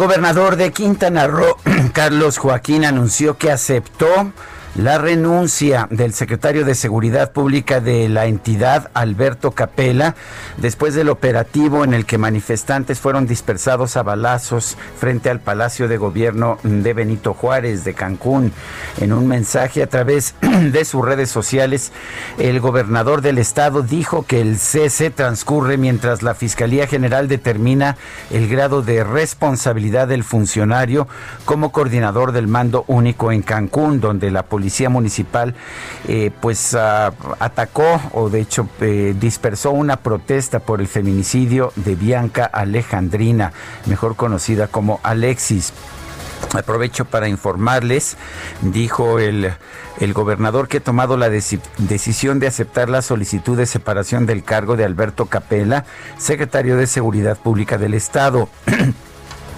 Gobernador de Quintana Roo, Carlos Joaquín, anunció que aceptó la renuncia del secretario de Seguridad Pública de la entidad, Alberto Capella, después del operativo en el que manifestantes fueron dispersados a balazos frente al Palacio de Gobierno de Benito Juárez de Cancún. En un mensaje a través de sus redes sociales, el gobernador del estado dijo que el cese transcurre mientras la Fiscalía General determina el grado de responsabilidad del funcionario como coordinador del mando único en Cancún, donde la policía policía municipal eh, pues ah, atacó o de hecho eh, dispersó una protesta por el feminicidio de Bianca Alejandrina, mejor conocida como Alexis. Aprovecho para informarles, dijo el, el gobernador que ha tomado la decisión de aceptar la solicitud de separación del cargo de Alberto Capella, secretario de Seguridad Pública del Estado.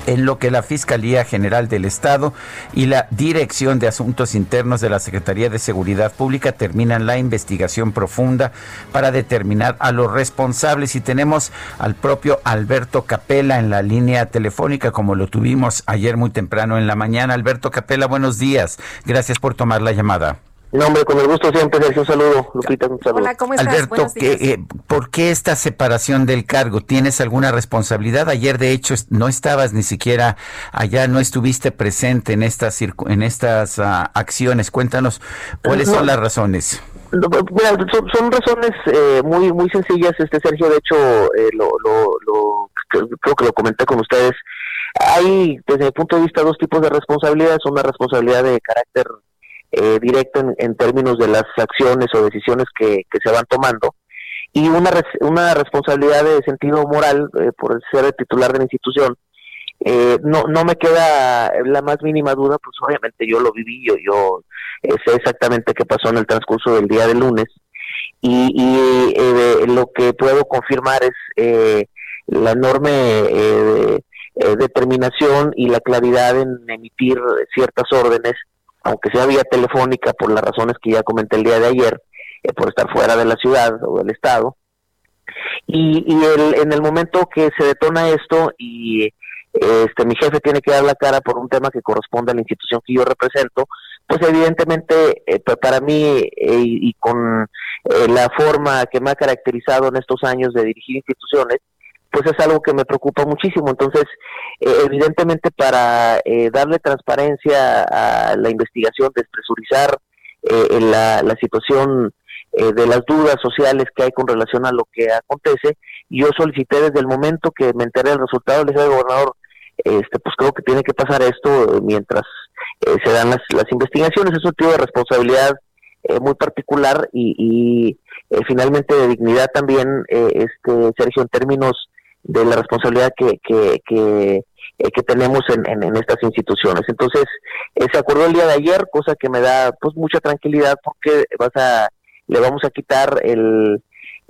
en lo que la Fiscalía General del Estado y la Dirección de Asuntos Internos de la Secretaría de Seguridad Pública terminan la investigación profunda para determinar a los responsables y tenemos al propio Alberto Capela en la línea telefónica como lo tuvimos ayer muy temprano en la mañana. Alberto Capela, buenos días. Gracias por tomar la llamada. No, hombre, con el gusto siempre, Un saludo, Lupita, un saludo. Hola, ¿cómo estás? Alberto, eh, ¿por qué esta separación del cargo? ¿Tienes alguna responsabilidad? Ayer, de hecho, no estabas ni siquiera allá, no estuviste presente en estas, en estas uh, acciones. Cuéntanos, ¿cuáles son las razones? son, razones eh, muy muy sencillas, este Sergio, de hecho, eh, lo, lo, lo, creo que lo comenté con ustedes. Hay, desde mi punto de vista, dos tipos de responsabilidades. Una responsabilidad de carácter eh, directo en, términos de las acciones o decisiones que, se van tomando y una, una responsabilidad de sentido moral eh, por ser el titular de la institución. Eh, no, no me queda la más mínima duda, pues obviamente yo lo viví, yo, yo sé exactamente qué pasó en el transcurso del día de lunes y, y lo que puedo confirmar es la enorme determinación y la claridad en emitir ciertas órdenes aunque sea vía telefónica por las razones que ya comenté el día de ayer, eh, por estar fuera de la ciudad o del estado. Y, y el, en el momento que se detona esto y este mi jefe tiene que dar la cara por un tema que corresponde a la institución que yo represento, pues evidentemente eh, para mí eh, y, con la forma que me ha caracterizado en estos años de dirigir instituciones, pues es algo que me preocupa muchísimo. Entonces, eh, evidentemente para eh, darle transparencia a la investigación, despresurizar eh, la, la, situación de las dudas sociales que hay con relación a lo que acontece, yo solicité desde el momento que me enteré del resultado, le dije al gobernador, este, pues creo que tiene que pasar esto mientras se dan las, las investigaciones, es un tipo de responsabilidad muy particular y, y finalmente de dignidad también, este Sergio, en términos de la responsabilidad que, que, que, eh, que tenemos en, en, estas instituciones. Entonces, eh, se acordó el día de ayer, cosa que me da pues mucha tranquilidad porque vas a, le vamos a quitar el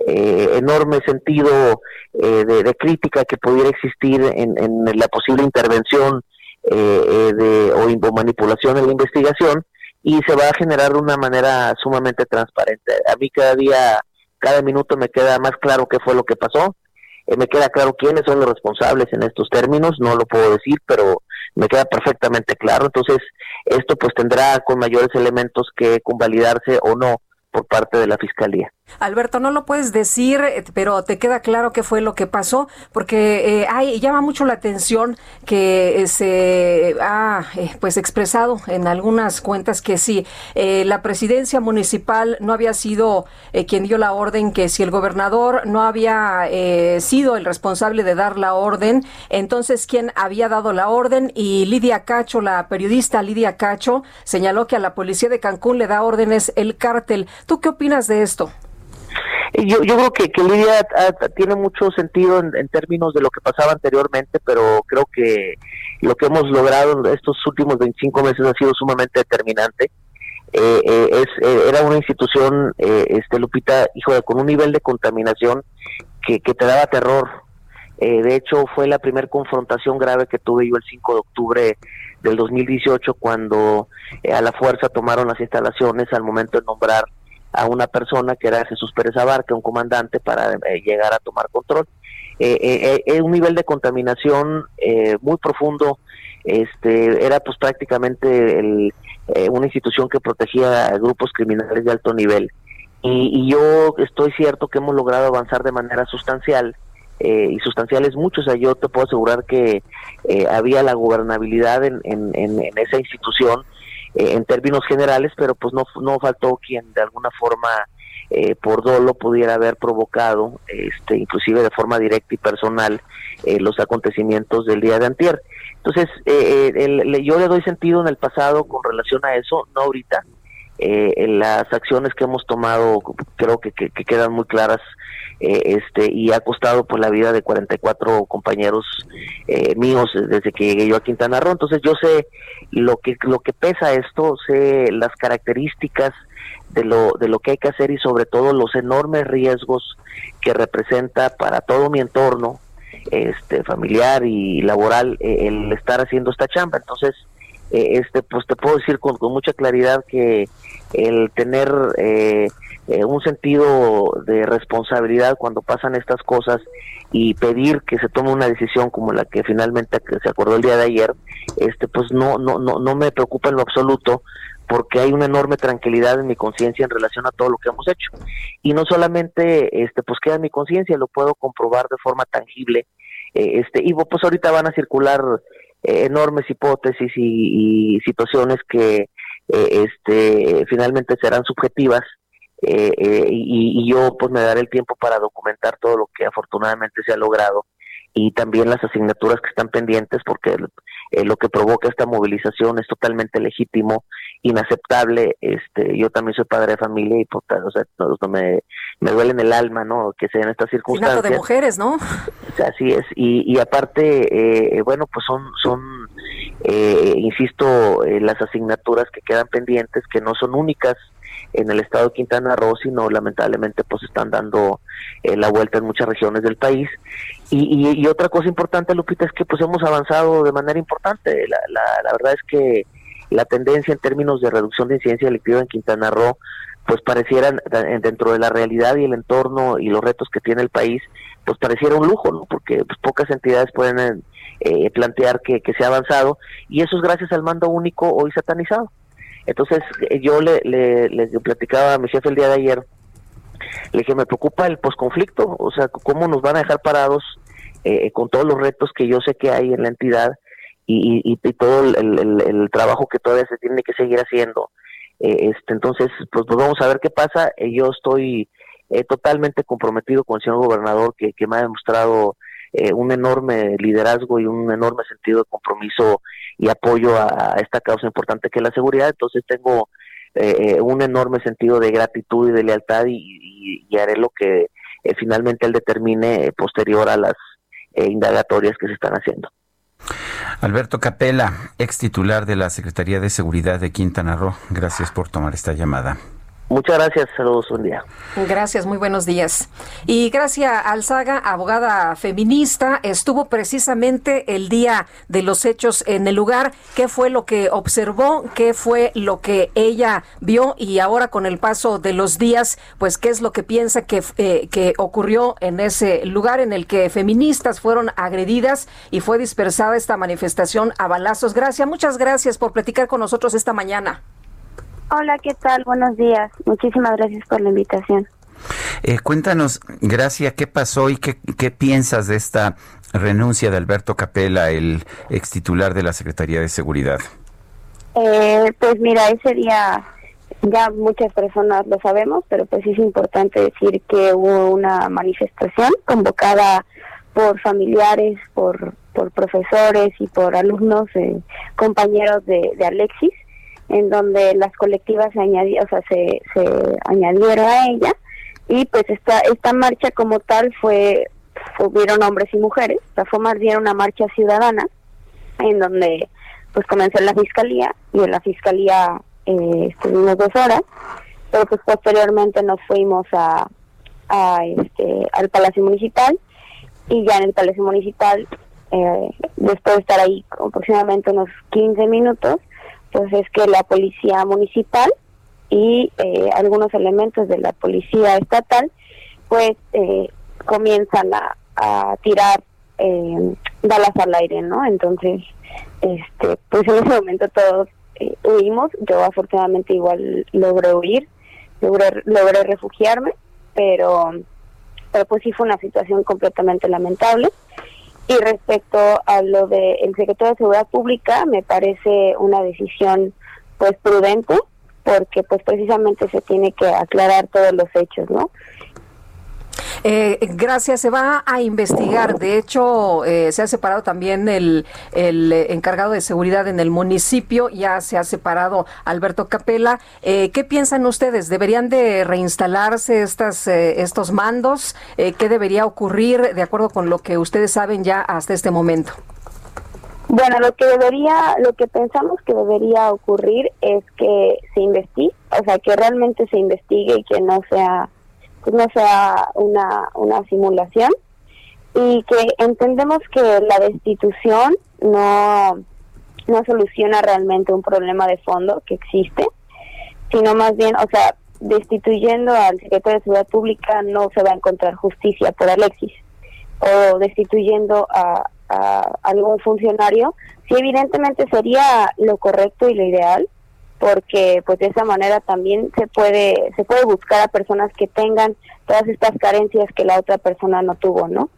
eh, enorme sentido de, crítica que pudiera existir en, en la posible intervención de, o, o manipulación en la investigación y se va a generar de una manera sumamente transparente. A mí cada día, cada minuto me queda más claro qué fue lo que pasó me queda claro quiénes son los responsables en estos términos, no lo puedo decir, pero me queda perfectamente claro. Entonces, esto pues tendrá con mayores elementos que convalidarse o no por parte de la Fiscalía. Alberto, no lo puedes decir, eh, pero te queda claro qué fue lo que pasó, porque eh, llama mucho la atención que eh, se ha pues expresado en algunas cuentas que sí, la presidencia municipal no había sido quien dio la orden, que si el gobernador no había sido el responsable de dar la orden, entonces quién había dado la orden y Lidia Cacho, la periodista Lidia Cacho, señaló que a la policía de Cancún le da órdenes el cártel. ¿Tú qué opinas de esto? Yo, yo creo que, que Lidia tiene mucho sentido en, términos de lo que pasaba anteriormente, pero creo que lo que hemos logrado en estos últimos 25 meses ha sido sumamente determinante. Eh, eh, es eh, era una institución, este Lupita, hijo de, con un nivel de contaminación que, que te daba terror. de hecho, fue la primera confrontación grave que tuve yo el 5 de octubre del 2018 cuando a la fuerza tomaron las instalaciones al momento de nombrar a una persona que era Jesús Pérez Abarca, un comandante, para eh, llegar a tomar control. Eh, eh, eh un nivel de contaminación muy profundo, este era pues prácticamente el, una institución que protegía a grupos criminales de alto nivel. Y, yo estoy cierto que hemos logrado avanzar de manera sustancial, y sustancial es mucho, o sea, yo te puedo asegurar que había la gobernabilidad en, en, en esa institución, eh, en términos generales, pero pues no, no faltó quien de alguna forma eh, por dolo pudiera haber provocado, este, inclusive de forma directa y personal, eh, los acontecimientos del día de antier. Entonces, yo le doy sentido en el pasado con relación a eso, no ahorita. en las acciones que hemos tomado creo que, quedan muy claras este y ha costado pues la vida de 44 compañeros míos desde que llegué yo a Quintana Roo. Entonces yo sé lo que lo que pesa esto sé las características de lo de lo que hay que hacer y sobre todo los enormes riesgos que representa para todo mi entorno este familiar y laboral eh, el estar haciendo esta chamba. Entonces eh, este pues te puedo decir con, mucha claridad que el tener eh, un sentido de responsabilidad cuando pasan estas cosas y pedir que se tome una decisión como la que finalmente se acordó el día de ayer, este pues no no no no me preocupa en lo absoluto porque hay una enorme tranquilidad en mi conciencia en relación a todo lo que hemos hecho. Y no solamente este pues queda en mi conciencia, lo puedo comprobar de forma tangible. Eh, este y pues ahorita van a circular eh, enormes hipótesis y, situaciones que eh, este finalmente serán subjetivas eh, eh, y, yo pues me daré el tiempo para documentar todo lo que afortunadamente se ha logrado y también las asignaturas que están pendientes porque eh, lo que provoca esta movilización es totalmente legítimo, inaceptable. Este, yo también soy padre de familia y pues, o sea, me, me duele en el alma, ¿no? Que sean estas circunstancias. de mujeres, ¿no? Así es. Y, y aparte, bueno, pues son, son insisto, las asignaturas que quedan pendientes, que no son únicas en el estado de Quintana Roo, sino lamentablemente pues están dando eh, la vuelta en muchas regiones del país. Y, y, otra cosa importante, Lupita, es que pues hemos avanzado de manera importante. La, la, verdad es que la tendencia en términos de reducción de incidencia delictiva en Quintana Roo pues parecieran dentro de la realidad y el entorno y los retos que tiene el país, pues pareciera un lujo, ¿no? Porque pues, pocas entidades pueden eh, plantear que, que se ha avanzado y eso es gracias al mando único hoy satanizado. Entonces eh, yo le, le, platicaba a mi jefe el día de ayer, le dije, me preocupa el posconflicto, o sea, cómo nos van a dejar parados eh, con todos los retos que yo sé que hay en la entidad y, y, todo el, trabajo que todavía se tiene que seguir haciendo. Eh, este, entonces, pues, pues, vamos a ver qué pasa. yo estoy totalmente comprometido con el señor gobernador que me ha demostrado un enorme liderazgo y un enorme sentido de compromiso y apoyo a, esta causa importante que es la seguridad. Entonces tengo eh, eh, un enorme sentido de gratitud y de lealtad y, haré lo que eh, finalmente él determine posterior a las indagatorias que se están haciendo. Alberto Capela, ex titular de la Secretaría de Seguridad de Quintana Roo, gracias por tomar esta llamada. Muchas gracias, saludos, un día. Gracias, muy buenos días. Y Gracia Alzaga, abogada feminista, estuvo precisamente el día de los hechos en el lugar. ¿Qué fue lo que observó? ¿Qué fue lo que ella vio? Y ahora con el paso de los días, pues, ¿qué es lo que piensa que, eh, que ocurrió en ese lugar en el que feministas fueron agredidas y fue dispersada esta manifestación a balazos? Gracias, muchas gracias por platicar con nosotros esta mañana. Hola, ¿qué tal? Buenos días. Muchísimas gracias por la invitación. Eh, cuéntanos, Gracia, ¿qué pasó y qué, qué piensas de esta renuncia de Alberto Capella, el ex titular de la Secretaría de Seguridad? Eh, pues mira, ese día ya muchas personas lo sabemos, pero pues es importante decir que hubo una manifestación convocada por familiares, por, por profesores y por alumnos, eh, compañeros de, de Alexis, en donde las colectivas se, añadieron, o sea, se, se añadieron a ella y pues esta, esta marcha como tal fue, hubieron hombres y mujeres, la fue más bien una marcha ciudadana en donde pues comenzó en la fiscalía y en la fiscalía eh, estuvimos dos horas, pero pues posteriormente nos fuimos a, a este, al Palacio Municipal y ya en el Palacio Municipal, eh, después de estar ahí aproximadamente unos 15 minutos, pues es que la policía municipal y eh, algunos elementos de la policía estatal pues eh, comienzan a, tirar eh, balas al aire, ¿no? Entonces, este, pues en ese momento todos eh, huimos, yo afortunadamente igual logré huir, logré, logré refugiarme, pero, pero pues sí fue una situación completamente lamentable. Y respecto a lo del el secretario de Seguridad Pública, me parece una decisión pues prudente, porque pues precisamente se tiene que aclarar todos los hechos, ¿no? Eh, gracias, se va a investigar. De hecho, eh, se ha separado también el, el eh, encargado de seguridad en el municipio, ya se ha separado Alberto Capela. Eh, ¿Qué piensan ustedes? ¿Deberían de reinstalarse estas, eh, estos mandos? Eh, ¿Qué debería ocurrir de acuerdo con lo que ustedes saben ya hasta este momento? Bueno, lo que debería, lo que pensamos que debería ocurrir es que se investigue, o sea, que realmente se investigue y que no sea no sea una, una simulación y que entendemos que la destitución no, no soluciona realmente un problema de fondo que existe, sino más bien, o sea, destituyendo al secretario de Seguridad Pública no se va a encontrar justicia por Alexis o destituyendo a, a algún funcionario, sí evidentemente sería lo correcto y lo ideal, porque pues de esa manera también se puede se puede buscar a personas que tengan todas estas carencias que la otra persona no tuvo, ¿no?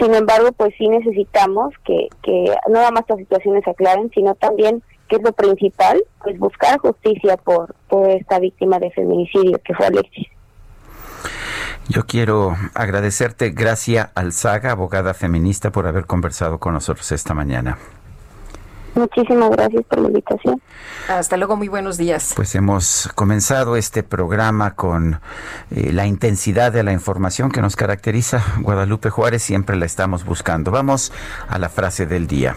Sin embargo, pues sí necesitamos que, que no nada más estas situaciones se aclaren, sino también, que es lo principal, pues buscar justicia por, por esta víctima de feminicidio que fue Alexis. Yo quiero agradecerte, Gracia Alzaga, abogada feminista, por haber conversado con nosotros esta mañana. Muchísimas gracias por la invitación. Hasta luego, muy buenos días. Pues hemos comenzado este programa con eh, la intensidad de la información que nos caracteriza. Guadalupe Juárez siempre la estamos buscando. Vamos a la frase del día.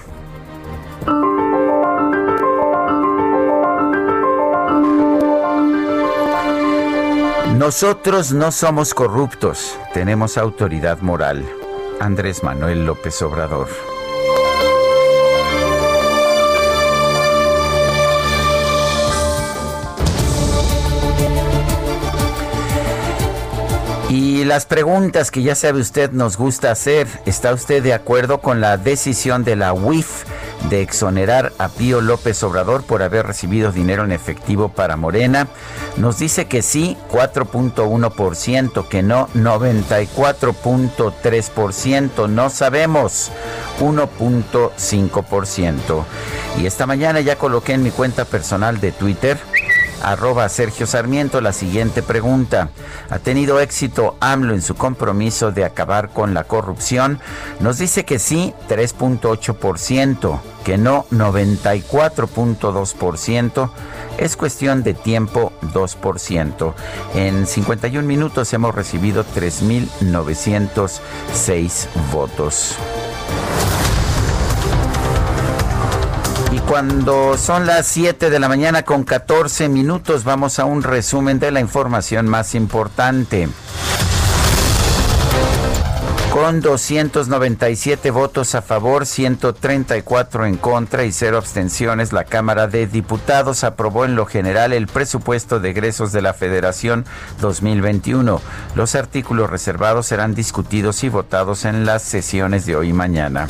Nosotros no somos corruptos, tenemos autoridad moral. Andrés Manuel López Obrador. Y las preguntas que ya sabe usted nos gusta hacer, ¿está usted de acuerdo con la decisión de la UIF de exonerar a Pío López Obrador por haber recibido dinero en efectivo para Morena? Nos dice que sí, 4.1%, que no, 94.3%, no sabemos, 1.5%. Y esta mañana ya coloqué en mi cuenta personal de Twitter arroba Sergio Sarmiento la siguiente pregunta. ¿Ha tenido éxito AMLO en su compromiso de acabar con la corrupción? Nos dice que sí, 3.8%, que no, 94.2%. Es cuestión de tiempo, 2%. En 51 minutos hemos recibido 3.906 votos. Cuando son las 7 de la mañana con 14 minutos, vamos a un resumen de la información más importante. Con 297 votos a favor, 134 en contra y cero abstenciones, la Cámara de Diputados aprobó en lo general el presupuesto de egresos de la Federación 2021. Los artículos reservados serán discutidos y votados en las sesiones de hoy y mañana.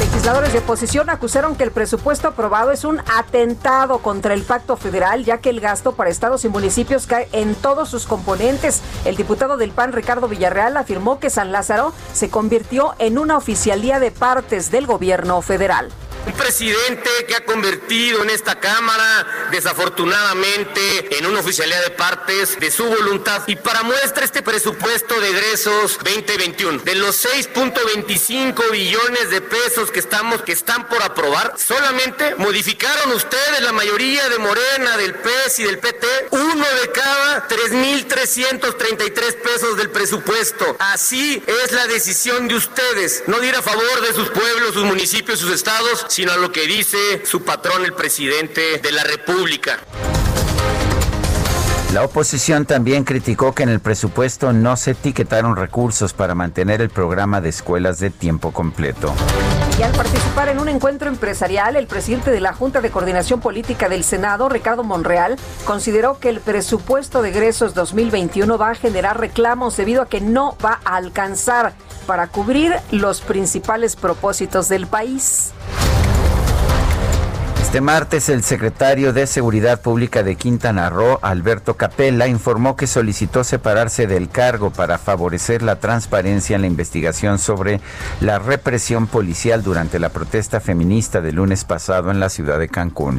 Legisladores de oposición acusaron que el presupuesto aprobado es un atentado contra el pacto federal, ya que el gasto para estados y municipios cae en todos sus componentes. El diputado del PAN, Ricardo Villarreal, afirmó que San Lázaro se se convirtió en una oficialía de partes del gobierno federal. Un presidente que ha convertido en esta Cámara, desafortunadamente, en una oficialidad de partes de su voluntad. Y para muestra este presupuesto de egresos 2021, de los 6.25 billones de pesos que estamos, que están por aprobar, solamente modificaron ustedes la mayoría de Morena, del PES y del PT, uno de cada 3.333 pesos del presupuesto. Así es la decisión de ustedes, no ir a favor de sus pueblos, sus municipios, sus estados, sino a lo que dice su patrón, el presidente de la República. La oposición también criticó que en el presupuesto no se etiquetaron recursos para mantener el programa de escuelas de tiempo completo. Y al participar en un encuentro empresarial, el presidente de la Junta de Coordinación Política del Senado, Ricardo Monreal, consideró que el presupuesto de egresos 2021 va a generar reclamos debido a que no va a alcanzar para cubrir los principales propósitos del país. Este martes, el secretario de Seguridad Pública de Quintana Roo, Alberto Capella, informó que solicitó separarse del cargo para favorecer la transparencia en la investigación sobre la represión policial durante la protesta feminista del lunes pasado en la ciudad de Cancún.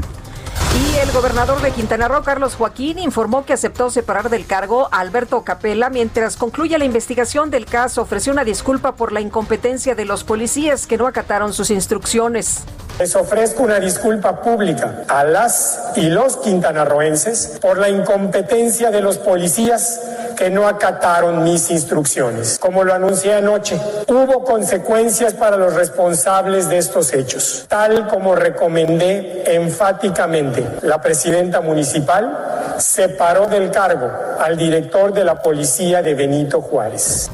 Y el gobernador de Quintana Roo, Carlos Joaquín, informó que aceptó separar del cargo a Alberto Capella mientras concluye la investigación del caso. Ofreció una disculpa por la incompetencia de los policías que no acataron sus instrucciones. Les ofrezco una disculpa pública a las y los quintanarroenses por la incompetencia de los policías que no acataron mis instrucciones. Como lo anuncié anoche, hubo consecuencias para los responsables de estos hechos, tal como recomendé enfáticamente. La presidenta municipal separó del cargo al director de la policía de Benito Juárez.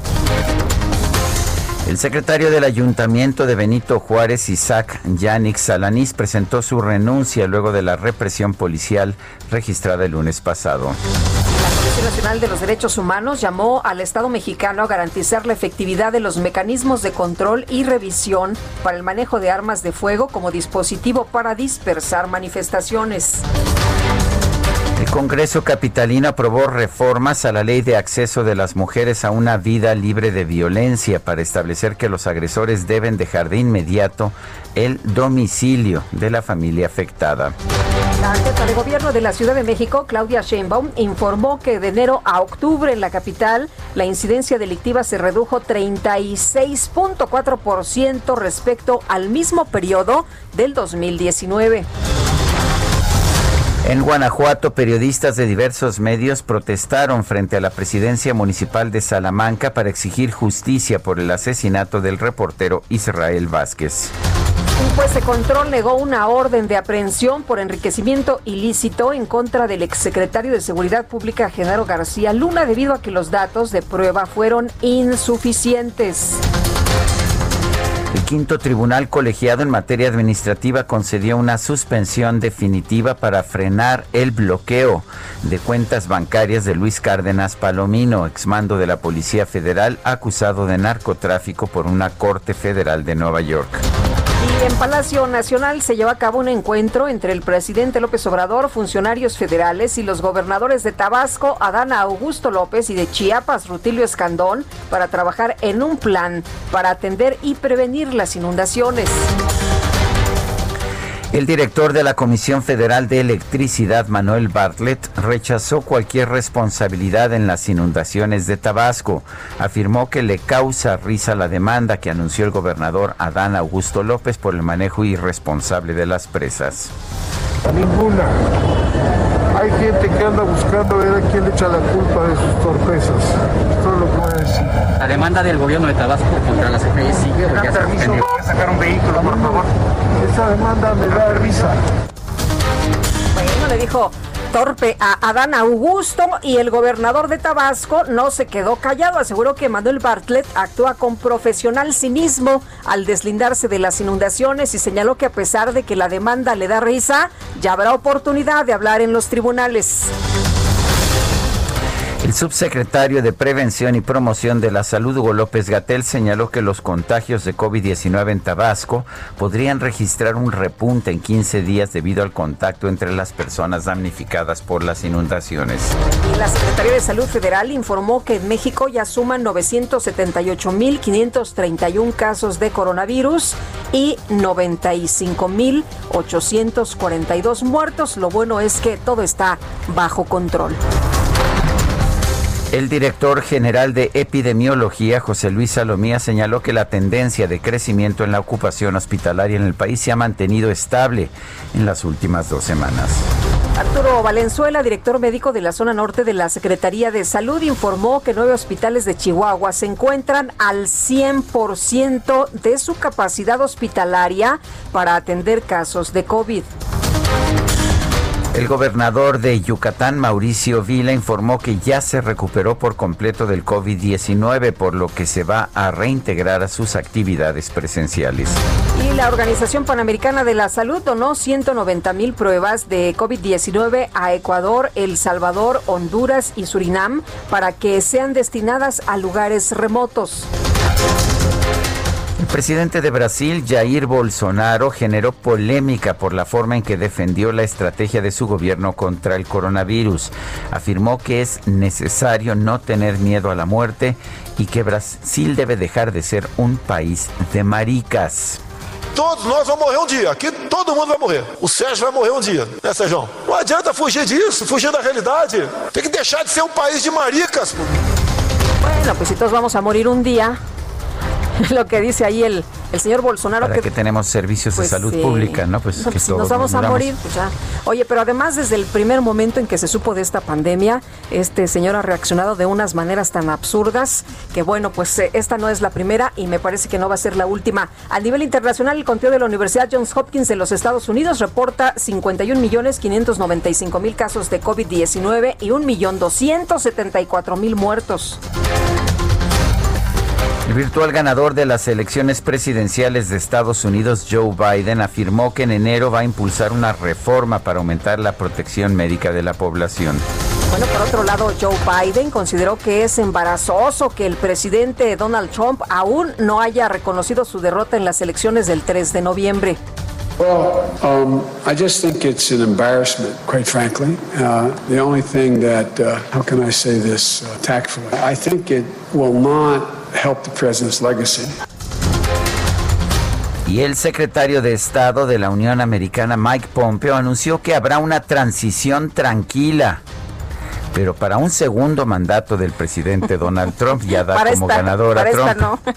El secretario del Ayuntamiento de Benito Juárez, Isaac Yannick Salanís, presentó su renuncia luego de la represión policial registrada el lunes pasado. La Comisión Nacional de los Derechos Humanos llamó al Estado mexicano a garantizar la efectividad de los mecanismos de control y revisión para el manejo de armas de fuego como dispositivo para dispersar manifestaciones. El Congreso Capitalino aprobó reformas a la ley de acceso de las mujeres a una vida libre de violencia para establecer que los agresores deben dejar de inmediato el domicilio de la familia afectada. La jefa de gobierno de la Ciudad de México, Claudia Sheinbaum, informó que de enero a octubre en la capital la incidencia delictiva se redujo 36.4% respecto al mismo periodo del 2019. En Guanajuato, periodistas de diversos medios protestaron frente a la presidencia municipal de Salamanca para exigir justicia por el asesinato del reportero Israel Vázquez. Un juez de control negó una orden de aprehensión por enriquecimiento ilícito en contra del exsecretario de Seguridad Pública, Genaro García Luna, debido a que los datos de prueba fueron insuficientes. El quinto tribunal colegiado en materia administrativa concedió una suspensión definitiva para frenar el bloqueo de cuentas bancarias de Luis Cárdenas Palomino, exmando de la Policía Federal, acusado de narcotráfico por una corte federal de Nueva York. En Palacio Nacional se llevó a cabo un encuentro entre el presidente López Obrador, funcionarios federales y los gobernadores de Tabasco, Adán Augusto López, y de Chiapas, Rutilio Escandón, para trabajar en un plan para atender y prevenir las inundaciones. El director de la Comisión Federal de Electricidad, Manuel Bartlett, rechazó cualquier responsabilidad en las inundaciones de Tabasco. Afirmó que le causa risa la demanda que anunció el gobernador Adán Augusto López por el manejo irresponsable de las presas. Ninguna. Hay gente que anda buscando ver a quién le echa la culpa de sus torpezas. Esto es lo que voy a decir. Demanda del gobierno de Tabasco contra la CFE sigue o ya se suspendió. sacar un vehículo, por favor. Esa demanda me da risa. Bueno, le dijo torpe a Adán Augusto y el gobernador de Tabasco no se quedó callado. Aseguró que Manuel Bartlett actúa con profesional cinismo al deslindarse de las inundaciones y señaló que a pesar de que la demanda le da risa, ya habrá oportunidad de hablar en los tribunales. El subsecretario de Prevención y Promoción de la Salud, Hugo López Gatel, señaló que los contagios de COVID-19 en Tabasco podrían registrar un repunte en 15 días debido al contacto entre las personas damnificadas por las inundaciones. La Secretaría de Salud Federal informó que en México ya suman 978.531 casos de coronavirus y 95.842 muertos. Lo bueno es que todo está bajo control. El director general de epidemiología, José Luis Salomía, señaló que la tendencia de crecimiento en la ocupación hospitalaria en el país se ha mantenido estable en las últimas dos semanas. Arturo Valenzuela, director médico de la zona norte de la Secretaría de Salud, informó que nueve hospitales de Chihuahua se encuentran al 100% de su capacidad hospitalaria para atender casos de COVID. El gobernador de Yucatán, Mauricio Vila, informó que ya se recuperó por completo del COVID-19, por lo que se va a reintegrar a sus actividades presenciales. Y la Organización Panamericana de la Salud donó 190 mil pruebas de COVID-19 a Ecuador, El Salvador, Honduras y Surinam para que sean destinadas a lugares remotos. El presidente de Brasil, Jair Bolsonaro, generó polémica por la forma en que defendió la estrategia de su gobierno contra el coronavirus. Afirmó que es necesario no tener miedo a la muerte y que Brasil debe dejar de ser un país de maricas. Todos nós vamos morrer um dia. Aqui todo mundo vai morrer. O Sérgio vai morrer um dia, né, Sérgio? Não adianta fugir disso, fugir da realidade. Tem que deixar de ser um país de maricas. Bueno, pues si todos vamos a morir un día, lo que dice ahí el, el señor Bolsonaro Para que tenemos servicios pues, de salud eh, pública, ¿no? Pues que pues, si todos nos vamos a morir, pues ya. Oye, pero además desde el primer momento en que se supo de esta pandemia, este señor ha reaccionado de unas maneras tan absurdas que bueno, pues eh, esta no es la primera y me parece que no va a ser la última. A nivel internacional, el conteo de la Universidad Johns Hopkins de los Estados Unidos reporta 51 millones 595 mil casos de COVID-19 y 1 millón 274 mil muertos. El virtual ganador de las elecciones presidenciales de Estados Unidos, Joe Biden, afirmó que en enero va a impulsar una reforma para aumentar la protección médica de la población. Bueno, por otro lado, Joe Biden consideró que es embarazoso que el presidente Donald Trump aún no haya reconocido su derrota en las elecciones del 3 de noviembre. Well, um, I just think it's an embarrassment, quite frankly. Uh, the only thing that, uh, how can I say this uh, tactfully? I think it will not help the president's legacy. Y el secretario de Estado de la Unión Americana, Mike Pompeo, anunció que habrá una transición tranquila. Pero para un segundo mandato del presidente Donald Trump ya da Para como esta- ganador a Trump. esta no.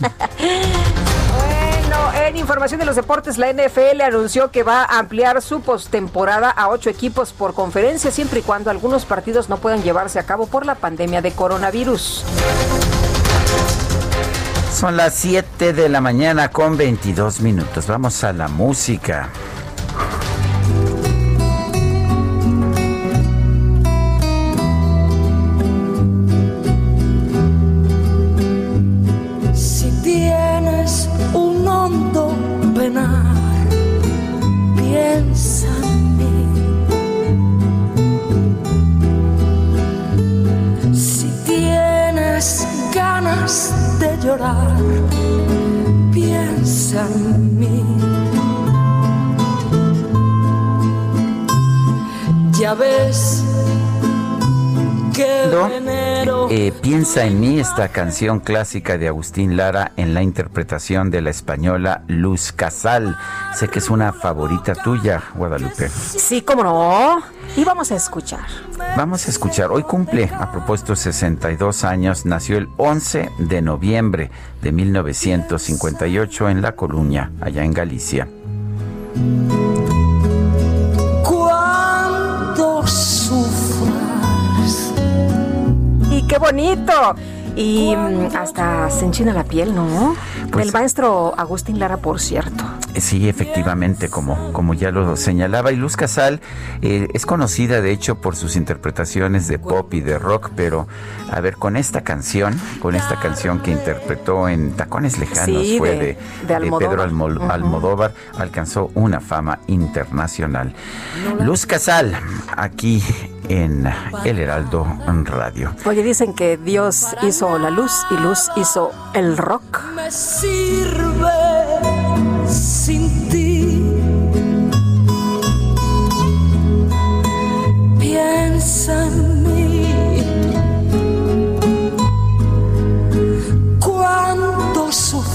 Bueno, en información de los deportes, la NFL anunció que va a ampliar su postemporada a ocho equipos por conferencia, siempre y cuando algunos partidos no puedan llevarse a cabo por la pandemia de coronavirus. Son las 7 de la mañana con 22 minutos. Vamos a la música. Si tienes un hondo penar, piensa en mí. Si tienes ganas de llorar, piensa en mí. Ya ves. Eh, piensa en mí esta canción clásica de Agustín Lara en la interpretación de la española Luz Casal. Sé que es una favorita tuya, Guadalupe. Sí, cómo no. Y vamos a escuchar. Vamos a escuchar, hoy cumple a propósito 62 años, nació el 11 de noviembre de 1958 en La Coruña, allá en Galicia. Qué bonito. Y mm, hasta se enchina la piel, ¿no? Pues El maestro Agustín Lara, por cierto. Eh, Sí, efectivamente, como, como ya lo señalaba. Y Luz Casal eh, es conocida, de hecho, por sus interpretaciones de pop y de rock, pero a ver, con esta canción, con esta canción que interpretó en Tacones Lejanos, Sí, fue de- de, de de Almodóvar. Pedro Almol-. Almodóvar, alcanzó una fama internacional. Luz Casal, aquí en El Heraldo Radio. Oye, dicen que Dios hizo la luz y luz hizo el rock. me sirve sin ti. Piensa en mí cuando sufras,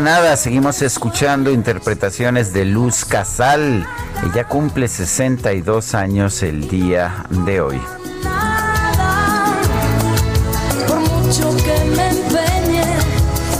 Nada, seguimos escuchando interpretaciones de Luz Casal. Ella cumple 62 años el día de hoy. Por mucho que me empeñe,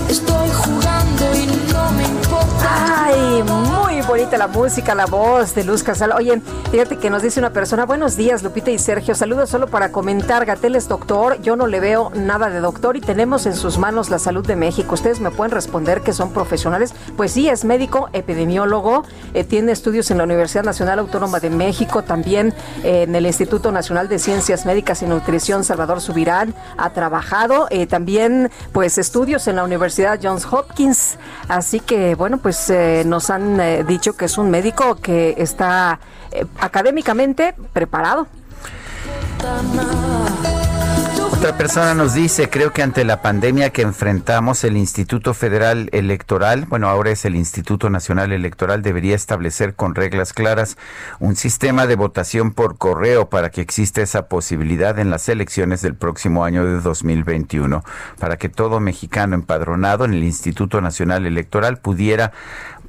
estoy jugando y no me importa. Ay, muy bonita la música, la voz de Luz Casal. Oye, fíjate que nos dice una persona, buenos días Lupita y Sergio, saludos solo para comentar, Gatel es doctor, yo no le veo nada de doctor y tenemos en sus manos la salud de México. ¿Ustedes me pueden responder que son profesionales? Pues sí, es médico, epidemiólogo, eh, tiene estudios en la Universidad Nacional Autónoma de México, también eh, en el Instituto Nacional de Ciencias Médicas y Nutrición Salvador Subirán, ha trabajado, eh, también pues estudios en la Universidad Johns Hopkins, así que bueno, pues nos han dicho que es un médico que está académicamente preparado. Otra persona nos dice, creo que ante la pandemia que enfrentamos, el Instituto Federal Electoral, bueno, ahora es el Instituto Nacional Electoral, debería establecer con reglas claras un sistema de votación por correo para que exista esa posibilidad en las elecciones del próximo año de 2021, para que todo mexicano empadronado en el Instituto Nacional Electoral pudiera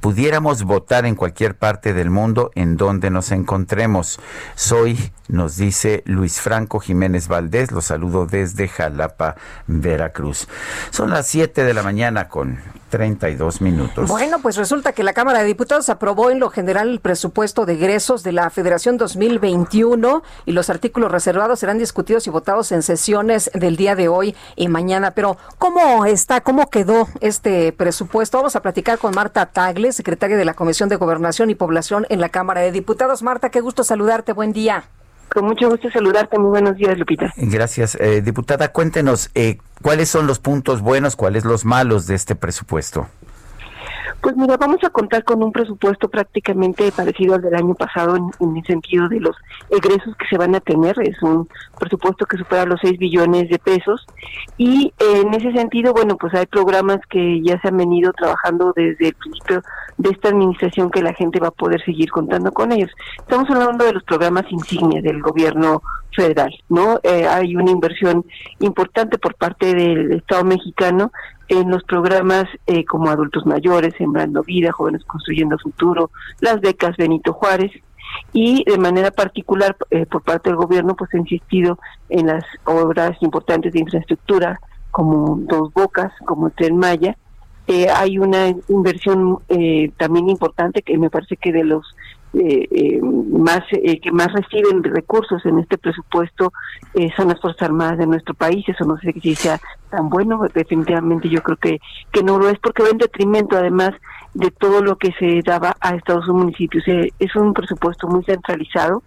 pudiéramos votar en cualquier parte del mundo en donde nos encontremos. Soy, nos dice Luis Franco Jiménez Valdés, lo saludo desde Jalapa, Veracruz. Son las 7 de la mañana con 32 minutos. Bueno, pues resulta que la Cámara de Diputados aprobó en lo general el presupuesto de egresos de la Federación 2021 y los artículos reservados serán discutidos y votados en sesiones del día de hoy y mañana. Pero, ¿cómo está, cómo quedó este presupuesto? Vamos a platicar con Marta Tagle, secretaria de la Comisión de Gobernación y Población en la Cámara de Diputados. Marta, qué gusto saludarte. Buen día. Con mucho gusto saludarte. Muy buenos días, Lupita. Gracias, eh, diputada. Cuéntenos eh, cuáles son los puntos buenos, cuáles los malos de este presupuesto. Pues mira, vamos a contar con un presupuesto prácticamente parecido al del año pasado en, el sentido de los egresos que se van a tener. Es un presupuesto que supera los 6 billones de pesos. Y eh, en ese sentido, bueno, pues hay programas que ya se han venido trabajando desde el principio de esta administración que la gente va a poder seguir contando con ellos. Estamos hablando de los programas insignia del gobierno federal, ¿no? Eh, hay una inversión importante por parte del Estado mexicano en los programas eh, como adultos mayores, Sembrando Vida, Jóvenes Construyendo Futuro, las becas Benito Juárez, y de manera particular eh, por parte del gobierno pues ha insistido en las obras importantes de infraestructura como Dos Bocas, como Tren Maya. Eh, hay una inversión eh, también importante que me parece que de los más que más reciben recursos en este presupuesto son las fuerzas armadas de nuestro país eso no sé si sea tan bueno definitivamente yo creo que que no lo es porque va en detrimento además de todo lo que se daba a Estados municipios. Eh, es un presupuesto muy centralizado.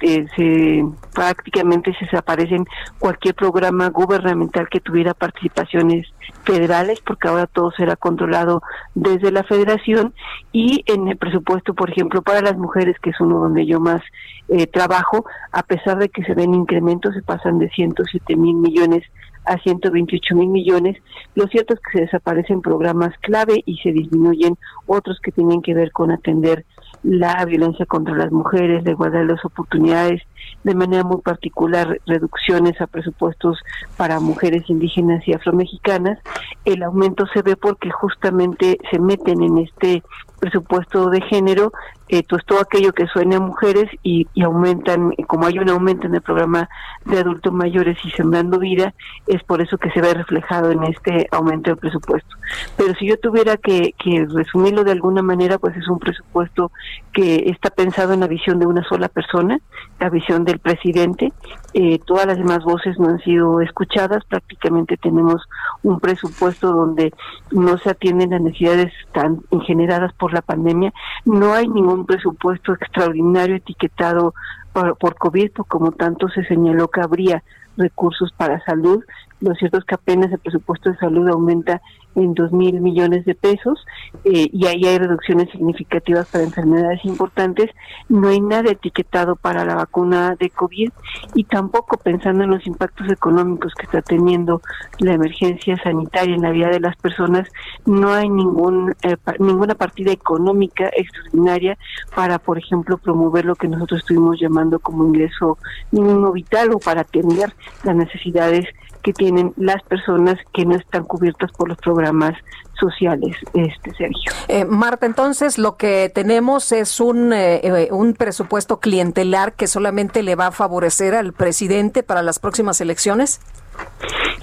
Eh, eh, se prácticamente se desaparecen cualquier programa gubernamental que tuviera participaciones federales porque ahora todo será controlado desde la federación y en el presupuesto por ejemplo para las mujeres que es uno donde yo más trabajo a pesar de que se ven incrementos se pasan de 107 mil millones a 128 mil millones. Lo cierto es que se desaparecen programas clave y se disminuyen otros que tienen que ver con atender la violencia contra las mujeres, la igualdad de las oportunidades, de manera muy particular reducciones a presupuestos para mujeres indígenas y afromexicanas. El aumento se ve porque justamente se meten en este presupuesto de género, eh, pues todo aquello que suene a mujeres y, aumentan, como hay un aumento en el programa de adultos mayores y sembrando vida, es por eso que se ve reflejado en este aumento del presupuesto. Pero si yo tuviera que, que resumirlo de alguna manera, pues es un presupuesto que está pensado en la visión de una sola persona, la visión del presidente. Eh, todas las demás voces no han sido escuchadas. Prácticamente tenemos un presupuesto donde no se atienden las necesidades tan generadas por la pandemia. No hay ningún presupuesto extraordinario etiquetado por, por COVID, como tanto se señaló que habría recursos para salud. Lo cierto es que apenas el presupuesto de salud aumenta en dos mil millones de pesos eh, y ahí hay reducciones significativas para enfermedades importantes. No hay nada etiquetado para la vacuna de COVID y tampoco pensando en los impactos económicos que está teniendo la emergencia sanitaria en la vida de las personas, no hay ningún eh, ninguna partida económica extraordinaria para, por ejemplo, promover lo que nosotros estuvimos llamando como ingreso mínimo vital o para atender las necesidades que tienen las personas que no están cubiertas por los programas sociales, este Sergio. Eh, Marta, entonces lo que tenemos es un, eh, eh, un presupuesto clientelar que solamente le va a favorecer al presidente para las próximas elecciones.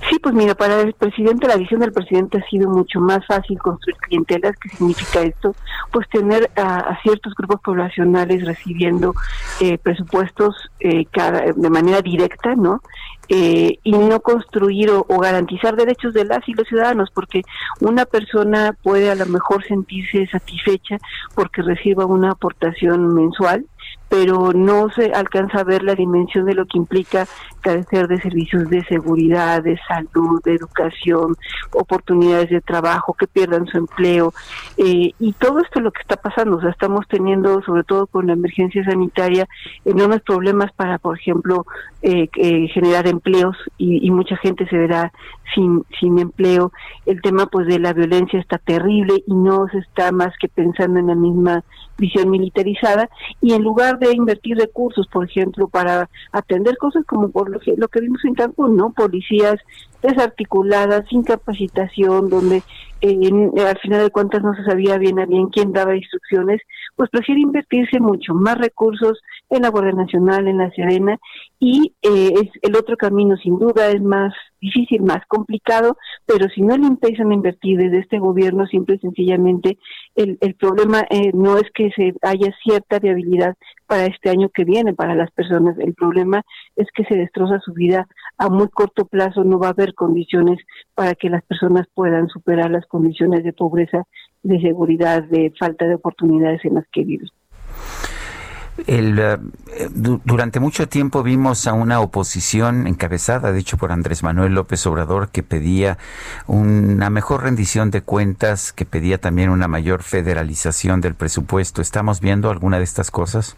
Sí, pues mira, para el presidente, la visión del presidente ha sido mucho más fácil construir clientelas. ¿Qué significa esto? Pues tener a, ciertos grupos poblacionales recibiendo eh, presupuestos eh, cada, de manera directa, ¿no? Eh, y no construir o, o, garantizar derechos de las y los ciudadanos, porque una persona puede a lo mejor sentirse satisfecha porque reciba una aportación mensual, pero no se alcanza a ver la dimensión de lo que implica carecer de servicios de seguridad, de salud, de educación, oportunidades de trabajo, que pierdan su empleo. Eh, y todo esto es lo que está pasando. O sea, estamos teniendo, sobre todo con la emergencia sanitaria, enormes problemas para, por ejemplo, eh, eh, generar empleos y, mucha gente se verá sin, sin empleo. El tema pues de la violencia está terrible y no se está más que pensando en la misma visión militarizada y en lugar de invertir recursos, por ejemplo, para atender cosas como por lo que, lo que vimos en Cancún, ¿no? Policías desarticuladas, sin capacitación, donde eh, al final de cuentas no se sabía bien a bien quién daba instrucciones, pues prefiere invertirse mucho más recursos en la Guardia Nacional, en la Serena, y eh, es el otro camino sin duda es más difícil, más complicado, pero si no le empiezan a invertir desde este gobierno, simple y sencillamente el, el problema eh, no es que se haya cierta viabilidad para este año que viene para las personas, el problema es que se destroza su vida a muy corto plazo, no va a haber condiciones para que las personas puedan superar las condiciones de pobreza, de seguridad, de falta de oportunidades en las que viven. El, eh, durante mucho tiempo vimos a una oposición encabezada, de hecho por Andrés Manuel López Obrador, que pedía una mejor rendición de cuentas, que pedía también una mayor federalización del presupuesto. ¿Estamos viendo alguna de estas cosas?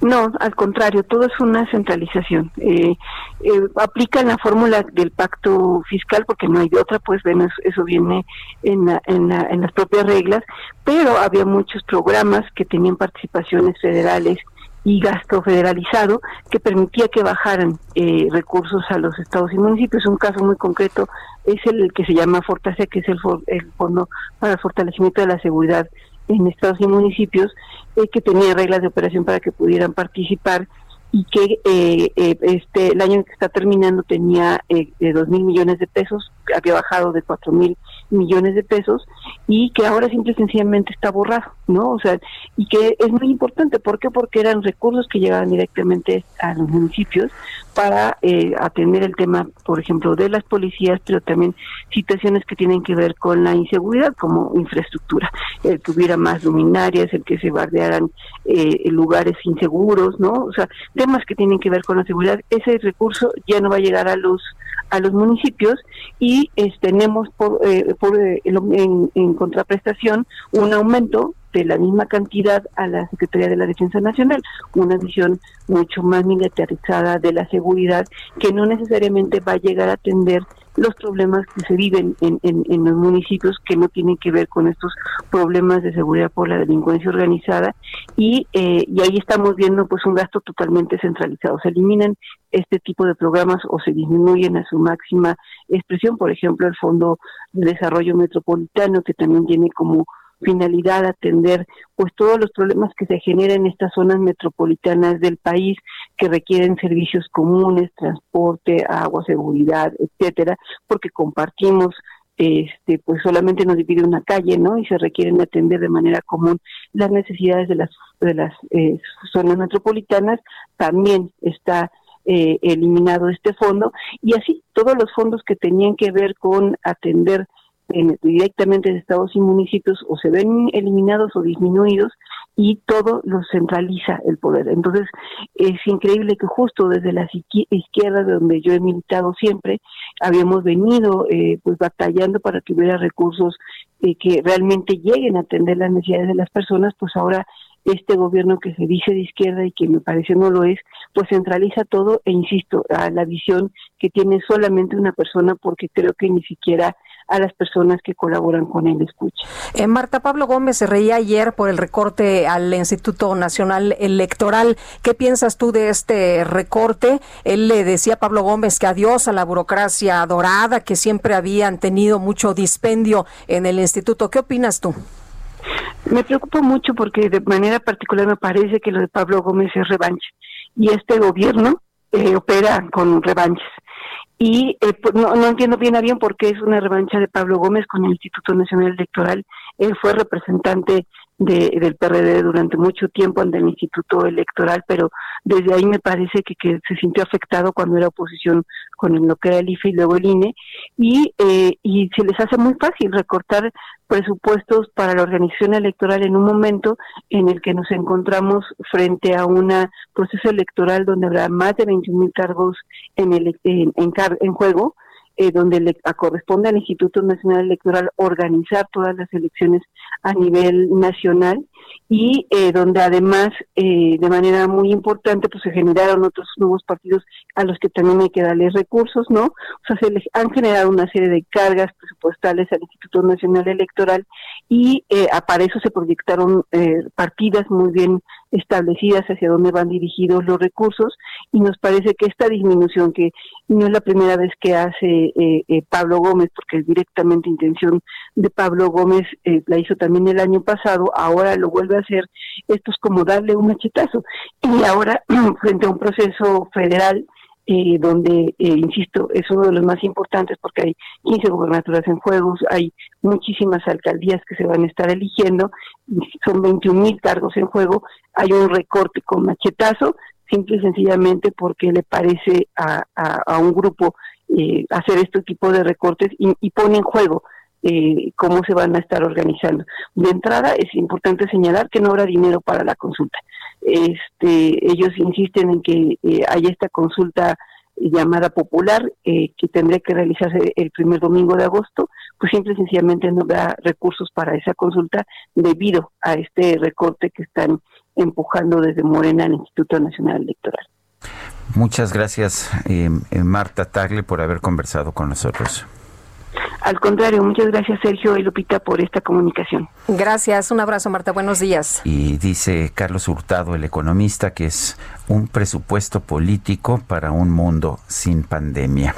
No, al contrario, todo es una centralización. Eh, eh, aplican la fórmula del pacto fiscal porque no hay de otra, pues bueno, eso, viene en, en, en las propias reglas, pero había muchos programas que tenían participaciones federales y gasto federalizado que permitía que bajaran eh, recursos a los estados y municipios. Un caso muy concreto es el que se llama Fortase, que es el, el Fondo para el Fortalecimiento de la Seguridad en estados y municipios, eh, que tenía reglas de operación para que pudieran participar y que eh, eh, este el año que está terminando tenía eh, dos mil millones de pesos, había bajado de cuatro mil millones de pesos y que ahora simple y sencillamente está borrado, ¿no? O sea, y que es muy importante, ¿por qué? Porque eran recursos que llegaban directamente a los municipios para eh, atender el tema, por ejemplo, de las policías, pero también situaciones que tienen que ver con la inseguridad, como infraestructura, el que hubiera más luminarias, el que se bardearan eh, lugares inseguros, ¿no? O sea, temas que tienen que ver con la seguridad, ese recurso ya no va a llegar a los a los municipios y tenemos por, eh, por eh, en, en contraprestación un aumento de la misma cantidad a la Secretaría de la Defensa Nacional, una visión mucho más militarizada de la seguridad que no necesariamente va a llegar a atender los problemas que se viven en, en, los municipios que no tienen que ver con estos problemas de seguridad por la delincuencia organizada y, eh, y ahí estamos viendo pues un gasto totalmente centralizado. Se eliminan este tipo de programas o se disminuyen a su máxima expresión, por ejemplo el Fondo de Desarrollo Metropolitano que también tiene como finalidad atender pues todos los problemas que se generan en estas zonas metropolitanas del país que requieren servicios comunes, transporte, agua, seguridad, etcétera, porque compartimos este pues solamente nos divide una calle, ¿no? Y se requieren atender de manera común las necesidades de las de las eh, zonas metropolitanas, también está eh, eliminado este fondo y así todos los fondos que tenían que ver con atender directamente de estados y municipios o se ven eliminados o disminuidos y todo lo centraliza el poder. Entonces es increíble que justo desde la izquierda, de donde yo he militado siempre, habíamos venido eh, pues batallando para que hubiera recursos eh, que realmente lleguen a atender las necesidades de las personas, pues ahora este gobierno que se dice de izquierda y que me parece no lo es, pues centraliza todo e insisto, a la visión que tiene solamente una persona porque creo que ni siquiera a las personas que colaboran con él escucha. Eh, Marta Pablo Gómez se reía ayer por el recorte al Instituto Nacional Electoral. ¿Qué piensas tú de este recorte? Él le decía a Pablo Gómez que adiós a la burocracia dorada, que siempre habían tenido mucho dispendio en el instituto. ¿Qué opinas tú? Me preocupa mucho porque de manera particular me parece que lo de Pablo Gómez es revancha y este gobierno eh, opera con revanches y eh, pues, no, no, entiendo bien a bien por qué es una revancha de Pablo Gómez con el Instituto Nacional Electoral. Él fue representante de, del PRD durante mucho tiempo ante el Instituto Electoral, pero desde ahí me parece que, que se sintió afectado cuando era oposición con lo que era el IFE y luego el INE, y, eh, y se les hace muy fácil recortar presupuestos para la organización electoral en un momento en el que nos encontramos frente a un proceso electoral donde habrá más de 21 mil cargos en, el, en, en, en juego, eh, donde le corresponde al Instituto Nacional Electoral organizar todas las elecciones a nivel nacional y eh, donde además eh, de manera muy importante pues se generaron otros nuevos partidos a los que también hay que darles recursos, ¿no? O sea, se les han generado una serie de cargas presupuestales al Instituto Nacional Electoral y eh, para eso se proyectaron eh, partidas muy bien establecidas hacia dónde van dirigidos los recursos y nos parece que esta disminución que no es la primera vez que hace eh, eh Pablo Gómez porque es directamente intención de Pablo Gómez la hizo también el año pasado ahora lo vuelve a hacer esto es como darle un machetazo. Y ahora frente a un proceso federal eh, donde, eh, insisto, es uno de los más importantes porque hay 15 gobernaturas en juegos, hay muchísimas alcaldías que se van a estar eligiendo, son 21 mil cargos en juego, hay un recorte con machetazo, simple y sencillamente porque le parece a, a, un grupo eh, hacer este tipo de recortes y, y pone en juego eh, cómo se van a estar organizando. De entrada, es importante señalar que no habrá dinero para la consulta. Este, ellos insisten en que eh, haya esta consulta llamada popular eh, que tendría que realizarse el primer domingo de agosto, pues simple y sencillamente no habrá recursos para esa consulta debido a este recorte que están empujando desde Morena al Instituto Nacional Electoral. Muchas gracias, eh, Marta Tagle, por haber conversado con nosotros. Al contrario, muchas gracias Sergio y Lupita por esta comunicación. Gracias, un abrazo Marta, buenos días. Y dice Carlos Hurtado, el economista, que es un presupuesto político para un mundo sin pandemia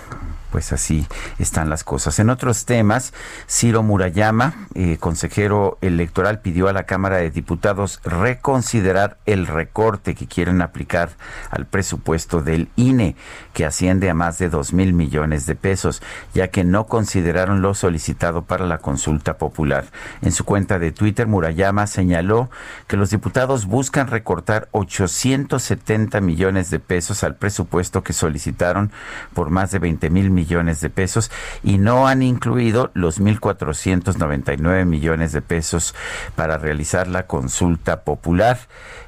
pues así están las cosas. En otros temas, Ciro Murayama, eh, consejero electoral, pidió a la Cámara de Diputados reconsiderar el recorte que quieren aplicar al presupuesto del INE, que asciende a más de dos mil millones de pesos, ya que no consideraron lo solicitado para la consulta popular. En su cuenta de Twitter, Murayama señaló que los diputados buscan recortar 870 millones de pesos al presupuesto que solicitaron por más de 20 mil millones millones de pesos y no han incluido los 1.499 millones de pesos para realizar la consulta popular.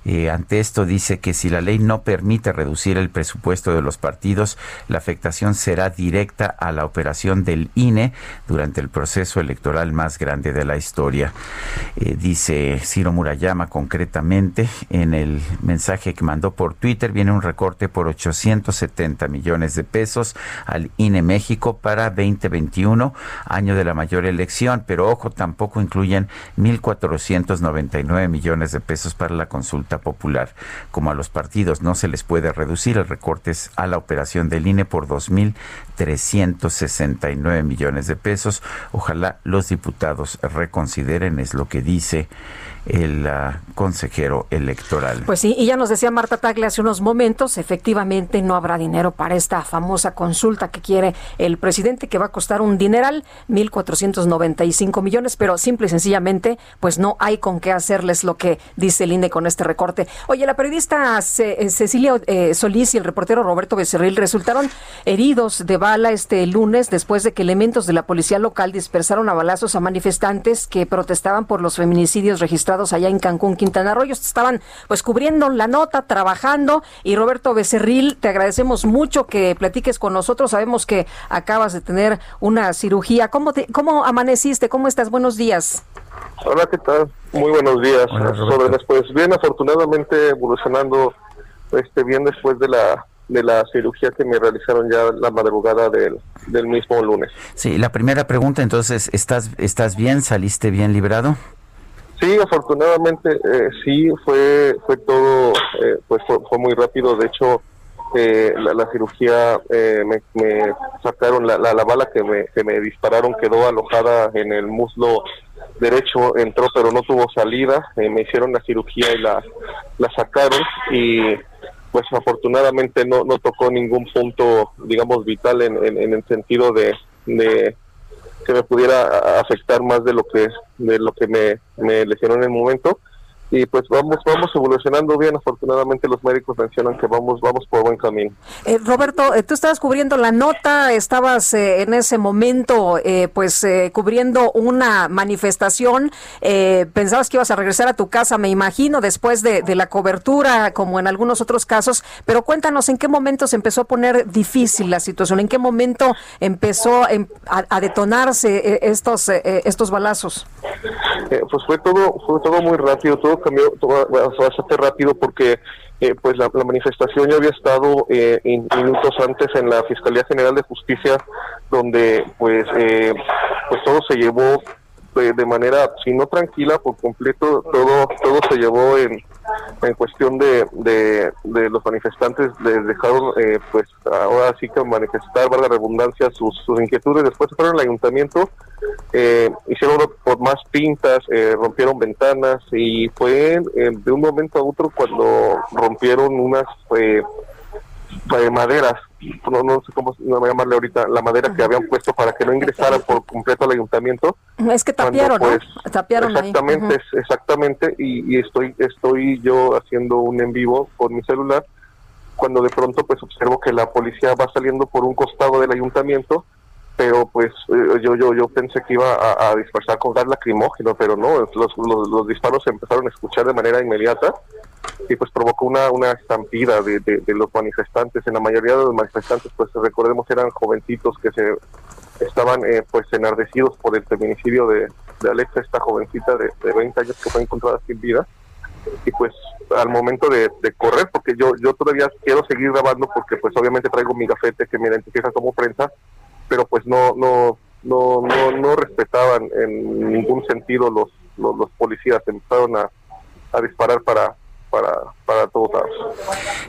Eh, ante esto dice que si la ley no permite reducir el presupuesto de los partidos, la afectación será directa a la operación del INE durante el proceso electoral más grande de la historia. Eh, dice Ciro Murayama concretamente en el mensaje que mandó por Twitter, viene un recorte por 870 millones de pesos al INE México para 2021, año de la mayor elección, pero ojo, tampoco incluyen 1.499 millones de pesos para la consulta popular. Como a los partidos. No se les puede reducir. El recortes a la operación del INE por 2.369 millones de pesos, ojalá los diputados reconsideren, es lo que dice el uh, consejero electoral. Pues sí, y ya nos decía Marta Tagle hace unos momentos, efectivamente no habrá dinero para esta famosa consulta que quiere el presidente, que va a costar un dineral, 1.495 millones, pero simple y sencillamente, pues no hay con qué hacerles lo que dice el INE con este recorte. Oye, la periodista eh, Cecilia eh, Solís y el reportero Roberto Becerril resultaron heridos de bala este lunes después de que elementos de la policía local dispersaron a balazos a manifestantes que protestaban por los feminicidios registrados allá en Cancún, Quintana Roo. estaban pues cubriendo la nota, trabajando. Y Roberto Becerril, te agradecemos mucho que platiques con nosotros. Sabemos que acabas de tener una cirugía. ¿Cómo, te, cómo amaneciste? ¿Cómo estás? Buenos días. Hola, ¿qué tal? Muy buenos días. Sobre después, bien afortunadamente evolucionando este bien después de la de la cirugía que me realizaron ya la madrugada del, del mismo lunes. Sí, la primera pregunta entonces, ¿estás estás bien? ¿Saliste bien librado? Sí, afortunadamente eh, sí fue fue todo eh, pues fue, muy rápido. De hecho, eh, la, cirugía me, sacaron la, la, bala que me, que me dispararon quedó alojada en el muslo derecho, entró pero no tuvo salida. me hicieron la cirugía y la la sacaron y pues afortunadamente no no tocó ningún punto digamos vital en, en, en el sentido de, de que me pudiera afectar más de lo que de lo que me, me lesionó en el momento y pues vamos vamos evolucionando bien. Afortunadamente los médicos mencionan que vamos vamos por buen camino. Eh, Roberto eh, tú estabas cubriendo la nota estabas eh, en ese momento pues cubriendo una manifestación. Pensabas que ibas a regresar a tu casa me imagino después de, la cobertura como en algunos otros casos. Pero cuéntanos en qué momento se empezó a poner difícil la situación en qué momento empezó em, a, detonarse estos estos balazos pues fue todo fue todo muy rápido todo cambió bastante rápido porque eh, pues la, manifestación ya había estado eh, minutos antes en la Fiscalía General de Justicia donde pues eh, pues todo se llevó de, manera si no tranquila por completo todo todo se llevó en en cuestión de, de, los manifestantes les dejaron eh, pues ahora sí que manifestar valga redundancia sus, sus inquietudes. Después fueron al ayuntamiento eh, hicieron por más pintas eh, rompieron ventanas y fue de un momento a otro cuando rompieron unas maderas no, no sé cómo llamarle ahorita, la madera que habían puesto para que no ingresaran por completo al ayuntamiento. Es que tapiaron, pues, Tapiaron exactamente, exactamente, y, estoy, estoy yo haciendo un en vivo con mi celular, cuando de pronto pues observo que la policía va saliendo por un costado del ayuntamiento, pero pues eh, yo yo yo pensé que iba a, dispersar con gas lacrimógeno, pero no, los, los, los disparos se empezaron a escuchar de manera inmediata y pues provocó una, una estampida de, de, los manifestantes. En la mayoría de los manifestantes, pues recordemos, eran jovencitos que se estaban eh, pues enardecidos por el feminicidio de, de Alexa, esta jovencita de, de 20 años que fue encontrada sin vida. Y pues al momento de, correr, porque yo yo todavía quiero seguir grabando porque pues obviamente traigo mi gafete que me identifica como prensa, pero pues no no no no, buscaban en ningún sentido los, los, policías, empezaron a, a disparar para, para, para todos lados.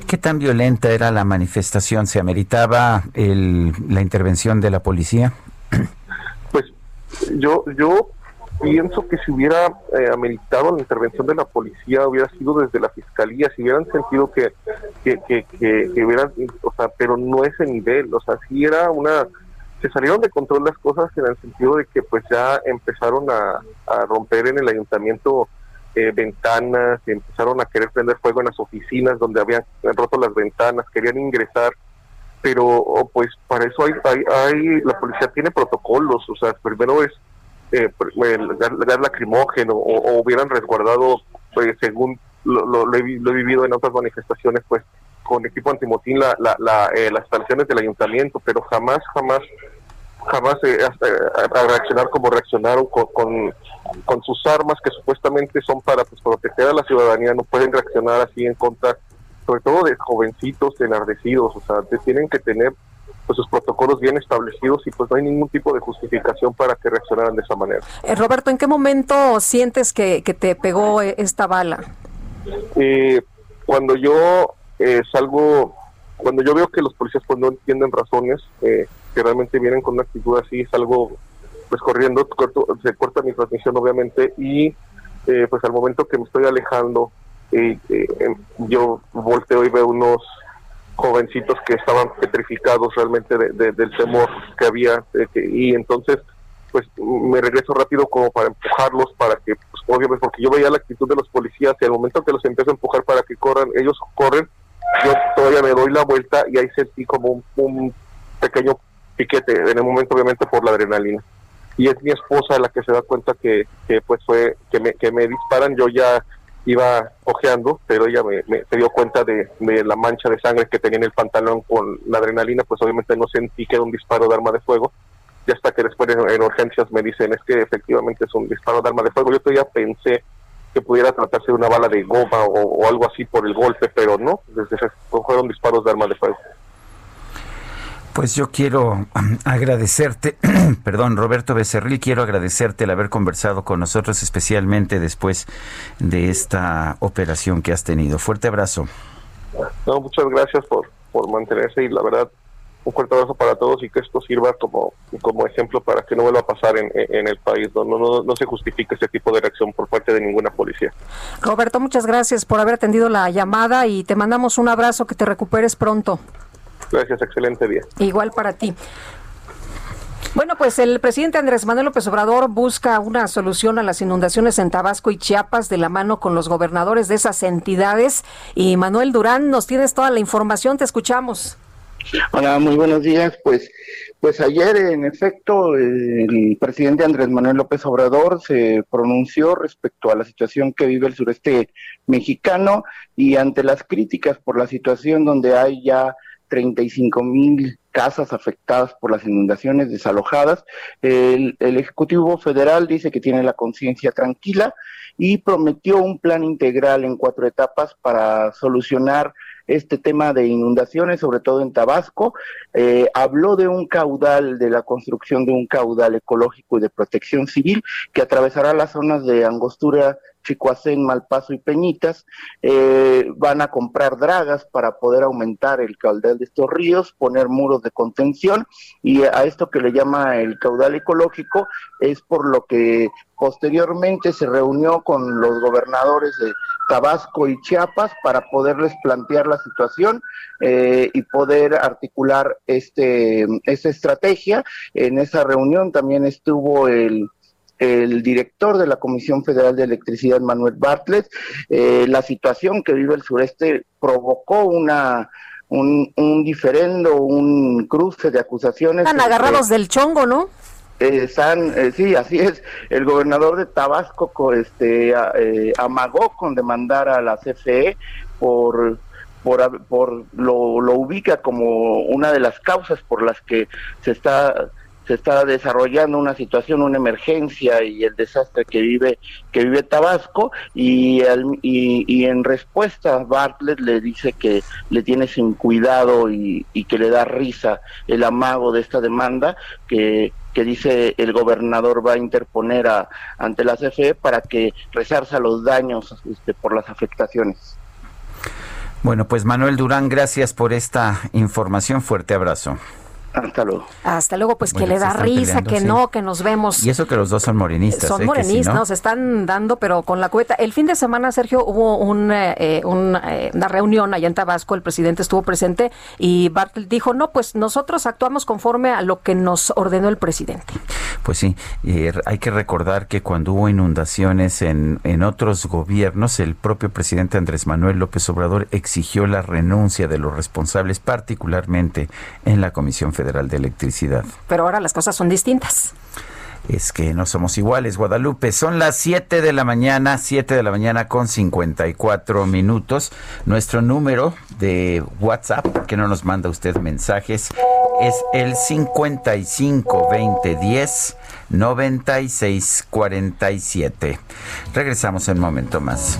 ¿Qué tan violenta era la manifestación? ¿Se ameritaba el, la intervención de la policía? Pues yo, yo pienso que si hubiera eh, ameritado la intervención de la policía, hubiera sido desde la fiscalía, si hubieran sentido que, que, que, que, hubieran, o sea, pero no ese nivel, o sea, si era una, se salieron de control las cosas en el sentido de que pues ya empezaron a, a romper en el ayuntamiento eh, ventanas, empezaron a querer prender fuego en las oficinas donde habían roto las ventanas, querían ingresar, pero oh, pues para eso hay, hay, hay la policía tiene protocolos, o sea, primero es eh, gas, lacrimógeno o, hubieran resguardado, pues, según lo, he, vivido en otras manifestaciones, pues con equipo antimotín la, la, eh, las instalaciones del ayuntamiento, pero jamás, jamás, jamás eh, a reaccionar como reaccionaron con, con, sus armas que supuestamente son para pues, proteger a la ciudadanía, no pueden reaccionar así en contra, sobre todo de jovencitos enardecidos, o sea, tienen que tener pues sus protocolos bien establecidos y pues no hay ningún tipo de justificación para que reaccionaran de esa manera. Eh, Roberto, ¿en qué momento sientes que, te pegó eh, esta bala? Eh, cuando yo salgo, cuando yo veo que los policías pues no entienden razones, que realmente vienen con una actitud así, salgo pues corriendo, se corta mi transmisión obviamente y pues al momento que me estoy alejando, yo volteo y veo unos jovencitos que estaban petrificados realmente del temor que había y entonces pues me regreso rápido como para empujarlos para que pues, obviamente porque yo veía la actitud de los policías y al momento que los empiezo a empujar para que corran ellos corren yo todavía me doy la vuelta y ahí sentí como un, pequeño piquete en el momento obviamente por la adrenalina. Y es mi esposa la que se da cuenta que, que pues fue que me, que me disparan. Yo ya iba ojeando, pero ella me, se dio cuenta de, la mancha de sangre que tenía en el pantalón con la adrenalina, pues obviamente no sentí que era un disparo de arma de fuego, y hasta que después en, urgencias me dicen es que efectivamente es un disparo de arma de fuego, yo todavía pensé que pudiera tratarse de una bala de goma o, o algo así por el golpe, pero no, desde fueron disparos de arma de fuego. Pues yo quiero agradecerte, perdón, Roberto Becerril, quiero agradecerte el haber conversado con nosotros, especialmente después de esta operación que has tenido. Fuerte abrazo. No, muchas gracias por, por mantenerse y la verdad, un fuerte abrazo para todos y que esto sirva como, como ejemplo para que no vuelva a pasar en, en el país. No, no, no se justifique este tipo de reacción por parte de ninguna policía. Roberto, muchas gracias por haber atendido la llamada y te mandamos un abrazo, que te recuperes pronto. Gracias, excelente día. Igual para ti. Bueno, pues el presidente Andrés Manuel López Obrador busca una solución a las inundaciones en Tabasco y Chiapas de la mano con los gobernadores de esas entidades. Y Manuel Durán, nos tienes toda la información, te escuchamos. Hola, muy buenos días. Pues, pues ayer, en efecto, el presidente Andrés Manuel López Obrador se pronunció respecto a la situación que vive el sureste mexicano y ante las críticas por la situación donde hay ya 35 mil casas afectadas por las inundaciones, desalojadas. El, Ejecutivo Federal dice que tiene la conciencia tranquila y prometió un plan integral en cuatro etapas para solucionar este tema de inundaciones, sobre todo en Tabasco. Eh, habló de un caudal, de la construcción de un caudal ecológico y de protección civil que atravesará las zonas de Angostura, Chicoacén, Malpaso y Peñitas, eh, van a comprar dragas para poder aumentar el caudal de estos ríos, poner muros de contención y a esto que le llama el caudal ecológico es por lo que posteriormente se reunió con los gobernadores de Tabasco y Chiapas para poderles plantear la situación eh, y poder articular este esta estrategia. En esa reunión también estuvo el el director de la Comisión Federal de Electricidad, Manuel Bartlett, eh, la situación que vive el sureste provocó una un, un diferendo, un cruce de acusaciones. Están agarrados del chongo, ¿no? Eh, están, eh, sí, así es. El gobernador de Tabasco este, amagó con demandar a la CFE por por, por lo, lo ubica como una de las causas por las que se está se está desarrollando una situación, una emergencia y el desastre que vive que vive Tabasco y, y, en respuesta Bartlett le dice que le tiene sin cuidado y, que le da risa el amago de esta demanda que que dice el gobernador va a interponer a, ante la CFE para que resarza los daños este, por las afectaciones. Bueno, pues Manuel Durán, gracias por esta información. Fuerte abrazo. Hasta luego. Hasta luego, pues que le da risa, que no, que nos vemos. Y eso que los dos son morenistas. Son ¿eh? morenistas, nos están dando, pero con la cueta. El fin de semana, Sergio, hubo un, eh, eh, una reunión allá en Tabasco, el presidente estuvo presente y Bartel dijo, no, pues nosotros actuamos conforme a lo que nos ordenó el presidente. Pues sí, hay que recordar que cuando hubo inundaciones en, en otros gobiernos, el propio presidente Andrés Manuel López Obrador exigió la renuncia de los responsables, particularmente en la Comisión Federal de Electricidad. Pero ahora las cosas son distintas. Es que no somos iguales, Guadalupe. Son las 7 de la mañana, 7 de la mañana con 54 minutos. Nuestro número de WhatsApp, que no nos manda usted mensajes, es el 55 20 10 96 47. Regresamos en un momento más.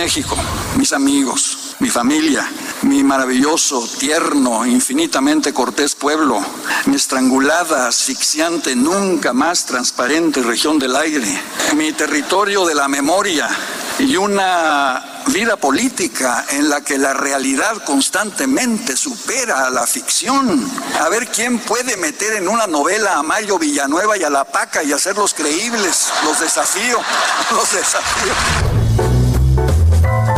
México, mis amigos, mi familia, mi maravilloso, tierno, infinitamente cortés pueblo, mi estrangulada, asfixiante, nunca más transparente región del aire, mi territorio de la memoria y una vida política en la que la realidad constantemente supera a la ficción. A ver quién puede meter en una novela a Mayo Villanueva y a La Paca y hacerlos creíbles. Los desafío, los desafío.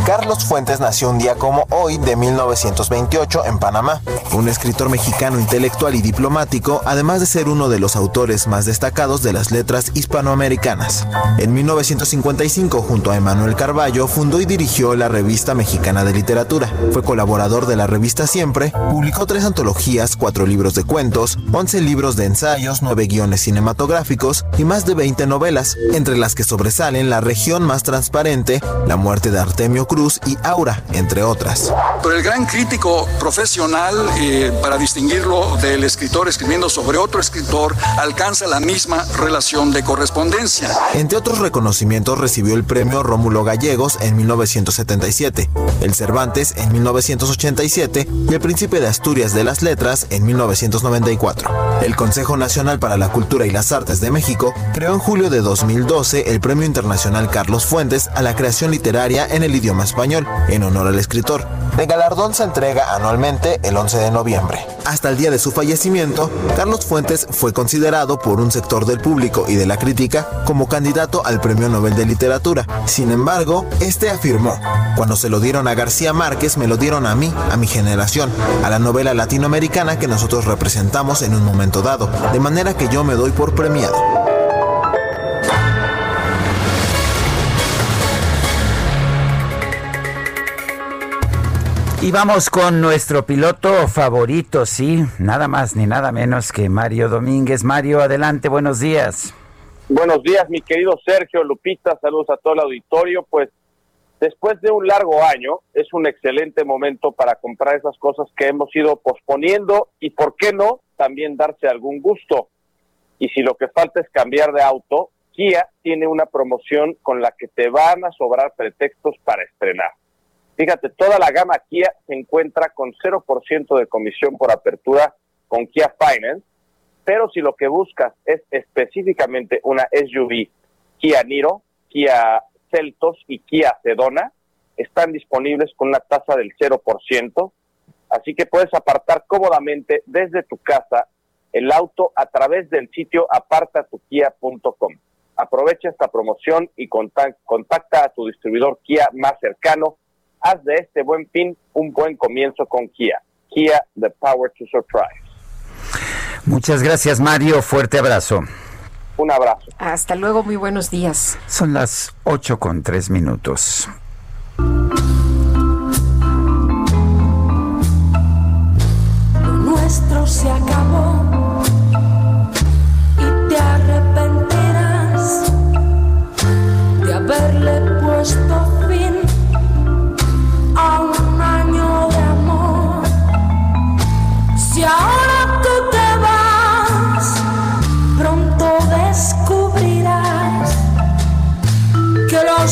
Carlos Fuentes nació un día como hoy de 1928 en Panamá. Un escritor mexicano intelectual y diplomático, además de ser uno de los autores más destacados de las letras hispanoamericanas. En 1955, junto a Emanuel Carballo, fundó y dirigió la Revista Mexicana de Literatura. Fue colaborador de la revista Siempre, publicó tres antologías, cuatro libros de cuentos, once libros de ensayos, nueve guiones cinematográficos y más de 20 novelas, entre las que sobresalen La región más transparente, La muerte de Artemio Cruz y Aura, entre otras. Pero el gran crítico profesional, eh, para distinguirlo del escritor escribiendo sobre otro escritor, alcanza la misma relación de correspondencia. Entre otros reconocimientos recibió el premio Rómulo Gallegos en 1977, el Cervantes en 1987 y el Príncipe de Asturias de las Letras en 1994. El Consejo Nacional para la Cultura y las Artes de México creó en julio de 2012 el Premio Internacional Carlos Fuentes a la creación literaria en el idioma español, en honor al escritor. El galardón se entrega anualmente el 11 de noviembre. Hasta el día de su fallecimiento, Carlos Fuentes fue considerado por un sector del público y de la crítica como candidato al Premio Nobel de Literatura. Sin embargo, este afirmó, cuando se lo dieron a García Márquez, me lo dieron a mí, a mi generación, a la novela latinoamericana que nosotros representamos en un momento dado, de manera que yo me doy por premiado. Y vamos con nuestro piloto favorito, sí, nada más ni nada menos que Mario Domínguez. Mario, adelante, buenos días. Buenos días, mi querido Sergio Lupita, saludos a todo el auditorio. Pues después de un largo año, es un excelente momento para comprar esas cosas que hemos ido posponiendo y, ¿por qué no?, también darse algún gusto. Y si lo que falta es cambiar de auto, Kia tiene una promoción con la que te van a sobrar pretextos para estrenar. Fíjate, toda la gama Kia se encuentra con 0% de comisión por apertura con Kia Finance, pero si lo que buscas es específicamente una SUV Kia Niro, Kia Celtos y Kia Sedona están disponibles con una tasa del 0%, así que puedes apartar cómodamente desde tu casa el auto a través del sitio apartatukia.com. Aprovecha esta promoción y contacta a tu distribuidor Kia más cercano. Haz de este buen fin un buen comienzo con Kia. Kia, the power to surprise. Muchas gracias, Mario. Fuerte abrazo. Un abrazo. Hasta luego, muy buenos días. Son las 8 con 3 minutos. Lo nuestro se acabó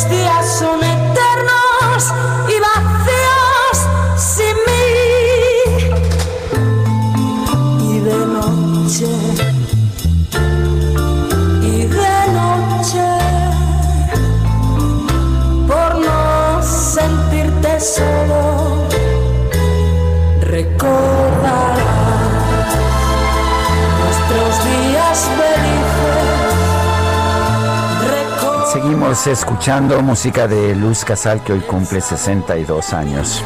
los días son eternos y vacíos sin mí. Y de noche, y de noche, por no sentirte solo, recordarás Seguimos escuchando música de Luz Casal, que hoy cumple 62 años.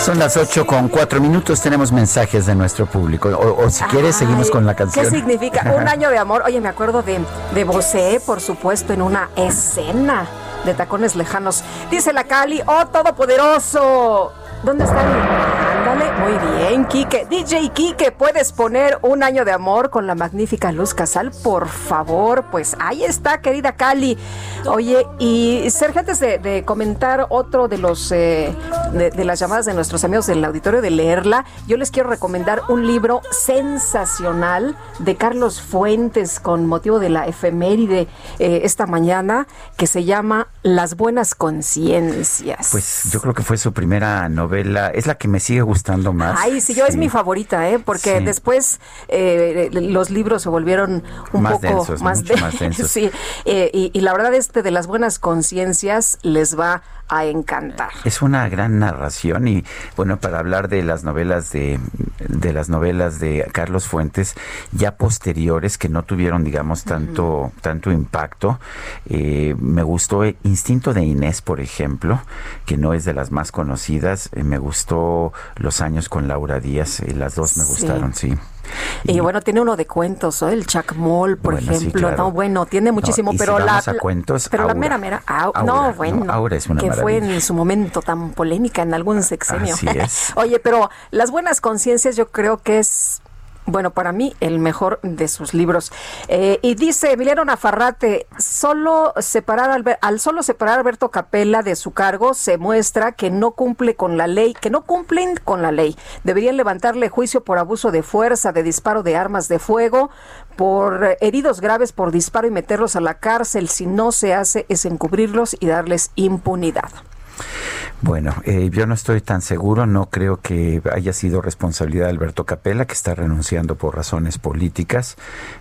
Son las 8 con 4 minutos, tenemos mensajes de nuestro público. O, o si quieres, seguimos con la canción. ¿Qué significa? Un año de amor. Oye, me acuerdo de, de Bosé, por supuesto, en una escena de tacones lejanos. Dice la Cali, oh todopoderoso. ¿Dónde está? Muy bien, Quique. DJ Quique, ¿puedes poner un año de amor con la magnífica Luz Casal? Por favor, pues ahí está, querida Cali. Oye, y Sergio, antes de, comentar otro de los eh, de las llamadas de nuestros amigos del auditorio de leerla, yo les quiero recomendar un libro sensacional de Carlos Fuentes con motivo de la efeméride eh, esta mañana que se llama Las buenas conciencias. Pues yo creo que fue su primera novela, es la que me sigue gustando más. Ay, sí, yo es mi favorita, ¿eh? Porque Sí. después eh, los libros se volvieron un Más poco densos, más, mucho de- más densos. sí, eh, y, y la verdad este de las buenas conciencias les va a encantar. Es una gran narración y bueno, para hablar de las novelas de, de las novelas de Carlos Fuentes, ya posteriores que no tuvieron, digamos, tanto, tanto impacto, eh, me gustó eh, Instinto de Inés, por ejemplo, que no es de las más conocidas. me gustó Los años con Laura Díaz, eh, las dos me Sí. gustaron, sí. Y, bueno, tiene uno de cuentos, ¿no? el Chacmol, por Bueno, sí, ejemplo. claro. No, bueno, tiene muchísimo, y si pero la, vamos a la- cuentos, pero la Aura. mera mera, au- Aura, no, no, bueno, Aura es una que fue maravilla. en su momento tan polémica en algún sexenio. Así es. Oye, pero las buenas conciencias yo creo que es bueno, para mí el mejor de sus libros. Eh, y dice Emiliano Nafarrate, solo separar al, al solo separar a Alberto Capella de su cargo se muestra que no cumple con la ley, que no cumplen con la ley. Deberían levantarle juicio por abuso de fuerza, de disparo de armas de fuego, por heridos graves por disparo y meterlos a la cárcel. Si no se hace es encubrirlos y darles impunidad. Bueno, eh, yo no estoy tan seguro, no creo que haya sido responsabilidad de Alberto Capella, que está renunciando por razones políticas,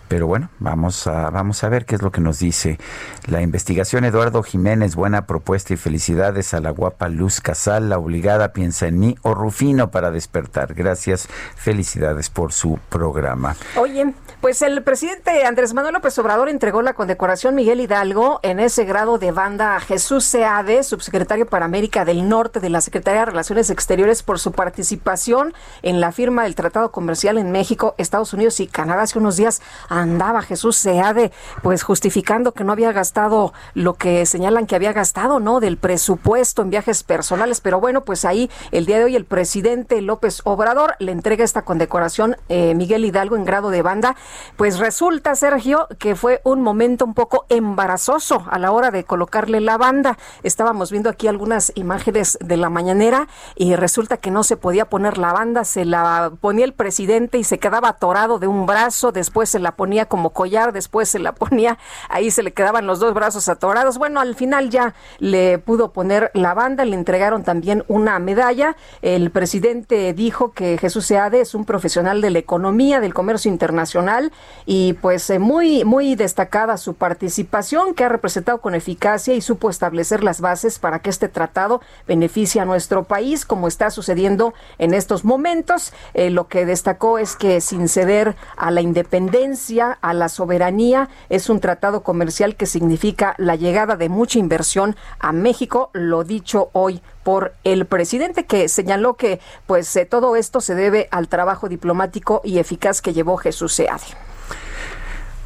pero bueno, vamos a, vamos a ver qué es lo que nos dice la investigación. Eduardo Jiménez, buena propuesta y felicidades a la guapa Luz Casal, la obligada piensa en mí, o Rufino para despertar. Gracias, felicidades por su programa. Oye, pues el presidente Andrés Manuel López Obrador entregó la condecoración Miguel Hidalgo en ese grado de banda a Jesús Seade, subsecretario para América del Norte de la Secretaría de Relaciones Exteriores, por su participación en la firma del Tratado Comercial en México, Estados Unidos y Canadá. Hace unos días andaba Jesús Seade, pues justificando que no había gastado lo que señalan que había gastado, ¿no? Del presupuesto en viajes personales. Pero bueno, pues ahí el día de hoy el presidente López Obrador le entrega esta condecoración eh, Miguel Hidalgo en grado de banda. Pues resulta, Sergio, que fue un momento un poco embarazoso a la hora de colocarle la banda. Estábamos viendo aquí algunas unas imágenes de la mañanera y resulta que no se podía poner la banda, se la ponía el presidente y se quedaba atorado de un brazo, después se la ponía como collar, después se la ponía, ahí se le quedaban los dos brazos atorados. Bueno, al final ya le pudo poner la banda, le entregaron también una medalla. El presidente dijo que Jesús Seade es un profesional de la economía, del comercio internacional y pues eh, muy, muy destacada su participación que ha representado con eficacia y supo establecer las bases para que este tratado beneficie a nuestro país, como está sucediendo en estos momentos. Eh, lo que destacó es que sin ceder a la independencia, a la soberanía, es un tratado comercial que significa la llegada de mucha inversión a México, lo dicho hoy por el presidente que señaló que pues eh, todo esto se debe al trabajo diplomático y eficaz que llevó Jesús Seade.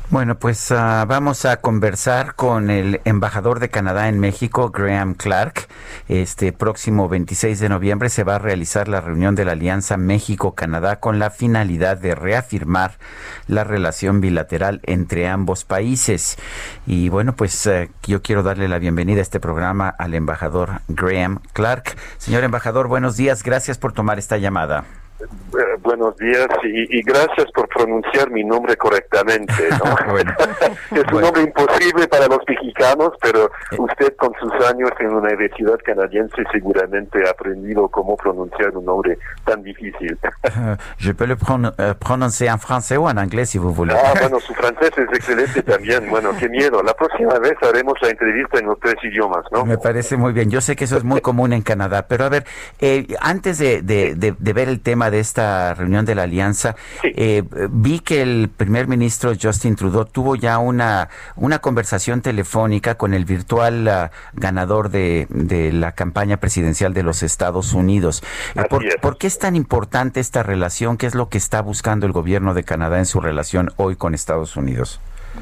Bueno, pues uh, vamos a conversar con el embajador de Canadá en México, Graham Clark. Este próximo 26 de noviembre se va a realizar la reunión de la Alianza México-Canadá con la finalidad de reafirmar la relación bilateral entre ambos países. Y bueno, pues uh, yo quiero darle la bienvenida a este programa al embajador Graham Clark. Señor embajador, buenos días. Gracias por tomar esta llamada. Eh, buenos días y, y, gracias por pronunciar mi nombre correctamente. ¿no? es un nombre imposible para los mexicanos, pero usted con sus años en una universidad canadiense seguramente ha aprendido cómo pronunciar un nombre tan difícil. Je peux le pron uh, prononcer en français o en anglais si vous voulez. Ah, bueno, su francés es excelente también. Bueno, qué miedo. La próxima vez haremos la entrevista en los tres idiomas, ¿no? Me parece muy bien. Yo sé que eso es muy común en Canadá, pero a ver, eh, antes de, de, de, de ver el tema de esta reunión de la alianza, eh, vi que el primer ministro Justin Trudeau tuvo ya una, una conversación telefónica con el virtual uh, ganador de, de, la campaña presidencial de los Estados Unidos. Eh, ¿Por, ¿Por, qué es tan importante esta relación? ¿Qué es lo que está buscando el gobierno de Canadá en su relación hoy con Estados Unidos?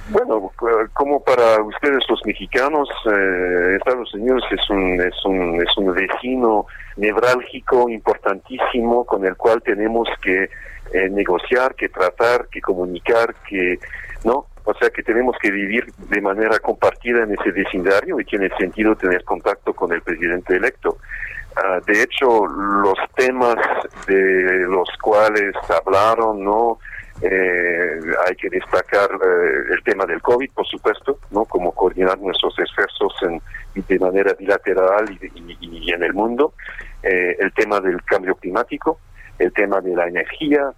Bueno, como para ustedes los mexicanos, eh, Estados Unidos es un, es un, es un vecino nevrálgico importantísimo con el cual tenemos que eh, negociar, que tratar, que comunicar, que no, o sea que tenemos que vivir de manera compartida en ese vecindario y tiene sentido tener contacto con el presidente electo. Uh, de hecho, los temas de los cuales hablaron, ¿no? Eh, hay que destacar eh, el tema del COVID, por supuesto, ¿no? Como coordinar nuestros esfuerzos en, de manera bilateral y en el mundo. Eh, el tema del cambio climático, el tema de la energía,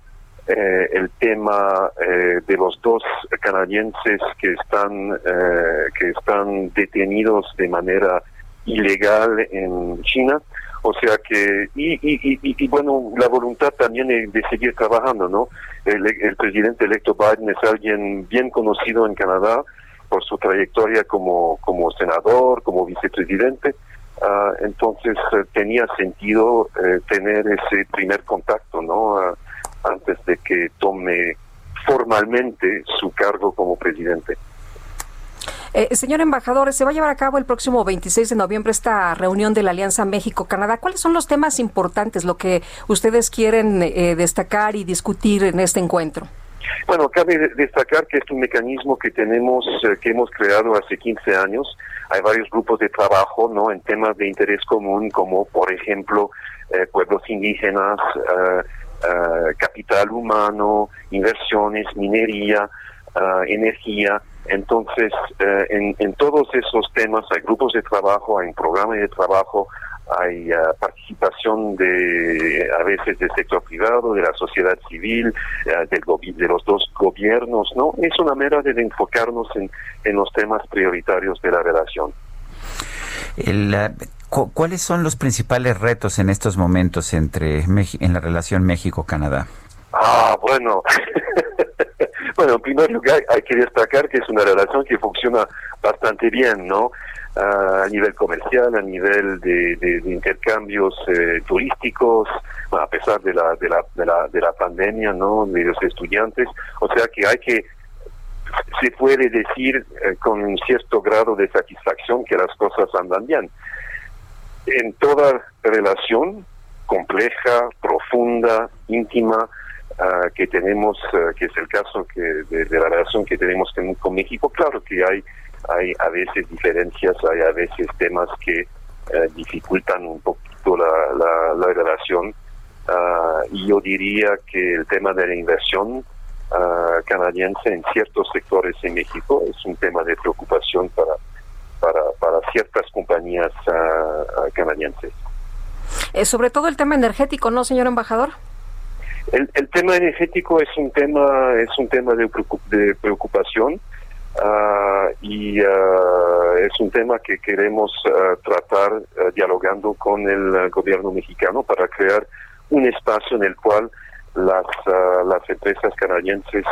eh, el tema eh, de los dos canadienses que están que están detenidos de manera ilegal en China o sea que y, y, y, y bueno la voluntad también de seguir trabajando no el, el, presidente electo Biden es alguien bien conocido en Canadá por su trayectoria como como senador como vicepresidente. Uh, entonces uh, tenía sentido uh, tener ese primer contacto no antes de que tome formalmente su cargo como presidente eh, señor embajador, se va a llevar a cabo el próximo 26 de noviembre esta reunión de la Alianza México-Canadá. ¿Cuáles son los temas importantes, lo que ustedes quieren eh, destacar y discutir en este encuentro? Bueno, cabe destacar que es un mecanismo que tenemos, eh, que hemos creado hace 15 años. Hay varios grupos de trabajo, ¿no? En temas de interés común, como por ejemplo eh, pueblos indígenas, eh, capital humano, inversiones, minería, energía. Entonces, eh, en, en, todos esos temas hay grupos de trabajo, hay programas de trabajo, hay uh, participación de a veces del sector privado, de la sociedad civil, uh, del de los dos gobiernos, ¿no? Es una manera de enfocarnos en, en los temas prioritarios de la relación. El, uh, ¿Cuáles son los principales retos en estos momentos entre en la relación México-Canadá? Ah, bueno. bueno, en primer hay que destacar que es una relación que funciona bastante bien, ¿no? A nivel comercial, a nivel de, intercambios eh, turísticos, a pesar de la, de la, de la, de la pandemia, ¿no? De los estudiantes. O sea que hay que, se puede decir eh, con un cierto grado de satisfacción que las cosas andan bien. En toda relación compleja, profunda, íntima, Uh, que tenemos, uh, que es el caso que de, la relación que tenemos con, México, claro que hay, hay a veces diferencias, hay a veces temas que eh, dificultan un poquito la, la, relación. Ah, y yo diría que el tema de la inversión canadiense en ciertos sectores en México es un tema de preocupación para, para, para ciertas compañías canadienses. Eh, sobre todo el tema energético, ¿no, señor embajador? El, el tema energético es un tema es un tema de, de preocupación uh, y uh, es un tema que queremos uh, tratar dialogando con el gobierno mexicano para crear un espacio en el cual las, las empresas canadienses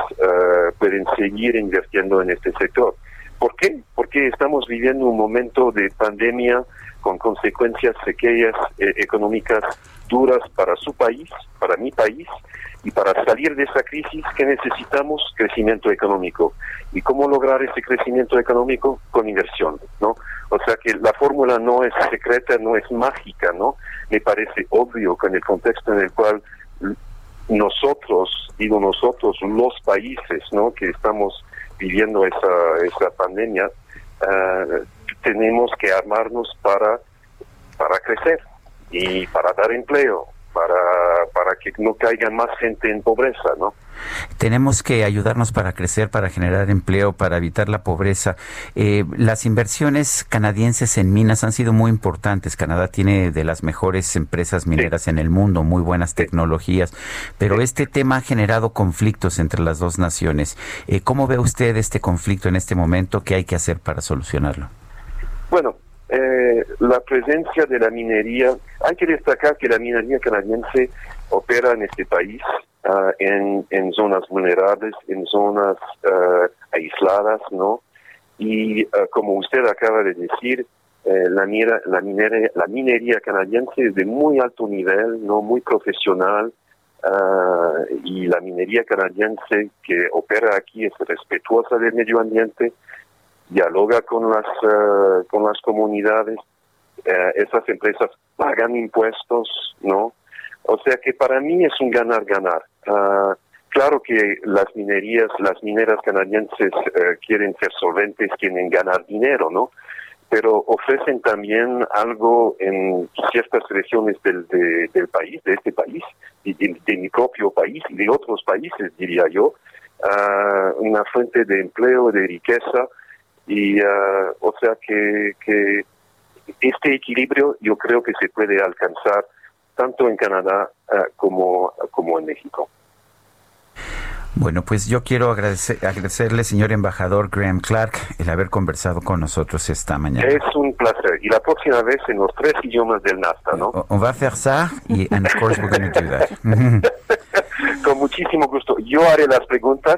pueden seguir invirtiendo en este sector. ¿Por qué? Porque estamos viviendo un momento de pandemia con consecuencias pequeñas eh, económicas duras para su país, para mi país, y para salir de esa crisis que necesitamos crecimiento económico. ¿Y cómo lograr ese crecimiento económico? Con inversión, ¿no? O sea que la fórmula no es secreta, no es mágica, ¿no? Me parece obvio que en el contexto en el cual nosotros, digo nosotros, los países, ¿no? Que estamos viviendo esa, esa pandemia, uh, tenemos que armarnos para, para crecer y para dar empleo, para, para que no caiga más gente en pobreza, ¿no? Tenemos que ayudarnos para crecer, para generar empleo, para evitar la pobreza. Eh, las inversiones canadienses en minas han sido muy importantes. Canadá tiene de las mejores empresas mineras en el mundo, muy buenas tecnologías, pero este tema ha generado conflictos entre las dos naciones. Eh, ¿Cómo ve usted este conflicto en este momento? ¿Qué hay que hacer para solucionarlo? Bueno, eh, la presencia de la minería, hay que destacar que la minería canadiense opera en este país uh, en, en, zonas vulnerables, en zonas uh, aisladas, ¿no? Y uh, como usted acaba de decir, eh, la, la, minería, la minería canadiense es de muy alto nivel, no muy profesional, y la minería canadiense que opera aquí es respetuosa del medio ambiente, dialoga con las, uh, con las comunidades, uh, esas empresas pagan impuestos, ¿no? O sea que para mí es un ganar-ganar. Uh, claro que las minerías, las mineras canadienses quieren ser solventes, quieren ganar dinero, ¿no? Pero ofrecen también algo en ciertas regiones del, del país, de este país, y de, de, mi propio país y de otros países, diría yo, una fuente de empleo, de riqueza, y uh, o sea que, que este equilibrio yo creo que se puede alcanzar tanto en Canadá uh, como, como en México. Bueno, pues yo quiero agradecer, agradecerle, señor embajador Graham Clark, el haber conversado con nosotros esta mañana. Es un placer. Y la próxima vez en los tres idiomas del NAFTA, ¿no? On va a hacer ça y, of course, we're going to do that. muchísimo gusto. Yo haré las preguntas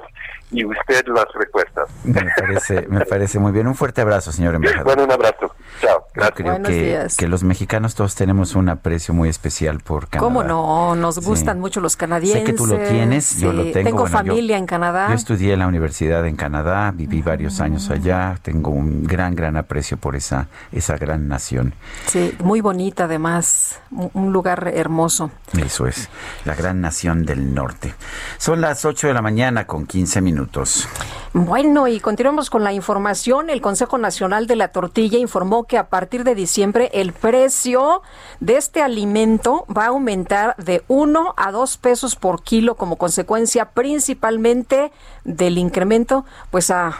y usted las respuestas. Me parece, me parece muy bien. Un fuerte abrazo, señor embajador. Bueno, un abrazo. Chao. Gracias. creo que, que, los mexicanos todos tenemos un aprecio muy especial por Canadá. ¿Cómo no? Nos gustan mucho los canadienses. Sé que tú lo tienes, yo lo tengo. Tengo familia en Canadá. Yo estudié en la universidad en Canadá, viví varios años allá, tengo un gran, gran aprecio por esa, esa gran nación. Sí, muy bonita además, un lugar hermoso. Eso es, la gran nación del norte. Son las 8 de la mañana con 15 minutos. Bueno, y continuamos con la información. El Consejo Nacional de la Tortilla informó que a partir de diciembre el precio de este alimento va a aumentar de 1 a 2 pesos por kilo como consecuencia principalmente del incremento pues a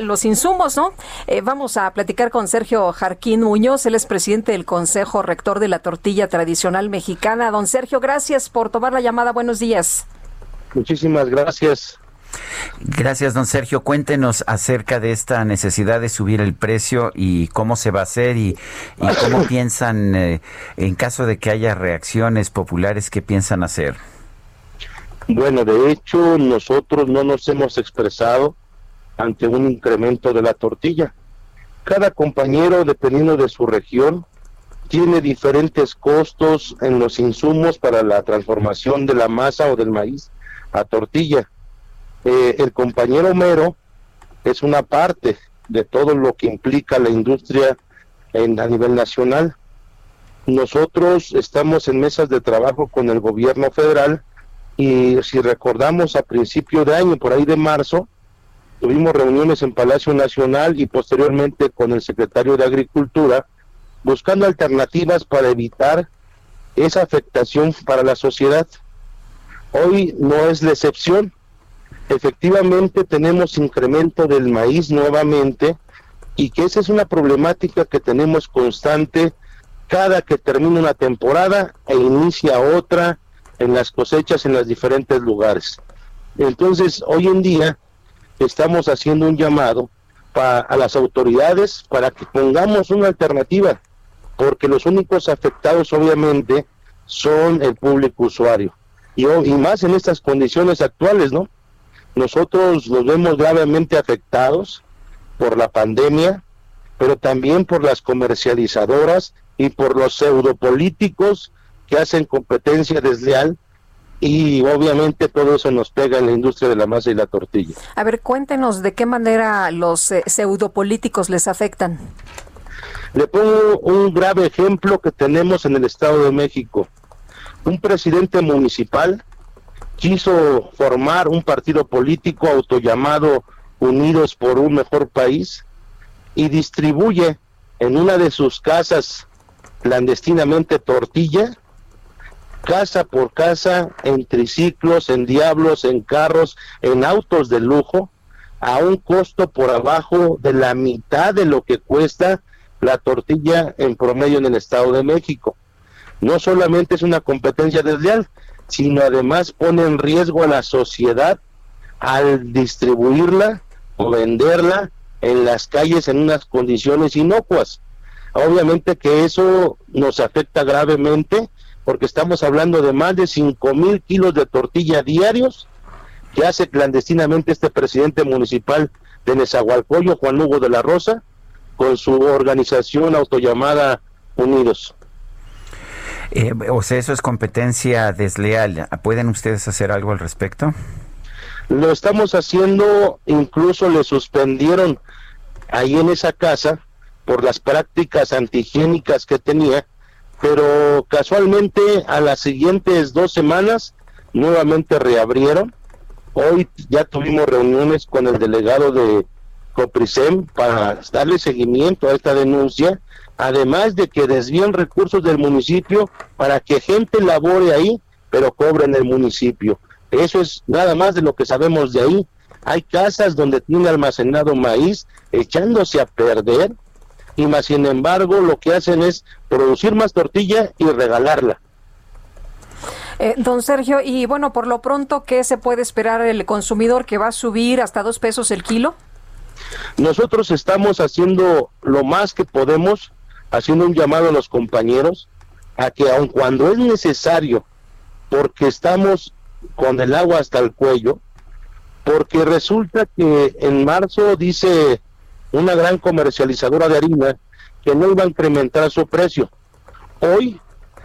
los insumos, ¿no? Eh, vamos a platicar con Sergio Jarquín Muñoz, él es presidente del Consejo Rector de la Tortilla Tradicional Mexicana. Don Sergio, gracias por tomar la llamada. Buenos días. Muchísimas gracias. Gracias, don Sergio. Cuéntenos acerca de esta necesidad de subir el precio y cómo se va a hacer y, y cómo piensan, eh, en caso de que haya reacciones populares, qué piensan hacer. Bueno, de hecho, nosotros no nos hemos expresado ante un incremento de la tortilla. Cada compañero, dependiendo de su región, tiene diferentes costos en los insumos para la transformación de la masa o del maíz a tortilla eh, el compañero Homero es una parte de todo lo que implica la industria en, a nivel nacional. Nosotros estamos en mesas de trabajo con el gobierno federal y si recordamos a principio de año, por ahí de marzo, tuvimos reuniones en Palacio Nacional y posteriormente con el secretario de Agricultura buscando alternativas para evitar esa afectación para la sociedad. Hoy no es la excepción. Efectivamente tenemos incremento del maíz nuevamente y que esa es una problemática que tenemos constante cada que termina una temporada e inicia otra en las cosechas en los diferentes lugares. Entonces, hoy en día estamos haciendo un llamado a las autoridades para que pongamos una alternativa, porque los únicos afectados obviamente son el público usuario. Y, y más en estas condiciones actuales, ¿no? Nosotros los vemos gravemente afectados por la pandemia, pero también por las comercializadoras y por los pseudopolíticos que hacen competencia desleal y obviamente todo eso nos pega en la industria de la masa y la tortilla. A ver, cuéntenos de qué manera los eh, pseudopolíticos les afectan. Le pongo un grave ejemplo que tenemos en el Estado de México. Un presidente municipal quiso formar un partido político autollamado Unidos por un Mejor País y distribuye en una de sus casas clandestinamente tortilla, casa por casa, en triciclos, en diablos, en carros, en autos de lujo, a un costo por abajo de la mitad de lo que cuesta la tortilla en promedio en el Estado de México. No solamente es una competencia desleal, sino además pone en riesgo a la sociedad al distribuirla o venderla en las calles en unas condiciones inocuas. Obviamente que eso nos afecta gravemente porque estamos hablando de más de 5 mil kilos de tortilla diarios que hace clandestinamente este presidente municipal de Nezahualcóyotl, Juan Hugo de la Rosa, con su organización autollamada Unidos. Eh, o sea, eso es competencia desleal. ¿Pueden ustedes hacer algo al respecto? Lo estamos haciendo, incluso le suspendieron ahí en esa casa por las prácticas antihigiénicas que tenía, pero casualmente a las siguientes dos semanas nuevamente reabrieron. Hoy ya tuvimos reuniones con el delegado de Coprisem para darle seguimiento a esta denuncia, además de que desvían recursos del municipio para que gente labore ahí, pero cobre en el municipio. Eso es nada más de lo que sabemos de ahí. Hay casas donde tiene almacenado maíz echándose a perder y más sin embargo lo que hacen es producir más tortilla y regalarla. Eh, don Sergio, y bueno, por lo pronto, ¿qué se puede esperar el consumidor que va a subir hasta dos pesos el kilo? Nosotros estamos haciendo lo más que podemos, haciendo un llamado a los compañeros a que aun cuando es necesario, porque estamos con el agua hasta el cuello, porque resulta que en marzo dice una gran comercializadora de harina que no iba a incrementar su precio. Hoy,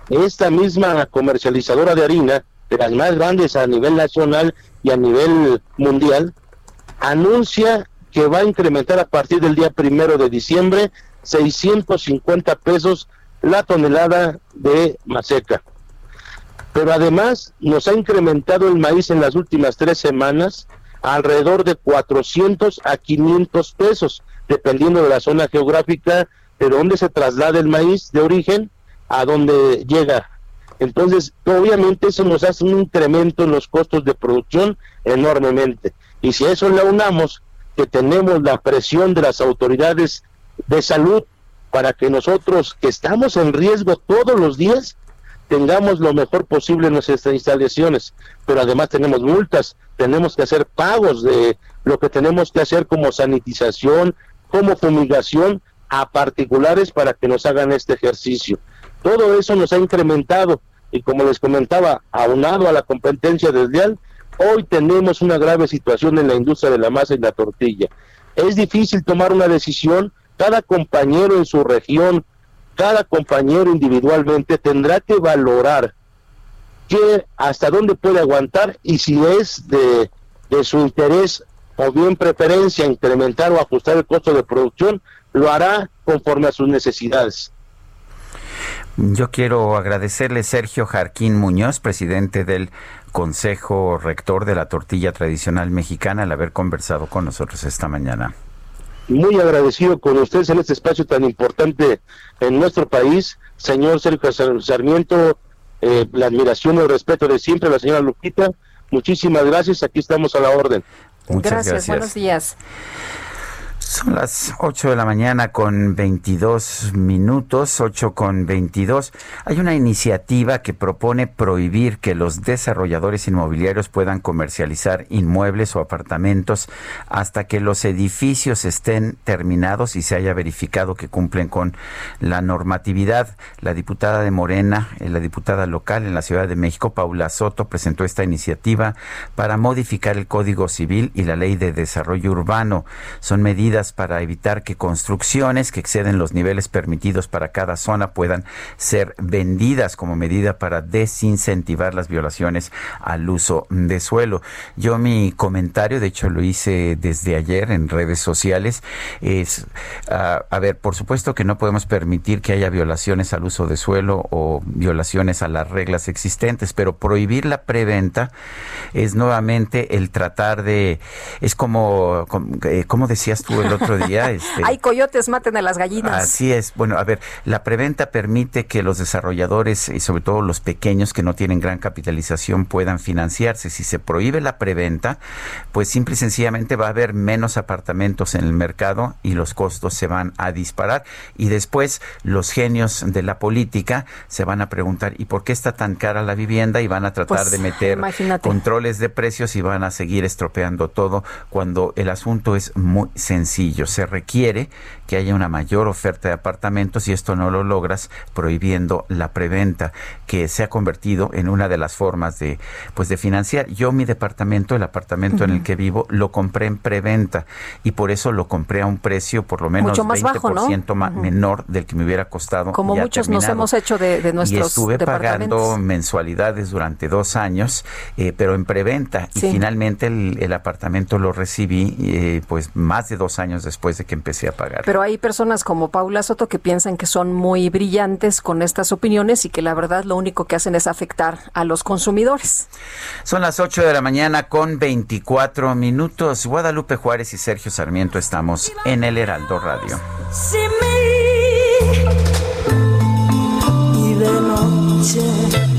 esta misma comercializadora de harina, de las más grandes a nivel nacional y a nivel mundial, anuncia que va a incrementar a partir del día primero de diciembre 650 pesos la tonelada de maseca. Pero además nos ha incrementado el maíz en las últimas tres semanas alrededor de 400 a 500 pesos, dependiendo de la zona geográfica de dónde se traslada el maíz de origen a dónde llega. Entonces, obviamente eso nos hace un incremento en los costos de producción enormemente. Y si a eso le unamos que tenemos la presión de las autoridades de salud para que nosotros, que estamos en riesgo todos los días, tengamos lo mejor posible en nuestras instalaciones, pero además tenemos multas, tenemos que hacer pagos de lo que tenemos que hacer como sanitización, como fumigación a particulares para que nos hagan este ejercicio. Todo eso nos ha incrementado y como les comentaba, aunado a la competencia desleal, hoy tenemos una grave situación en la industria de la masa y la tortilla. Es difícil tomar una decisión, cada compañero en su región, cada compañero individualmente tendrá que valorar que hasta dónde puede aguantar y si es de, de su interés o bien preferencia incrementar o ajustar el costo de producción, lo hará conforme a sus necesidades. Yo quiero agradecerle Sergio Jarquín Muñoz, presidente del Consejo Rector de la Tortilla Tradicional Mexicana, al haber conversado con nosotros esta mañana. Muy agradecido con ustedes en este espacio tan importante en nuestro país. Señor Sergio Sarmiento, eh, la admiración y el respeto de siempre, la señora Lupita. Muchísimas gracias, aquí estamos a la orden. Muchas gracias. gracias. buenos días. Son las 8 de la mañana con 22 minutos, 8 con 22. Hay una iniciativa que propone prohibir que los desarrolladores inmobiliarios puedan comercializar inmuebles o apartamentos hasta que los edificios estén terminados y se haya verificado que cumplen con la normatividad. La diputada de Morena, eh, la diputada local en la Ciudad de México, Paula Soto, presentó esta iniciativa para modificar el Código Civil y la Ley de Desarrollo Urbano. Son medidas para evitar que construcciones que exceden los niveles permitidos para cada zona puedan ser vendidas como medida para desincentivar las violaciones al uso de suelo. Yo mi comentario, de hecho lo hice desde ayer en redes sociales, es, ah, a ver, por supuesto que no podemos permitir que haya violaciones al uso de suelo o violaciones a las reglas existentes, pero prohibir la preventa es nuevamente el tratar de, es como, como, eh, decías tú, otro día. Este, Hay coyotes, maten a las gallinas. Así es. Bueno, a ver, la preventa permite que los desarrolladores y sobre todo los pequeños que no tienen gran capitalización puedan financiarse. Si se prohíbe la preventa, pues simple y sencillamente va a haber menos apartamentos en el mercado y los costos se van a disparar. Y después los genios de la política se van a preguntar, ¿y por qué está tan cara la vivienda? Y van a tratar pues, de meter imagínate. controles de precios y van a seguir estropeando todo cuando el asunto es muy sencillo se requiere que haya una mayor oferta de apartamentos y esto no lo logras prohibiendo la preventa, que se ha convertido en una de las formas de pues de financiar. Yo mi departamento, el apartamento en el que vivo, lo compré en preventa y por eso lo compré a un precio por lo menos Mucho más 20% bajo, ¿no? ma- menor del que me hubiera costado. Como ya muchos nos hemos hecho de, de y nuestros estuve pagando mensualidades durante dos años, eh, pero en preventa. Sí. Y finalmente el, el apartamento lo recibí eh, pues más de dos años después de que empecé a pagar. Pero hay personas como Paula Soto que piensan que son muy brillantes con estas opiniones y que la verdad lo único que hacen es afectar a los consumidores. Son las 8 de la mañana con 24 minutos. Guadalupe Juárez y Sergio Sarmiento estamos en el Heraldo Radio. Sin mí y de noche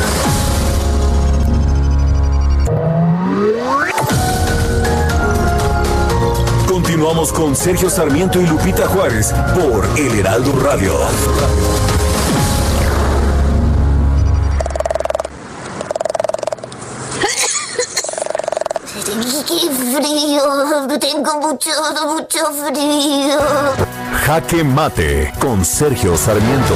Con Sergio Sarmiento y Lupita Juárez por El Heraldo Radio. ¡Qué frío! Tengo mucho, mucho frío. Jaque Mate con Sergio Sarmiento.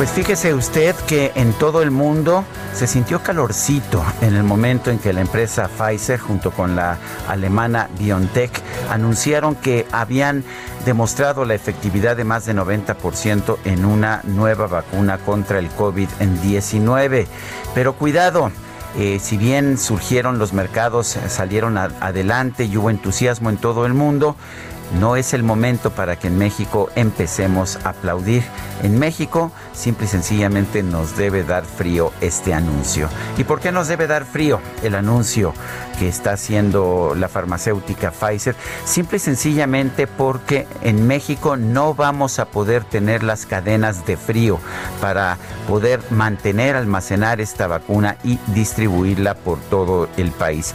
Pues fíjese usted que en todo el mundo se sintió calorcito en el momento en que la empresa Pfizer junto con la alemana BioNTech anunciaron que habían demostrado la efectividad de más de 90% en una nueva vacuna contra el COVID-19. Pero cuidado, eh, si bien surgieron los mercados, salieron adelante y hubo entusiasmo en todo el mundo, no es el momento para que en México empecemos a aplaudir. En México, simple y sencillamente nos debe dar frío este anuncio. ¿Y por qué nos debe dar frío el anuncio que está haciendo la farmacéutica Pfizer? Simple y sencillamente porque en México no vamos a poder tener las cadenas de frío para poder mantener, almacenar esta vacuna y distribuirla por todo el país.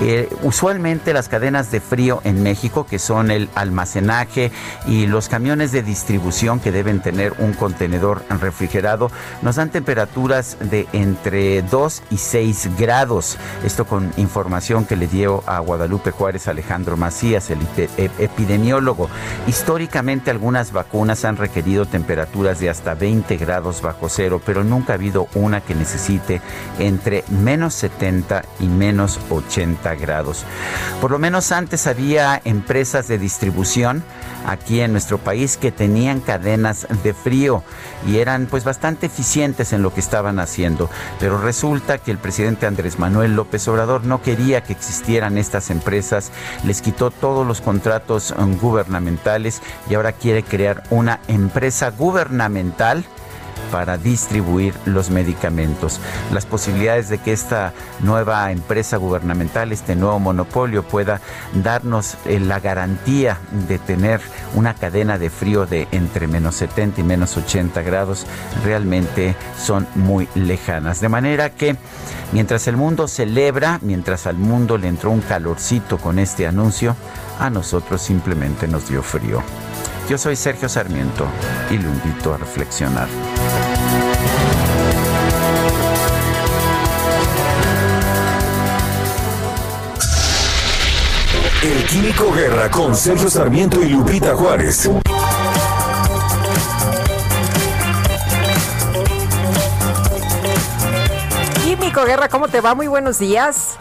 Eh, usualmente las cadenas de frío en México, que son el almacenaje y los camiones de distribución que deben tener un contenedor refrigerado, nos dan temperaturas de entre 2 y 6 grados. Esto con información que le dio a Guadalupe Juárez Alejandro Macías, el epidemiólogo. Históricamente algunas vacunas han requerido temperaturas de hasta 20 grados bajo cero, pero nunca ha habido una que necesite entre menos 70 y menos 80 grados. Por lo menos antes había empresas de distribución aquí en nuestro país que tenían cadenas de frío y eran pues bastante eficientes en lo que estaban haciendo. Pero resulta que el presidente Andrés Manuel López Obrador no quería que existieran estas empresas, les quitó todos los contratos um, gubernamentales y ahora quiere crear una empresa gubernamental para distribuir los medicamentos. Las posibilidades de que esta nueva empresa gubernamental, este nuevo monopolio pueda darnos eh, la garantía de tener una cadena de frío de entre menos 70 y menos 80 grados realmente son muy lejanas. De manera que mientras el mundo celebra, mientras al mundo le entró un calorcito con este anuncio, a nosotros simplemente nos dio frío. Yo soy Sergio Sarmiento y lo invito a reflexionar. El Químico Guerra con Sergio Sarmiento y Lupita Juárez. Químico Guerra, ¿cómo te va? Muy buenos días.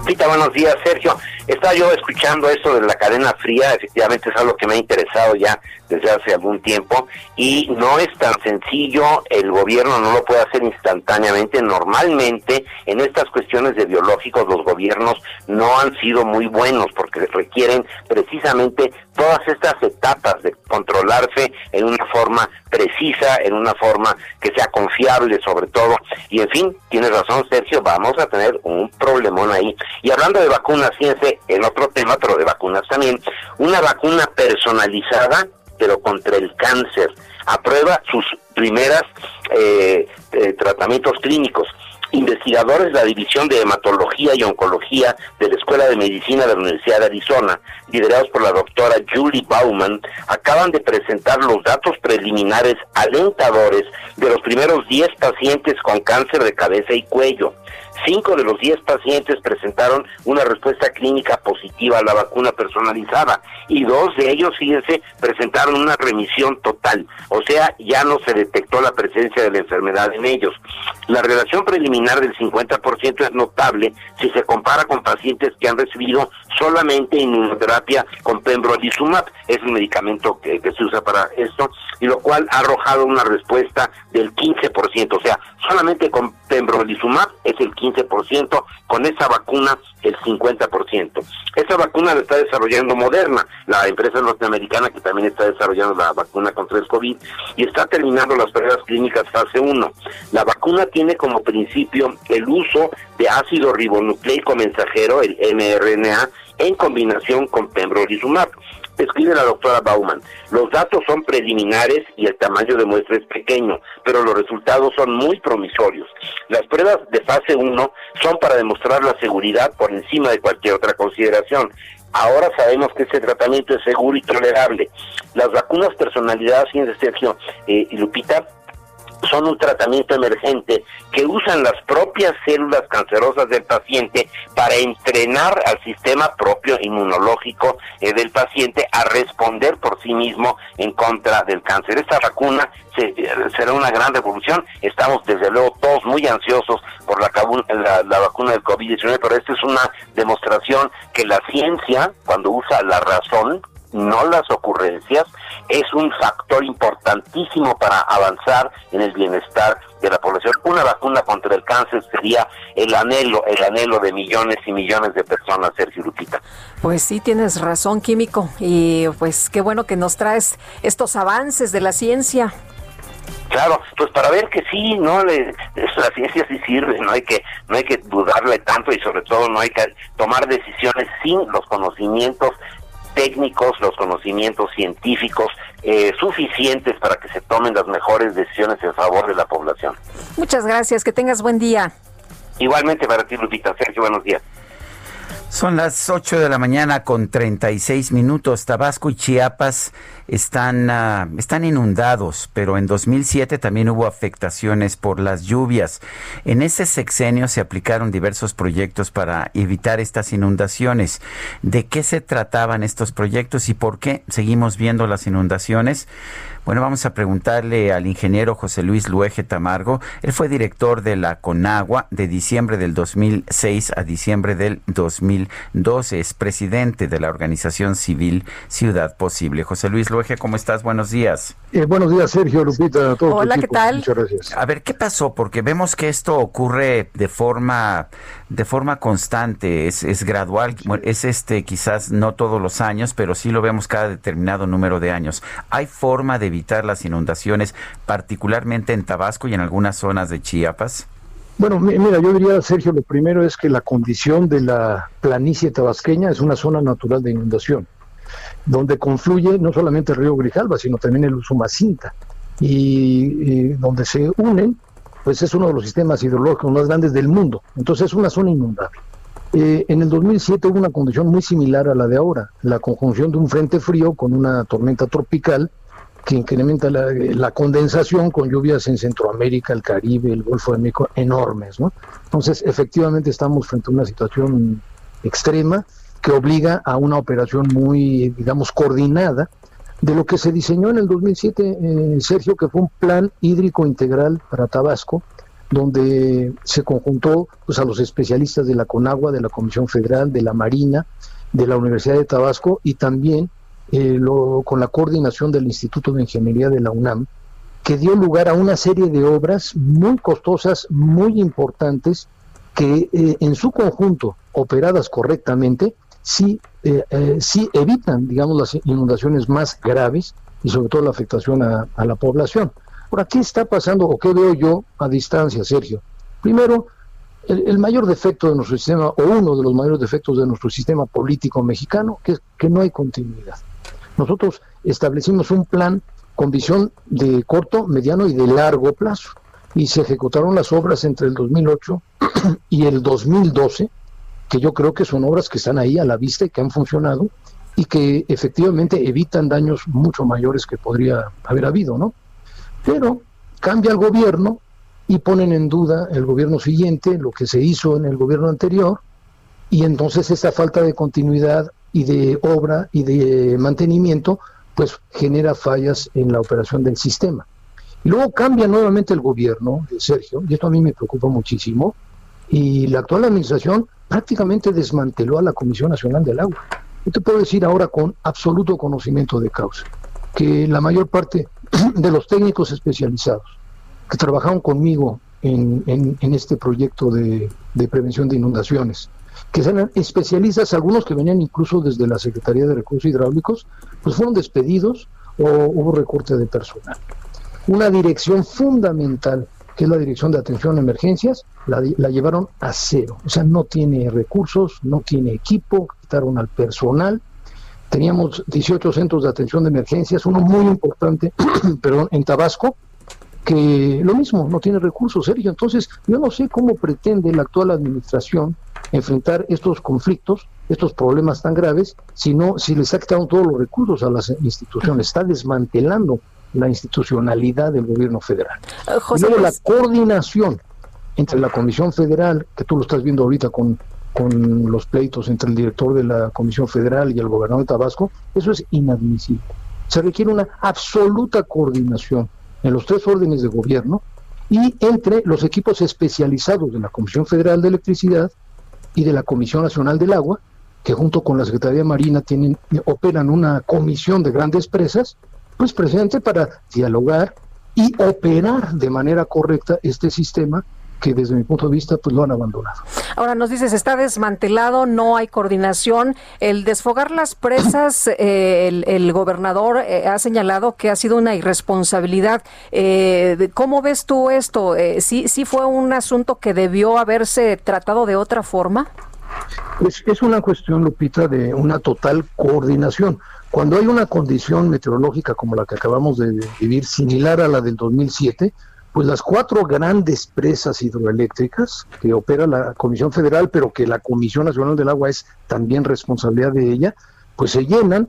Lupita, buenos días, Sergio. Estaba yo escuchando esto de la cadena fría, efectivamente es algo que me ha interesado ya desde hace algún tiempo y no es tan sencillo, el gobierno no lo puede hacer instantáneamente. Normalmente en estas cuestiones de biológicos los gobiernos no han sido muy buenos porque requieren precisamente todas estas etapas de controlarse en una forma precisa, en una forma que sea confiable sobre todo. Y en fin, tienes razón Sergio, vamos a tener un problemón ahí. Y hablando de vacunas, fíjense, en otro tema, pero de vacunas también, una vacuna personalizada, pero contra el cáncer. Aprueba sus primeras eh, eh, tratamientos clínicos. Investigadores de la División de Hematología y Oncología de la Escuela de Medicina de la Universidad de Arizona, liderados por la doctora Julie Bauman, acaban de presentar los datos preliminares alentadores de los primeros 10 pacientes con cáncer de cabeza y cuello. Cinco de los diez pacientes presentaron una respuesta clínica positiva a la vacuna personalizada y dos de ellos, fíjense, presentaron una remisión total. O sea, ya no se detectó la presencia de la enfermedad en ellos. La relación preliminar del 50% es notable si se compara con pacientes que han recibido solamente inmunoterapia con pembrolizumab, es un medicamento que, se usa para esto, y lo cual ha arrojado una respuesta del 15%, o sea, solamente con pembrolizumab es el 15%, con esa vacuna el 50%. Esa vacuna la está desarrollando Moderna, la empresa norteamericana que también está desarrollando la vacuna contra el COVID y está terminando las pruebas clínicas fase 1. La vacuna tiene como principio el uso de ácido ribonucleico mensajero, el mRNA, en combinación con pembrolizumab escribe la doctora Bauman. Los datos son preliminares y el tamaño de muestra es pequeño, pero los resultados son muy promisorios. Las pruebas de fase 1 son para demostrar la seguridad por encima de cualquier otra consideración. Ahora sabemos que este tratamiento es seguro y tolerable. Las vacunas personalizadas, Sergio eh, y Lupita, son un tratamiento emergente que usan las propias células cancerosas del paciente para entrenar al sistema propio inmunológico eh, del paciente a responder por sí mismo en contra del cáncer. Esta vacuna será una gran revolución. Estamos desde luego todos muy ansiosos por la, la, la vacuna del COVID-19, pero esta es una demostración que la ciencia, cuando usa la razón, no las ocurrencias, es un factor importantísimo para avanzar en el bienestar de la población. Una vacuna contra el cáncer sería el anhelo, el anhelo de millones y millones de personas, Sergio Lupita. Pues sí, tienes razón, químico, y pues qué bueno que nos traes estos avances de la ciencia. Claro, pues para ver que sí, no, la ciencia sí sirve, no hay que no hay que dudarle tanto y sobre todo no hay que tomar decisiones sin los conocimientos técnicos, los conocimientos científicos eh, suficientes para que se tomen las mejores decisiones en favor de la población. Muchas gracias, que tengas buen día. Igualmente para ti, Lupita. Sergio, buenos días. Son las 8 de la mañana con 36 minutos. Tabasco y Chiapas están, uh, están inundados, pero en 2007 también hubo afectaciones por las lluvias. En ese sexenio se aplicaron diversos proyectos para evitar estas inundaciones. ¿De qué se trataban estos proyectos y por qué seguimos viendo las inundaciones? Bueno, vamos a preguntarle al ingeniero José Luis Luege Tamargo. Él fue director de la Conagua de diciembre del 2006 a diciembre del 2012. Es presidente de la organización civil Ciudad Posible. José Luis Luege, ¿cómo estás? Buenos días. Eh, buenos días, Sergio, Lupita, a todos. Hola, ¿qué tal? Muchas gracias. A ver, ¿qué pasó? Porque vemos que esto ocurre de forma de forma constante, es, es gradual, es este quizás no todos los años, pero sí lo vemos cada determinado número de años. ¿Hay forma de evitar las inundaciones, particularmente en Tabasco y en algunas zonas de Chiapas? Bueno, mira, yo diría, Sergio, lo primero es que la condición de la planicie tabasqueña es una zona natural de inundación, donde confluye no solamente el río Grijalva, sino también el Usumacinta, y, y donde se unen pues es uno de los sistemas hidrológicos más grandes del mundo. Entonces es una zona inundable. Eh, en el 2007 hubo una condición muy similar a la de ahora, la conjunción de un frente frío con una tormenta tropical que incrementa la, la, condensación con lluvias en Centroamérica, el Caribe, el Golfo de México enormes. ¿no? Entonces, efectivamente estamos frente a una situación extrema que obliga a una operación muy, digamos, coordinada de lo que se diseñó en el 2007, eh, Sergio, que fue un plan hídrico integral para Tabasco, donde se conjuntó pues, a los especialistas de la CONAGUA, de la Comisión Federal, de la Marina, de la Universidad de Tabasco y también eh, con la coordinación del Instituto de Ingeniería de la UNAM, que dio lugar a una serie de obras muy costosas, muy importantes, que eh, en su conjunto, operadas correctamente, sí, eh, eh, sí evitan, digamos, las inundaciones más graves y sobre todo la afectación a, la población. Ahora, ¿qué está pasando o qué veo yo a distancia, Sergio? Primero, el, el, mayor defecto de nuestro sistema, o uno de los mayores defectos de nuestro sistema político mexicano, que es que no hay continuidad. Nosotros establecimos un plan con visión de corto, mediano y de largo plazo, y se ejecutaron las obras entre el 2008 y el 2012, que yo creo que son obras que están ahí a la vista y que han funcionado y que efectivamente evitan daños mucho mayores que podría haber habido, ¿no? Pero cambia el gobierno y ponen en duda el gobierno siguiente, lo que se hizo en el gobierno anterior, y entonces esta falta de continuidad y de obra y de mantenimiento, pues genera fallas en la operación del sistema. Y luego cambia nuevamente el gobierno, Sergio, y esto a mí me preocupa muchísimo, y la actual administración prácticamente desmanteló a la Comisión Nacional del Agua. Yo te puedo decir ahora con absoluto conocimiento de causa que la mayor parte de los técnicos especializados que trabajaron conmigo en, en, en este proyecto de, de, prevención de inundaciones, que eran especialistas, algunos que venían incluso desde la Secretaría de Recursos Hidráulicos, pues fueron despedidos o hubo recorte de personal. Una dirección fundamental que es la Dirección de Atención a Emergencias, la, llevaron a cero. O sea, no tiene recursos, no tiene equipo, quitaron al personal. Teníamos 18 centros de atención de emergencias, uno muy importante, perdón, en Tabasco, que lo mismo, no tiene recursos, Sergio. Entonces, yo no sé cómo pretende la actual administración enfrentar estos conflictos, estos problemas tan graves, si no, si les ha quitado todos los recursos a las instituciones, está desmantelando la institucionalidad del gobierno federal. Uh, José y luego la coordinación entre la Comisión Federal, que tú lo estás viendo ahorita con, con los pleitos entre el director de la Comisión Federal y el gobernador de Tabasco, eso es inadmisible. Se requiere una absoluta coordinación en los tres órdenes de gobierno y entre los equipos especializados de la Comisión Federal de Electricidad y de la Comisión Nacional del Agua, que junto con la Secretaría Marina tienen, operan una comisión de grandes presas pues presidente para dialogar y operar de manera correcta este sistema que desde mi punto de vista pues lo han abandonado. Ahora nos dices, está desmantelado, no hay coordinación. El desfogar las presas, eh, el, el, gobernador eh, ha señalado que ha sido una irresponsabilidad. Eh, ¿Cómo ves tú esto? Eh, ¿sí, ¿Sí fue un asunto que debió haberse tratado de otra forma? Pues es una cuestión, Lupita, de una total coordinación. Cuando hay una condición meteorológica como la que acabamos de vivir, similar a la del 2007, pues las cuatro grandes presas hidroeléctricas que opera la Comisión Federal, pero que la Comisión Nacional del Agua es también responsabilidad de ella, pues se llenan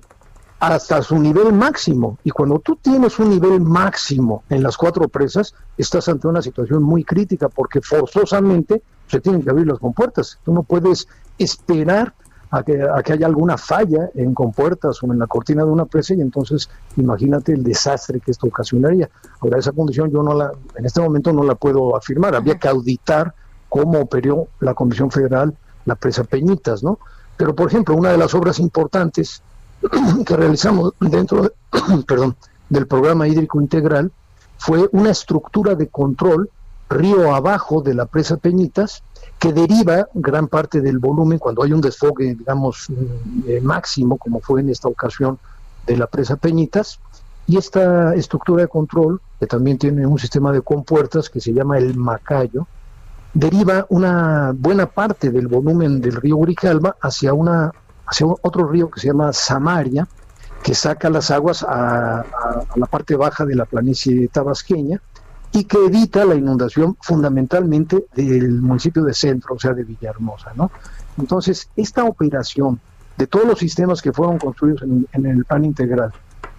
hasta su nivel máximo. Y cuando tú tienes un nivel máximo en las cuatro presas, estás ante una situación muy crítica porque forzosamente se tienen que abrir las compuertas. Tú no puedes esperar a que, a que haya alguna falla en compuertas o en la cortina de una presa y entonces imagínate el desastre que esto ocasionaría. Ahora esa condición yo no la, en este momento no la puedo afirmar, había que auditar cómo operó la Comisión Federal la presa Peñitas, ¿no? Pero por ejemplo, una de las obras importantes que realizamos dentro de, perdón, del programa hídrico integral fue una estructura de control río abajo de la presa Peñitas que deriva gran parte del volumen cuando hay un desfogue, digamos, eh, máximo, como fue en esta ocasión de la presa Peñitas, y esta estructura de control, que también tiene un sistema de compuertas que se llama el Macayo, deriva una buena parte del volumen del río Urijalba hacia, una, hacia otro río que se llama Samaria, que saca las aguas a la parte baja de la planicie tabasqueña, y que evita la inundación fundamentalmente del municipio de Centro, o sea, de Villahermosa, ¿no? Entonces, esta operación de todos los sistemas que fueron construidos en, el plan integral,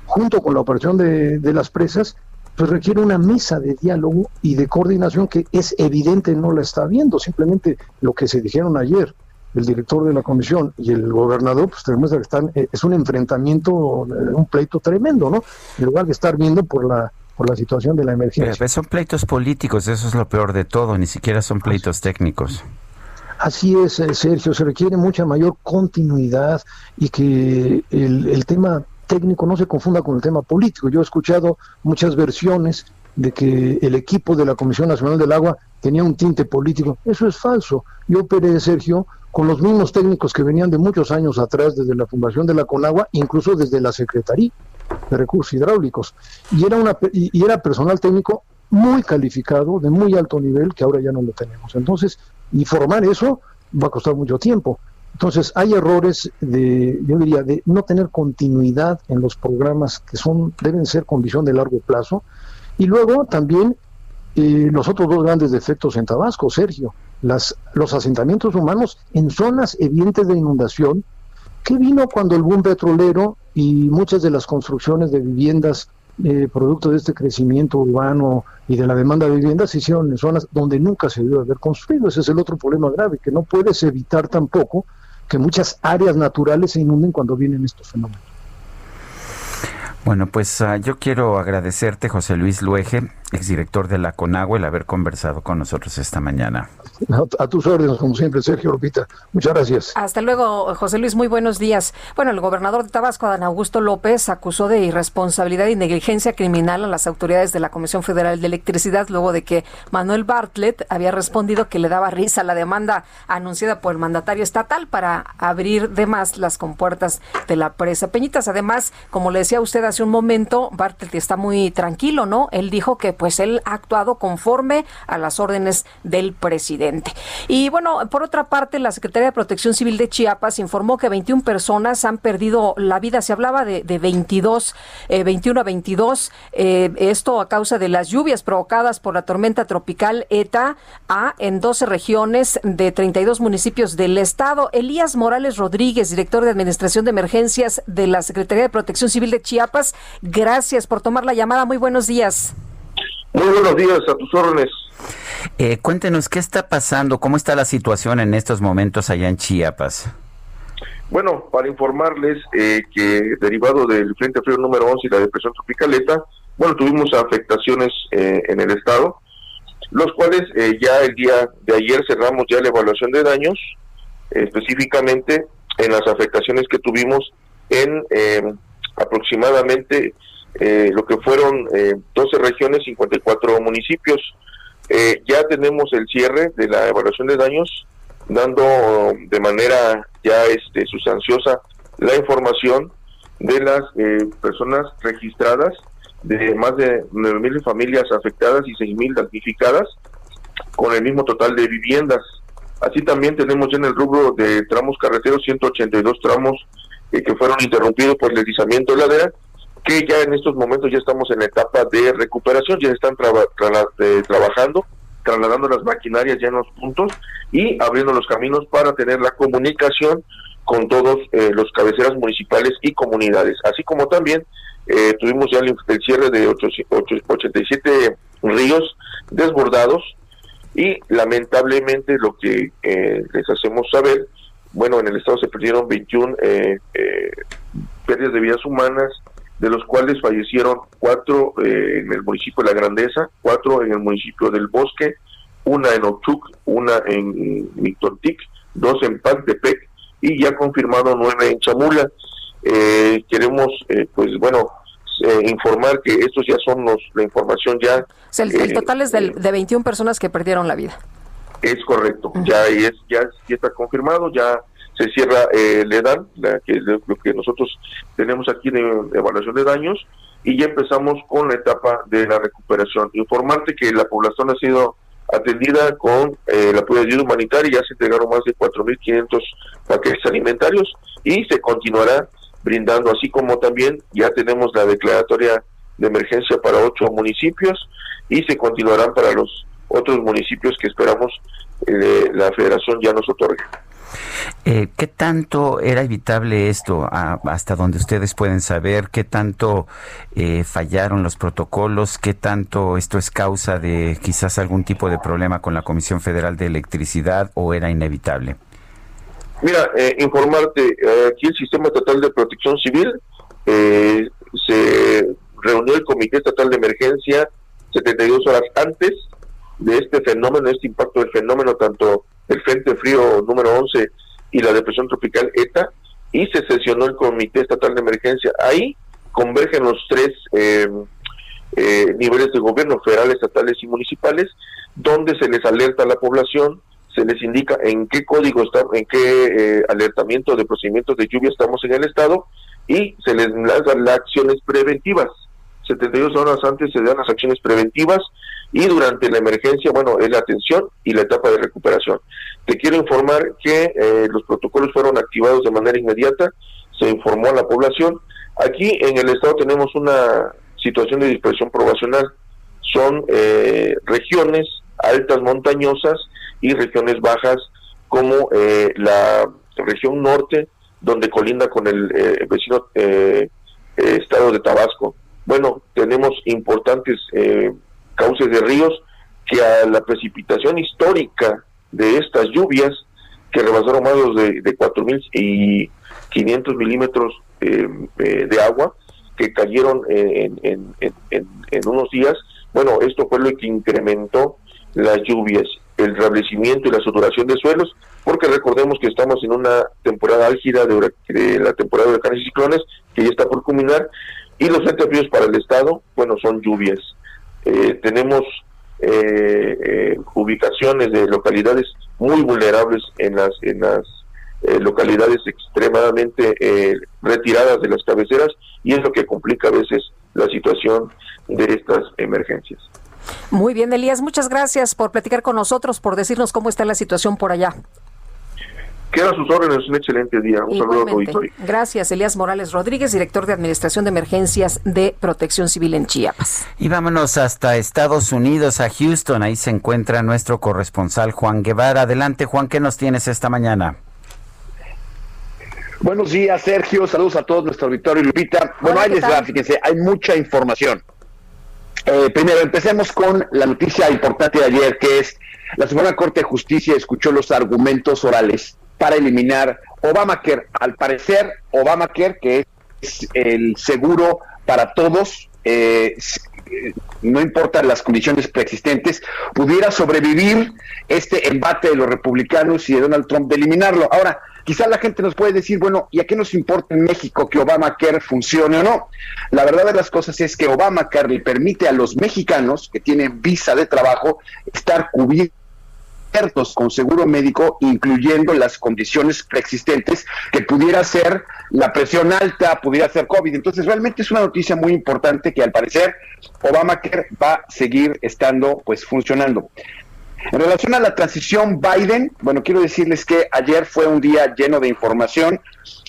junto con la operación de, las presas, pues requiere una mesa de diálogo y de coordinación que es evidente no la está viendo, simplemente lo que se dijeron ayer, el director de la comisión y el gobernador, pues demuestra que están, eh, es un enfrentamiento, eh, un pleito tremendo, ¿no? En lugar de estar viendo por la por la situación de la emergencia. Pero son pleitos políticos, eso es lo peor de todo, ni siquiera son pleitos técnicos. Así es, eh, Sergio, se requiere mucha mayor continuidad y que el, el tema técnico no se confunda con el tema político. Yo he escuchado muchas versiones de que el equipo de la Comisión Nacional del Agua tenía un tinte político. Eso es falso. Yo operé, Sergio, con los mismos técnicos que venían de muchos años atrás, desde la fundación de la CONAGUA, incluso desde la Secretaría de recursos hidráulicos. Y era, una, y, era personal técnico muy calificado, de muy alto nivel, que ahora ya no lo tenemos. Entonces, y formar eso va a costar mucho tiempo. Entonces, hay errores de, yo diría, de no tener continuidad en los programas que son, deben ser con visión de largo plazo. Y luego también eh, los otros dos grandes defectos en Tabasco, Sergio, las, los asentamientos humanos en zonas evidentes de inundación, ¿Qué vino cuando el boom petrolero y muchas de las construcciones de viviendas eh, producto de este crecimiento urbano y de la demanda de viviendas se hicieron en zonas donde nunca se debió haber construido. Ese es el otro problema grave, que no puedes evitar tampoco que muchas áreas naturales se inunden cuando vienen estos fenómenos. Bueno, pues uh, yo quiero agradecerte, José Luis Luege, exdirector de la CONAGUA, el haber conversado con nosotros esta mañana. A, tus órdenes, como siempre, Sergio Lupita. Muchas gracias. Hasta luego, José Luis. Muy buenos días. Bueno, el gobernador de Tabasco, Adán Augusto López, acusó de irresponsabilidad y negligencia criminal a las autoridades de la Comisión Federal de Electricidad luego de que Manuel Bartlett había respondido que le daba risa la demanda anunciada por el mandatario estatal para abrir de más las compuertas de la presa Peñitas. Además, como le decía usted hace un momento, Bartlett está muy tranquilo, ¿no? Él dijo que pues él ha actuado conforme a las órdenes del presidente. Y bueno, por otra parte, la Secretaría de Protección Civil de Chiapas informó que 21 personas han perdido la vida. Se hablaba de, de 22, eh, 21 a 22. Eh, esto a causa de las lluvias provocadas por la tormenta tropical ETA A en 12 regiones de 32 municipios del estado. Elías Morales Rodríguez, director de Administración de Emergencias de la Secretaría de Protección Civil de Chiapas, gracias por tomar la llamada. Muy buenos días. Muy buenos días, a tus órdenes. Eh, cuéntenos, ¿qué está pasando? ¿Cómo está la situación en estos momentos allá en Chiapas? Bueno, para informarles eh, que derivado del Frente Frío número 11 y la depresión tropicaleta, bueno, tuvimos afectaciones eh, en el estado, los cuales eh, ya el día de ayer cerramos ya la evaluación de daños, específicamente en las afectaciones que tuvimos en aproximadamente eh, lo que fueron eh, 12 regiones, 54 municipios. Eh, ya tenemos el cierre de la evaluación de daños, dando de manera ya este sustanciosa la información de las eh, personas registradas, de más de 9.000 familias afectadas y 6.000 damnificadas, con el mismo total de viviendas. Así también tenemos en el rubro de tramos carreteros 182 tramos que fueron interrumpidos por el deslizamiento de ladera que ya en estos momentos ya estamos en la etapa de recuperación, ya están eh, trabajando, trasladando las maquinarias ya en los puntos y abriendo los caminos para tener la comunicación con todos eh, los cabeceras municipales y comunidades, así como también eh, tuvimos ya el, cierre de 87 ríos desbordados y lamentablemente lo que les hacemos saber, bueno, en el estado se perdieron 21 pérdidas de vidas humanas, de los cuales fallecieron cuatro eh, en el municipio de La Grandeza, cuatro en el municipio del Bosque, una en Ochuc, una en Mictontic, dos en Pantepec y ya confirmado nueve en Chamula. Eh, queremos, eh, pues bueno, informar que estos ya son los, la información ya. el, total es de 21 personas que perdieron la vida. Es correcto, ya, es, ya, ya está confirmado, ya se cierra eh, el EDAN, la, que es lo que nosotros tenemos aquí de, evaluación de daños, y ya empezamos con la etapa de la recuperación. Informarte que la población ha sido atendida con eh, el apoyo de ayuda humanitaria, ya se entregaron más de 4.500 paquetes alimentarios y se continuará brindando, así como también ya tenemos la declaratoria de emergencia para ocho municipios y se continuarán para los otros municipios que esperamos eh, la federación ya nos otorgue. Eh, ¿Qué tanto era evitable esto hasta donde ustedes pueden saber? ¿Qué tanto eh, fallaron los protocolos? ¿Qué tanto esto es causa de quizás algún tipo de problema con la Comisión Federal de Electricidad o era inevitable? Mira, eh, informarte, aquí el Sistema Estatal de Protección Civil se reunió el Comité Estatal de Emergencia 72 horas antes de este fenómeno, este impacto del fenómeno, tanto el Frente Frío número 11 y la depresión tropical ETA, y se sesionó el Comité Estatal de Emergencia. Ahí convergen los tres eh, eh, niveles de gobierno, federales, estatales y municipales, donde se les alerta a la población, se les indica en qué código está, en qué eh, alertamiento de procedimientos de lluvia estamos en el estado y se les lanzan las acciones preventivas. 72 horas antes se dan las acciones preventivas y durante la emergencia, bueno, es la atención y la etapa de recuperación. Te quiero informar que eh, los protocolos fueron activados de manera inmediata, se informó a la población. Aquí en el estado tenemos una situación de dispersión poblacional. Son eh, regiones altas montañosas y regiones bajas como eh, la región norte, donde colinda con el vecino estado de Tabasco. Bueno, tenemos importantes cauces de ríos que a la precipitación histórica de estas lluvias que rebasaron más de, de 4.500 milímetros eh, eh, de agua que cayeron en, unos días, bueno, esto fue lo que incrementó las lluvias, el restablecimiento y la saturación de suelos, porque recordemos que estamos en una temporada álgida de, la temporada de huracanes y ciclones, que ya está por culminar, y los frentes fríos para el estado, bueno, son lluvias. Eh, tenemos eh, eh, ubicaciones de localidades muy vulnerables en las en las localidades extremadamente retiradas de las cabeceras y es lo que complica a veces la situación de estas emergencias. Muy bien, Elías, muchas gracias por platicar con nosotros, por decirnos cómo está la situación por allá. Queda sus órdenes, un excelente día. Un saludo a auditorio. Gracias, Elías Morales Rodríguez, director de Administración de Emergencias de Protección Civil en Chiapas. Y vámonos hasta Estados Unidos, a Houston. Ahí se encuentra nuestro corresponsal Juan Guevara. Adelante, Juan, ¿qué nos tienes esta mañana? Buenos días, Sergio. Saludos a todos nuestro auditorio y Lupita. Bueno, ahí les va, fíjense, hay mucha información. Eh, primero, empecemos con la noticia importante de ayer, que es la Suprema Corte de Justicia escuchó los argumentos orales para eliminar Obamacare. Al parecer, Obamacare, que es el seguro para todos, eh, no importa las condiciones preexistentes, pudiera sobrevivir este embate de los republicanos y de Donald Trump de eliminarlo. Ahora, quizá la gente nos puede decir, bueno, ¿y a qué nos importa en México que Obamacare funcione o no? La verdad de las cosas es que Obamacare le permite a los mexicanos que tienen visa de trabajo estar cubiertos con seguro médico, incluyendo las condiciones preexistentes, que pudiera ser la presión alta, pudiera ser COVID. Entonces, realmente es una noticia muy importante que al parecer Obamacare va a seguir estando pues funcionando. En relación a la transición Biden, bueno, quiero decirles que ayer fue un día lleno de información.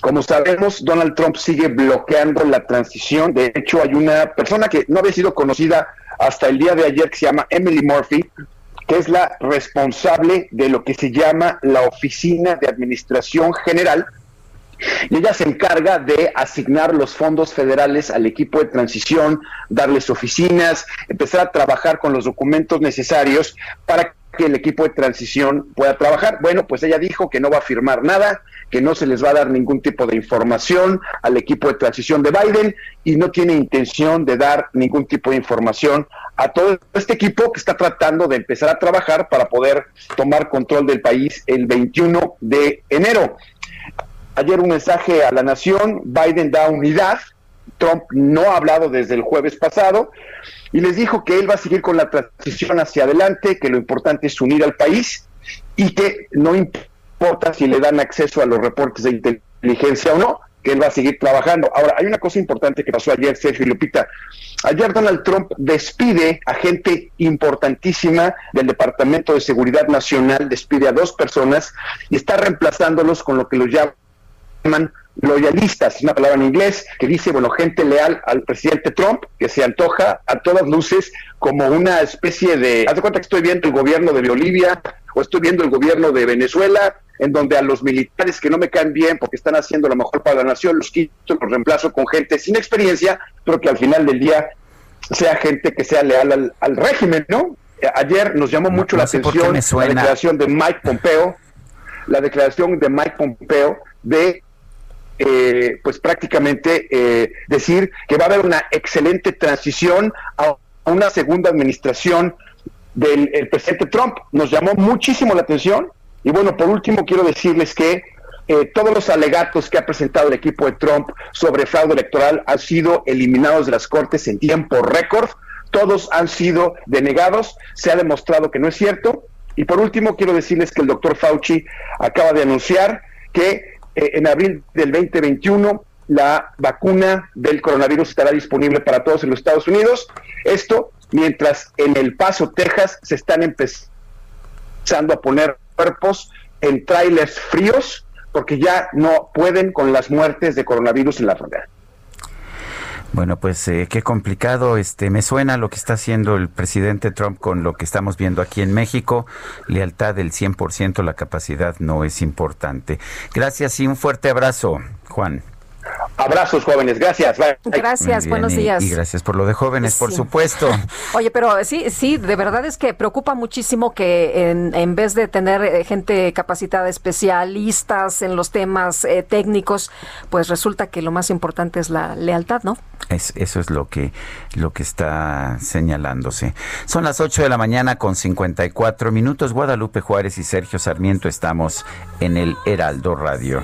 Como sabemos, Donald Trump sigue bloqueando la transición. De hecho, hay una persona que no había sido conocida hasta el día de ayer que se llama Emily Murphy, que es la responsable de lo que se llama la Oficina de Administración General, y ella se encarga de asignar los fondos federales al equipo de transición, darles oficinas, empezar a trabajar con los documentos necesarios para que el equipo de transición pueda trabajar. Bueno, pues ella dijo que no va a firmar nada, que no se les va a dar ningún tipo de información al equipo de transición de Biden y no tiene intención de dar ningún tipo de información a todo este equipo que está tratando de empezar a trabajar para poder tomar control del país el 21 de enero. Ayer un mensaje a la nación, Biden da unidad, Trump no ha hablado desde el jueves pasado y les dijo que él va a seguir con la transición hacia adelante, que lo importante es unir al país y que no importa si le dan acceso a los reportes de inteligencia o no, que él va a seguir trabajando. Ahora, hay una cosa importante que pasó ayer, Sergio y Lupita. Ayer Donald Trump despide a gente importantísima del Departamento de Seguridad Nacional, despide a dos personas y está reemplazándolos con lo que los llama llaman loyalistas, es una palabra en inglés que dice, bueno, gente leal al presidente Trump, que se antoja a todas luces como una especie de, haz de cuenta que estoy viendo el gobierno de Bolivia o estoy viendo el gobierno de Venezuela, en donde a los militares que no me caen bien porque están haciendo lo mejor para la nación, los quito, los reemplazo con gente sin experiencia, pero que al final del día sea gente que sea leal al, régimen, ¿no? Ayer nos llamó mucho la atención la declaración de Mike Pompeo, la declaración de Mike Pompeo de eh, pues prácticamente eh, decir que va a haber una excelente transición a una segunda administración del presidente Trump. Nos llamó muchísimo la atención y bueno, por último quiero decirles que eh, todos los alegatos que ha presentado el equipo de Trump sobre fraude electoral han sido eliminados de las cortes en tiempo récord. Todos han sido denegados. Se ha demostrado que no es cierto. Y por último, quiero decirles que el doctor Fauci acaba de anunciar que eh, en abril del 2021 la vacuna del coronavirus estará disponible para todos en los Estados Unidos. Esto mientras en El Paso, Texas, se están empezando a poner cuerpos en trailers fríos porque ya no pueden con las muertes de coronavirus en la frontera. Bueno, pues eh, qué complicado. Este, me suena lo que está haciendo el presidente Trump con lo que estamos viendo aquí en México. Lealtad del 100%, la capacidad no es importante. Gracias y un fuerte abrazo, Juan. Abrazos jóvenes, gracias. Gracias, buenos días. Y, gracias por lo de jóvenes, por supuesto. Oye, pero sí, sí, de verdad es que preocupa muchísimo que en, en vez de tener eh, gente capacitada, especialistas en los temas eh, técnicos, pues resulta que lo más importante es la lealtad, ¿no? Es, eso es lo que, lo que está señalándose. Son las 8 de la mañana con 54 minutos. Guadalupe Juárez y Sergio Sarmiento estamos en el Heraldo Radio.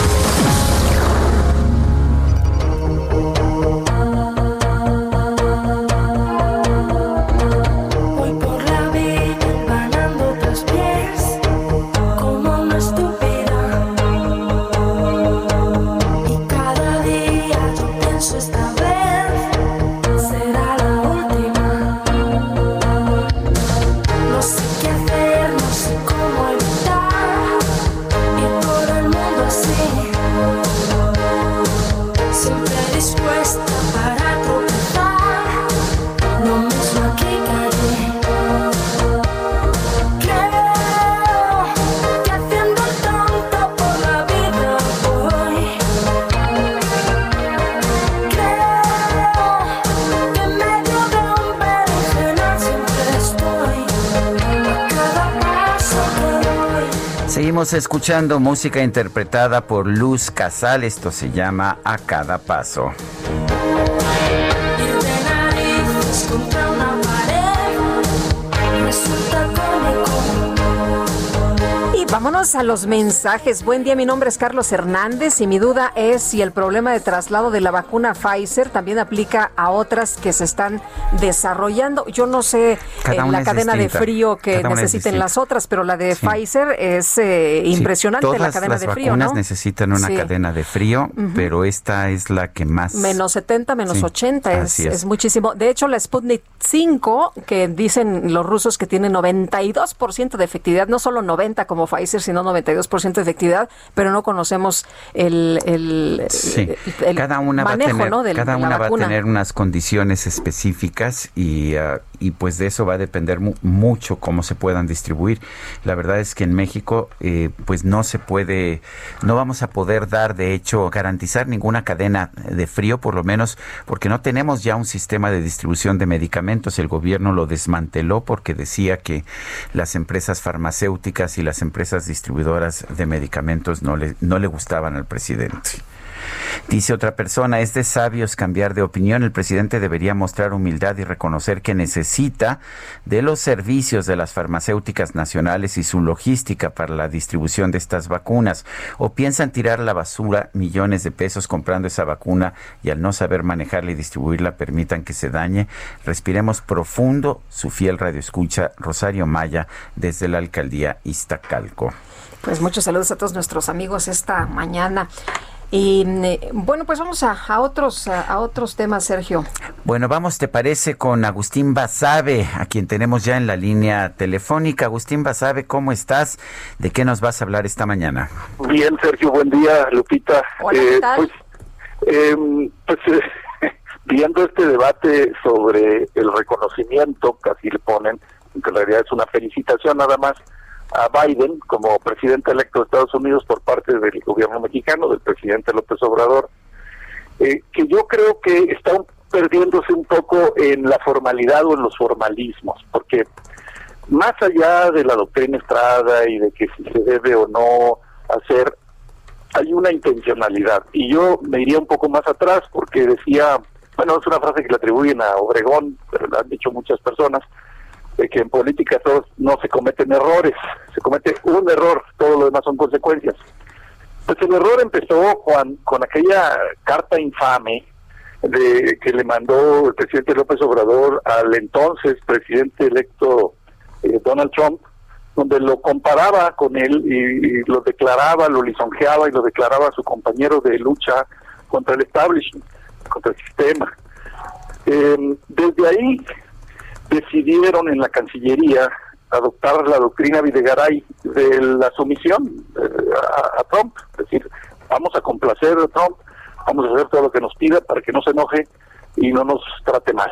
Seguimos escuchando música interpretada por Luz Casal. Esto se llama A Cada Paso. Vámonos a los mensajes. Buen día, mi nombre es Carlos Hernández y mi duda es si el problema de traslado de la vacuna Pfizer también aplica a otras que se están desarrollando. Yo no sé Cada eh, la cadena distinta. de frío que necesiten las otras, pero la de Sí. Pfizer es eh, impresionante Sí, la cadena las de frío, vacunas ¿no? necesitan una Sí. cadena de frío, pero esta es la que más... Menos 70, menos Sí, 80, es, así es. es muchísimo. De hecho, la Sputnik 5, que dicen los rusos que tiene 92% de efectividad, no solo 90 como Pfizer, sino 92% de efectividad, pero no conocemos el, el, Sí, el- cada una va a manejo, tener, cada de una va a tener unas condiciones específicas y, ah, y pues de eso va a depender mu- mucho cómo se puedan distribuir. La verdad es que en México eh, pues no se puede, no vamos a poder dar de hecho garantizar ninguna cadena de frío por lo menos porque no tenemos ya un sistema de distribución de medicamentos. El gobierno lo desmanteló porque decía que las empresas farmacéuticas y las empresas distribuidoras de medicamentos no le, no le gustaban al presidente. Dice otra persona, es de sabios cambiar de opinión. El presidente debería mostrar humildad y reconocer que necesita de los servicios de las farmacéuticas nacionales y su logística para la distribución de estas vacunas. O piensan tirar la basura millones de pesos comprando esa vacuna y al no saber manejarla y distribuirla permitan que se dañe. Respiremos profundo. Su fiel radio escucha Rosario Maya desde la alcaldía Iztacalco. Pues muchos saludos a todos nuestros amigos esta mañana. Y eh, bueno, pues vamos a, a otros a, a otros temas, Sergio. Bueno, vamos, ¿te parece con Agustín Basabe, a quien tenemos ya en la línea telefónica? Agustín Basabe, ¿cómo estás? ¿De qué nos vas a hablar esta mañana? Bien, Sergio, buen día, Lupita. Hola, ¿qué tal? Pues, em, pues eh, viendo este debate sobre el reconocimiento, así le ponen, que en realidad es una felicitación nada más a Biden como presidente electo de Estados Unidos por parte del gobierno mexicano, del presidente López Obrador, eh, que yo creo que está un- perdiéndose un poco en la formalidad o en los formalismos, porque más allá de la doctrina Estrada y de que si se debe o no hacer, hay una intencionalidad. Y yo me iría un poco más atrás porque decía, bueno, es una frase que le atribuyen a Obregón, pero la han dicho muchas personas, que en política todos no se cometen errores, se comete un error, todo lo demás son consecuencias. Pues el error empezó Juan, con aquella carta infame de que le mandó el presidente López Obrador al entonces presidente electo eh, Donald Trump, donde lo comparaba con él y, lo declaraba, lo lisonjeaba y lo declaraba su compañero de lucha contra el establishment, contra el sistema. Eh, desde ahí decidieron en la Cancillería adoptar la doctrina Videgaray de la sumisión eh, a, Trump, es decir, vamos a complacer a Trump, vamos a hacer todo lo que nos pida para que no se enoje y no nos trate mal.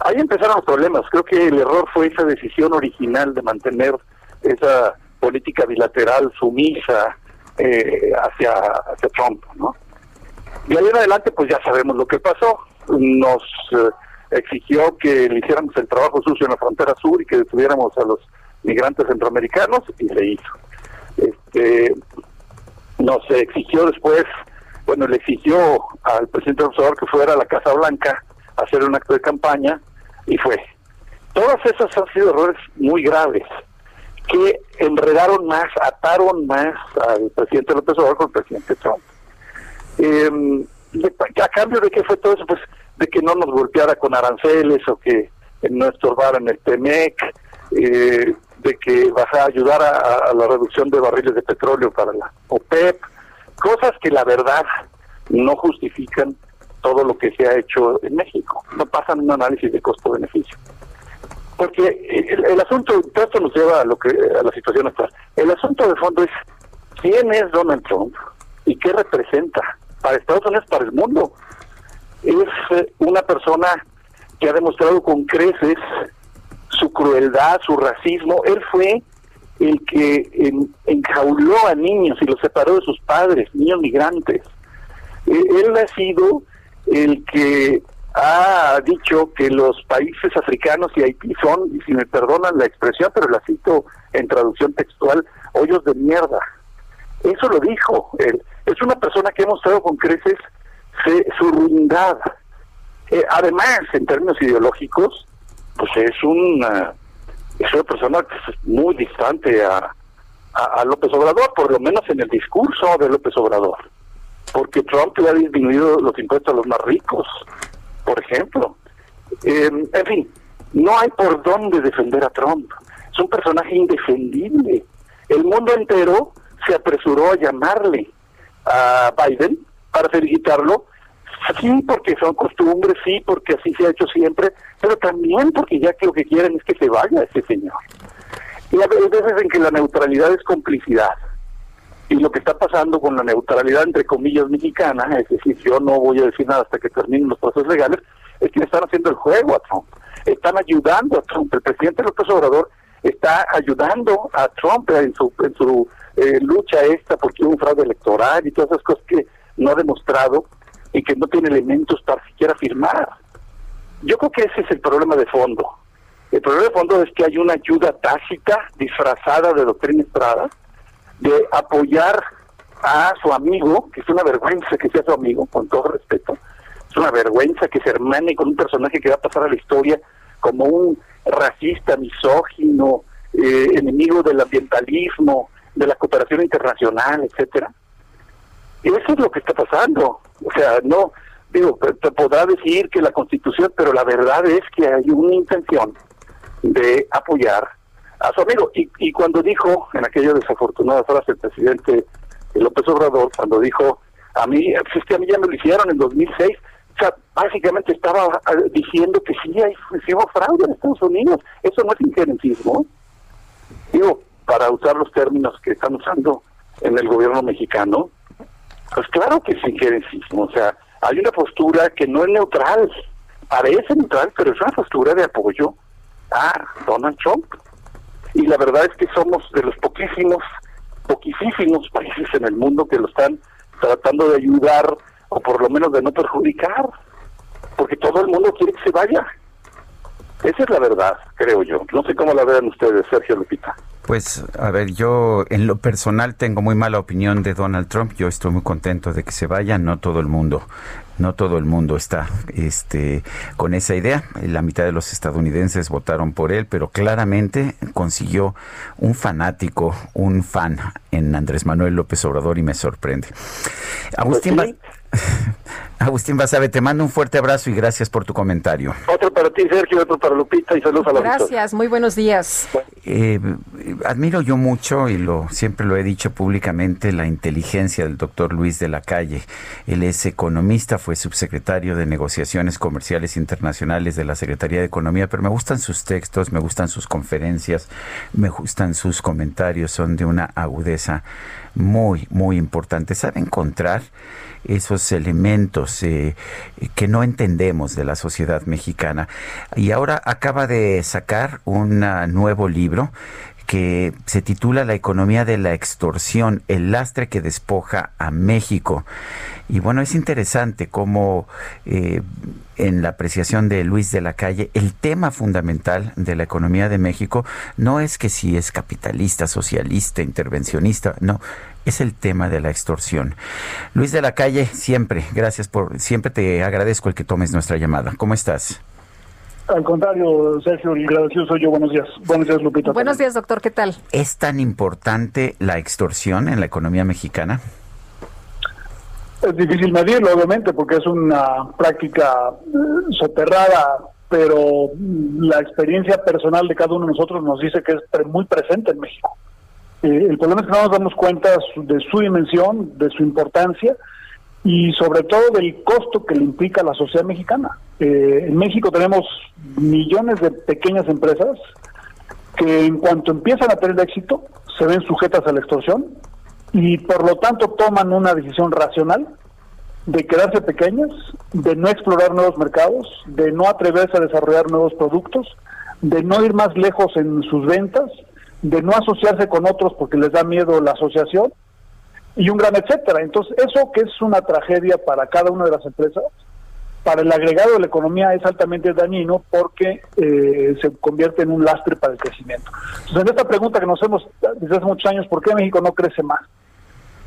Ahí empezaron los problemas. Creo que el error fue esa decisión original de mantener esa política bilateral sumisa eh, hacia, hacia Trump, ¿no? Y ahí en adelante, pues ya sabemos lo que pasó. Nos eh, exigió que le hiciéramos el trabajo sucio en la frontera sur y que detuviéramos a los migrantes centroamericanos y se hizo. Este, nos exigió después, bueno, le exigió al presidente Obrador que fuera a la Casa Blanca a hacer un acto de campaña y fue. Todas esas han sido errores muy graves que enredaron más, ataron más al presidente López Obrador con el presidente Trump. Eh, a cambio de qué fue todo eso, pues de que no nos golpeara con aranceles o que no estorbara en el TEMEC, eh, de que vas a ayudar a, a la reducción de barriles de petróleo para la OPEP, cosas que la verdad no justifican todo lo que se ha hecho en México, no pasan un análisis de costo-beneficio. Porque el, el asunto, esto nos lleva a lo que a la situación actual. El asunto de fondo es quién es Donald Trump y qué representa para Estados Unidos, para el mundo. Es eh, una persona que ha demostrado con creces su crueldad, su racismo. Él fue el que en- enjauló a niños y los separó de sus padres, niños migrantes. Eh, Él ha sido el que ha dicho que los países africanos y Haití son, y si me perdonan la expresión, pero la cito en traducción textual, hoyos de mierda. Eso lo dijo él. Es una persona que ha mostrado con creces su ruindad. Eh, además, en términos ideológicos, pues es una, es una persona muy distante a, a, López Obrador, por lo menos en el discurso de López Obrador. Porque Trump le ha disminuido los impuestos a los más ricos, por ejemplo. en fin, no hay por dónde defender a Trump. Es un personaje indefendible. El mundo entero se apresuró a llamarle a Biden para felicitarlo. Sí, porque son costumbres, sí, porque así se ha hecho siempre, pero también porque ya que lo que quieren es que se vaya ese señor. Y hay veces en que la neutralidad es complicidad. Y lo que está pasando con la neutralidad, entre comillas, mexicana, es decir, yo no voy a decir nada hasta que terminen los procesos legales, es que están haciendo el juego a Trump. Están ayudando a Trump. El presidente López Obrador está ayudando a Trump en su, en su eh, lucha esta porque hubo un fraude electoral y todas esas cosas que no demostrado y que no tiene elementos para siquiera firmar. Yo creo que ese es el problema de fondo. El problema de fondo es que hay una ayuda tácita, disfrazada de doctrina Estrada, de apoyar a su amigo, que es una vergüenza que sea su amigo, con todo respeto, es una vergüenza que se hermane con un personaje que va a pasar a la historia como un racista, misógino, eh, enemigo del ambientalismo, de la cooperación internacional, etcétera. Eso es lo que está pasando. O sea, no, digo, te podrá decir que la constitución, pero la verdad es que hay una intención de apoyar a su amigo. Y, y cuando dijo, en aquella desafortunada frase, el presidente López Obrador, cuando dijo, a mí, pues es que a mí ya me lo hicieron en 2006, o sea, básicamente estaba ah, diciendo que sí, hay, sí hubo fraude en Estados Unidos. Eso no es injerencismo. Digo, para usar los términos que están usando en el gobierno mexicano, pues claro que es injerencismo. O sea, hay una postura que no es neutral. Parece neutral, pero es una postura de apoyo a Donald Trump. Y la verdad es que somos de los poquísimos, poquísimos países en el mundo que lo están tratando de ayudar o por lo menos de no perjudicar, porque todo el mundo quiere que se vaya. Esa es la verdad, creo yo. No sé cómo la vean ustedes, Sergio Lupita. Pues, a ver, yo en lo personal tengo muy mala opinión de Donald Trump. Yo estoy muy contento de que se vaya, no todo el mundo. No todo el mundo está este, con esa idea. La mitad de los estadounidenses votaron por él, pero claramente consiguió un fanático, un fan en Andrés Manuel López Obrador y me sorprende. Agustín, pues Agustín Basabe, te mando un fuerte abrazo y gracias por tu comentario. Otro para ti, Sergio, otro para Lupita y saludos a la Gracias, muy buenos días. Eh, admiro yo mucho y lo siempre lo he dicho públicamente la inteligencia del doctor Luis de la Calle. Él es economista, fue subsecretario de Negociaciones Comerciales Internacionales de la Secretaría de Economía, pero me gustan sus textos, me gustan sus conferencias, me gustan sus comentarios, son de una agudeza muy, muy importante. Sabe encontrar esos elementos eh, que no entendemos de la sociedad mexicana. Y ahora acaba de sacar un nuevo libro que se titula La economía de la extorsión, el lastre que despoja a México. Y bueno, es interesante cómo eh, en la apreciación de Luis de la Calle, el tema fundamental de la economía de México no es que si es capitalista, socialista, intervencionista, no, es el tema de la extorsión. Luis de la Calle, siempre, gracias por, siempre te agradezco el que tomes nuestra llamada. ¿Cómo estás? Al contrario, Sergio, el agradecido soy yo. Buenos días. Buenos días, Lupita. Buenos días, doctor. ¿Qué tal? ¿Es tan importante la extorsión en la economía mexicana? Es difícil medirlo, obviamente, porque es una práctica eh, soterrada, pero la experiencia personal de cada uno de nosotros nos dice que es muy presente en México. Eh, el problema es que no nos damos cuenta de su dimensión, de su importancia y sobre todo del costo que le implica a la sociedad mexicana. Eh, en México tenemos millones de pequeñas empresas que en cuanto empiezan a tener éxito se ven sujetas a la extorsión y por lo tanto toman una decisión racional de quedarse pequeñas, de no explorar nuevos mercados, de no atreverse a desarrollar nuevos productos, de no ir más lejos en sus ventas de no asociarse con otros porque les da miedo la asociación y un gran etcétera. Entonces, eso que es una tragedia para cada una de las empresas, para el agregado de la economía es altamente dañino porque eh, se convierte en un lastre para el crecimiento. Entonces, en esta pregunta que nos hemos desde hace muchos años, ¿por qué México no crece más?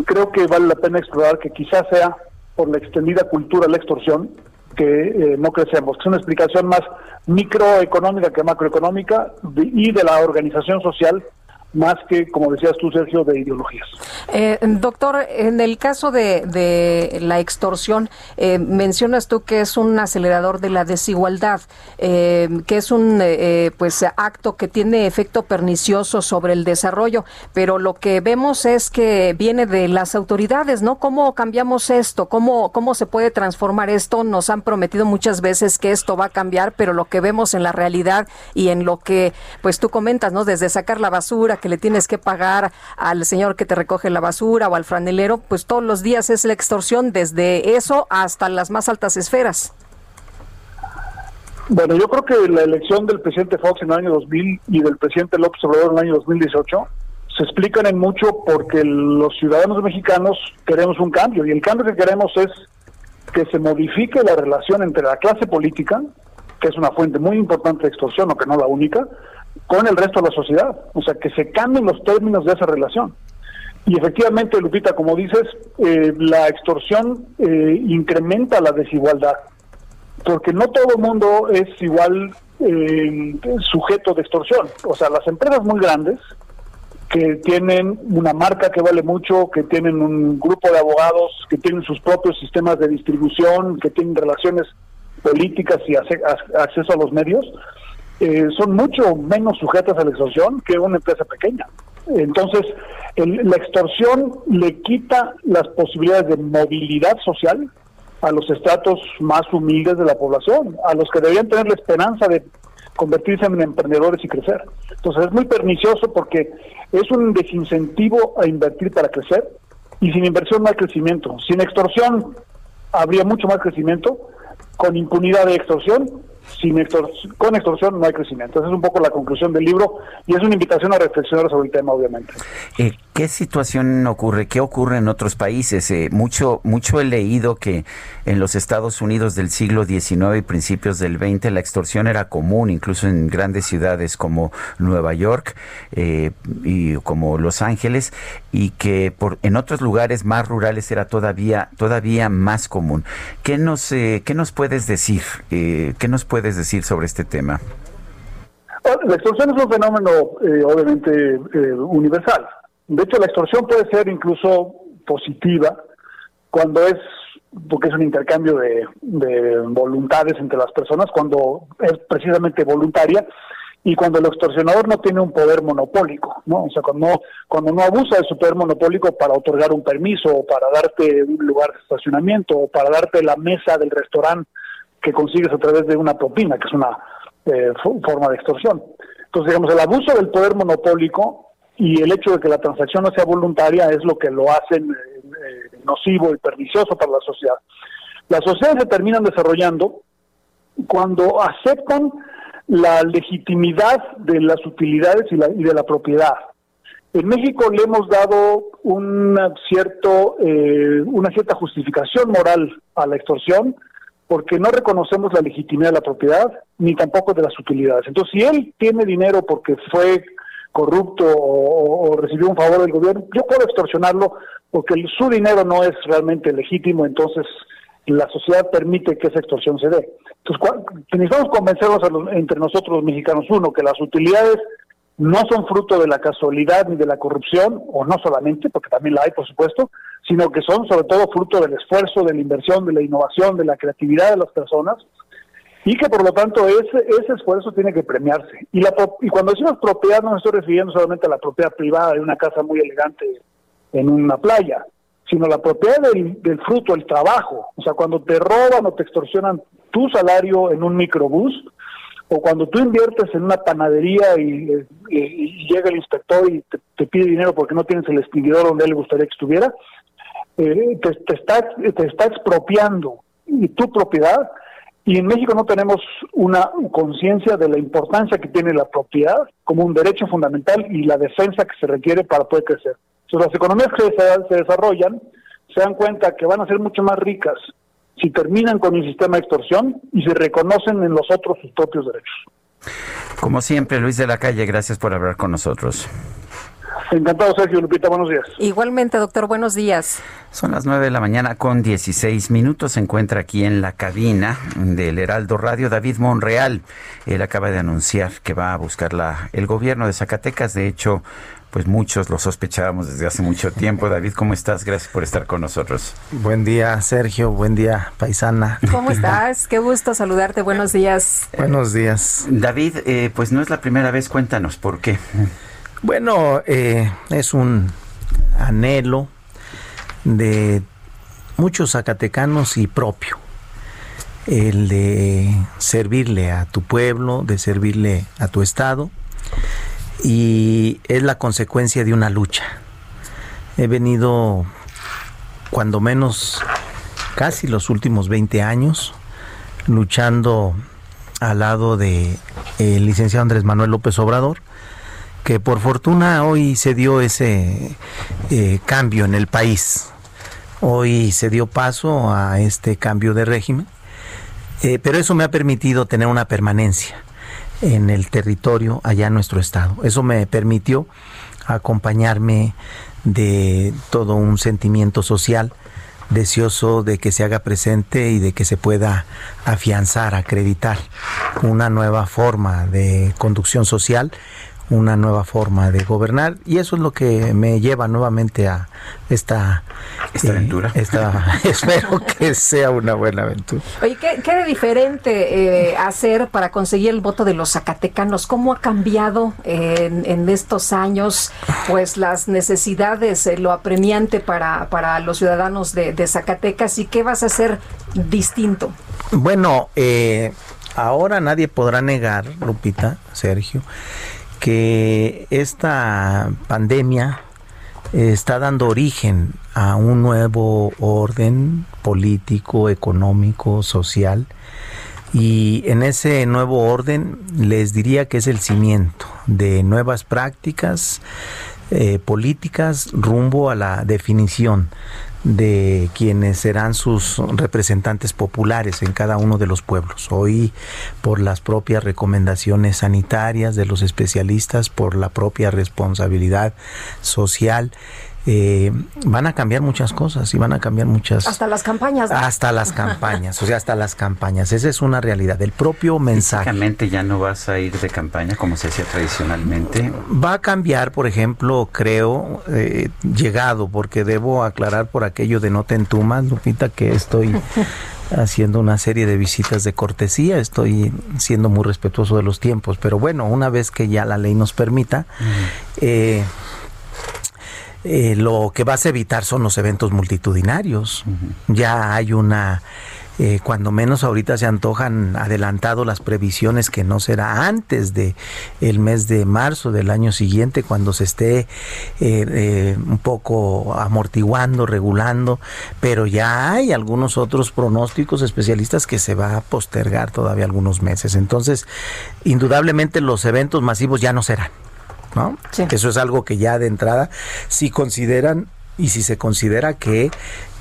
Creo que vale la pena explorar que quizás sea por la extendida cultura de la extorsión que eh, no crecemos, es una explicación más microeconómica que macroeconómica y de la organización social más que, como decías tú, Sergio, de ideologías. Eh, doctor, en el caso de, de la extorsión, eh, mencionas tú que es un acelerador de la desigualdad, eh, que es un eh, pues acto que tiene efecto pernicioso sobre el desarrollo, pero lo que vemos es que viene de las autoridades, ¿no? ¿Cómo cambiamos esto? ¿Cómo, cómo se puede transformar esto? Nos han prometido muchas veces que esto va a cambiar, pero lo que vemos en la realidad y en lo que pues tú comentas, ¿no? Desde sacar la basura, que le tienes que pagar al señor que te recoge la basura o al franelero, pues todos los días es la extorsión desde eso hasta las más altas esferas. Bueno, yo creo que la elección del presidente Fox en el año 2000 y del presidente López Obrador en el año 2018 se explican en mucho porque los ciudadanos mexicanos queremos un cambio y el cambio que queremos es que se modifique la relación entre la clase política, que es una fuente muy importante de extorsión, aunque no la única, con el resto de la sociedad. O sea, que se cambien los términos de esa relación. Y efectivamente, Lupita, como dices, eh, la extorsión eh, incrementa la desigualdad, porque no todo el mundo es igual eh, sujeto de extorsión. O sea, las empresas muy grandes, que tienen una marca que vale mucho, que tienen un grupo de abogados, que tienen sus propios sistemas de distribución, que tienen relaciones políticas y acceso a los medios, eh, son mucho menos sujetas a la extorsión que una empresa pequeña. Entonces, el- la extorsión le quita las posibilidades de movilidad social a los estratos más humildes de la población, a los que deberían tener la esperanza de convertirse en emprendedores y crecer. Entonces es muy pernicioso porque es un desincentivo a invertir para crecer y sin inversión no hay crecimiento. Sin extorsión habría mucho más crecimiento, con impunidad de extorsión, sin extor- con extorsión no hay crecimiento. Esa es un poco la conclusión del libro y es una invitación a reflexionar sobre el tema, obviamente. Eh, ¿Qué situación ocurre? ¿Qué ocurre en otros países? Eh, mucho, mucho he leído que en los Estados Unidos del siglo XIX y principios del XX la extorsión era común, incluso en grandes ciudades como Nueva York eh, y como Los Ángeles, y que por, en otros lugares más rurales era todavía, todavía más común. ¿Qué nos, eh, qué nos puedes decir? ¿Qué nos puedes decir sobre este tema? La extorsión es un fenómeno eh, obviamente eh, universal. De hecho, la extorsión puede ser incluso positiva cuando es, porque es un intercambio de, de voluntades entre las personas, cuando es precisamente voluntaria y cuando el extorsionador no tiene un poder monopólico, ¿no? O sea, cuando no abusa de su poder monopólico para otorgar un permiso o para darte un lugar de estacionamiento o para darte la mesa del restaurante que consigues a través de una propina, que es una eh, fo- forma de extorsión. Entonces, digamos, el abuso del poder monopólico y el hecho de que la transacción no sea voluntaria es lo que lo hacen eh, nocivo y pernicioso para la sociedad. Las sociedades se terminan desarrollando cuando aceptan la legitimidad de las utilidades y, la- y de la propiedad. En México le hemos dado una, cierto, eh, una cierta justificación moral a la extorsión porque no reconocemos la legitimidad de la propiedad ni tampoco de las utilidades. Entonces, si él tiene dinero porque fue corrupto o, recibió un favor del gobierno, yo puedo extorsionarlo porque su dinero no es realmente legítimo, entonces la sociedad permite que esa extorsión se dé. Entonces, necesitamos convencernos a los- entre nosotros los mexicanos, uno, que las utilidades no son fruto de la casualidad ni de la corrupción, o no solamente, porque también la hay, por supuesto, sino que son sobre todo fruto del esfuerzo, de la inversión, de la innovación, de la creatividad de las personas, y que por lo tanto ese, ese esfuerzo tiene que premiarse. Y, la, y cuando decimos propiedad no me estoy refiriendo solamente a la propiedad privada de una casa muy elegante en una playa, sino la propiedad del, fruto, el trabajo. O sea, cuando te roban o te extorsionan tu salario en un microbús, o cuando tú inviertes en una panadería y, llega el inspector y te pide dinero porque no tienes el extinguidor donde él le gustaría que estuviera, eh, te, está, te está expropiando tu propiedad. Y en México no tenemos una conciencia de la importancia que tiene la propiedad como un derecho fundamental y la defensa que se requiere para poder crecer. Entonces, las economías que se, se desarrollan se dan cuenta que van a ser mucho más ricas si terminan con el sistema de extorsión y se reconocen en los otros sus propios derechos. Como siempre, Luis de la Calle, gracias por hablar con nosotros. Encantado, Sergio Lupita, buenos días. Igualmente, doctor, buenos días. Son las 9 de la mañana con 16 minutos. Se encuentra aquí en la cabina del Heraldo Radio David Monreal. Él acaba de anunciar que va a buscar la, el gobierno de Zacatecas. De hecho, pues muchos lo sospechábamos desde hace mucho tiempo. David, ¿cómo estás? Gracias por estar con nosotros. Buen día, Sergio. Buen día, paisana. ¿Cómo estás? Qué gusto saludarte. Buenos días. Buenos días. David, eh, pues no es la primera vez. Cuéntanos por qué. Bueno, eh, es un anhelo de muchos zacatecanos y propio, el de servirle a tu pueblo, de servirle a tu estado, y es la consecuencia de una lucha. He venido, cuando menos, casi los últimos 20 años, luchando al lado de el licenciado Andrés Manuel López Obrador, que por fortuna hoy se dio ese eh, cambio en el país. Hoy se dio paso a este cambio de régimen, eh, pero eso me ha permitido tener una permanencia en el territorio allá en nuestro estado. Eso me permitió acompañarme de todo un sentimiento social deseoso de que se haga presente y de que se pueda afianzar, acreditar una nueva forma de conducción social una nueva forma de gobernar y eso es lo que me lleva nuevamente a esta, esta aventura. Esta, espero que sea una buena aventura. Oye, ¿qué, qué de diferente eh, hacer para conseguir el voto de los zacatecanos? ¿Cómo ha cambiado en, en estos años pues las necesidades, eh, lo apremiante para, para los ciudadanos de, de, Zacatecas y qué vas a hacer distinto? Bueno, eh, ahora nadie podrá negar, Lupita, Sergio, que esta pandemia está dando origen a un nuevo orden político, económico, social. Y en ese nuevo orden les diría que es el cimiento de nuevas prácticas eh, políticas rumbo a la definición de quienes serán sus representantes populares en cada uno de los pueblos. Hoy, por las propias recomendaciones sanitarias de los especialistas, por la propia responsabilidad social, eh, van a cambiar muchas cosas y van a cambiar muchas... Hasta las campañas. ¿no? Hasta las campañas, o sea, hasta las campañas. Esa es una realidad. El propio mensaje... Físicamente ya no vas a ir de campaña como se hacía tradicionalmente. Va a cambiar, por ejemplo, creo, eh, llegado, porque debo aclarar por aquello de no te entumas, Lupita, que estoy... haciendo una serie de visitas de cortesía, estoy siendo muy respetuoso de los tiempos, pero bueno, una vez que ya la ley nos permita, eh, eh, lo que vas a evitar son los eventos multitudinarios. Uh -huh. Ya hay una, eh, cuando menos ahorita se antojan adelantado las previsiones que no será antes de el mes de marzo del año siguiente, cuando se esté eh, un poco amortiguando, regulando, pero ya hay algunos otros pronósticos especialistas que se va a postergar todavía algunos meses. Entonces, indudablemente los eventos masivos ya no serán. ¿No? Sí. Eso es algo que ya de entrada, si consideran y si se considera que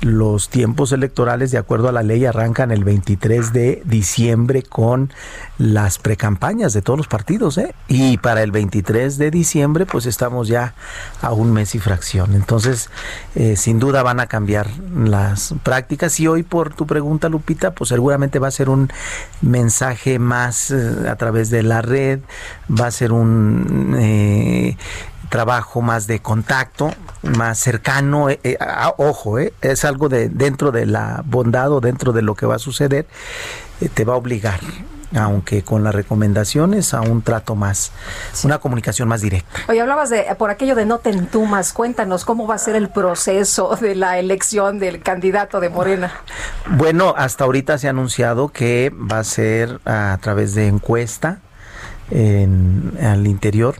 los tiempos electorales de acuerdo a la ley arrancan el 23 de diciembre con las precampañas de todos los partidos ¿eh? y para el 23 de diciembre pues estamos ya a un mes y fracción entonces eh, sin duda van a cambiar las prácticas y hoy por tu pregunta Lupita pues seguramente va a ser un mensaje más eh, a través de la red va a ser un eh, trabajo más de contacto, más cercano, eh, eh, ojo, eh, es algo de dentro de la bondad o dentro de lo que va a suceder, eh, te va a obligar aunque con las recomendaciones a un trato más, sí. una comunicación más directa. Oye, hablabas de por aquello de no te entumas, cuéntanos cómo va a ser el proceso de la elección del candidato de Morena. Bueno, hasta ahorita se ha anunciado que va a ser a través de encuesta en, al interior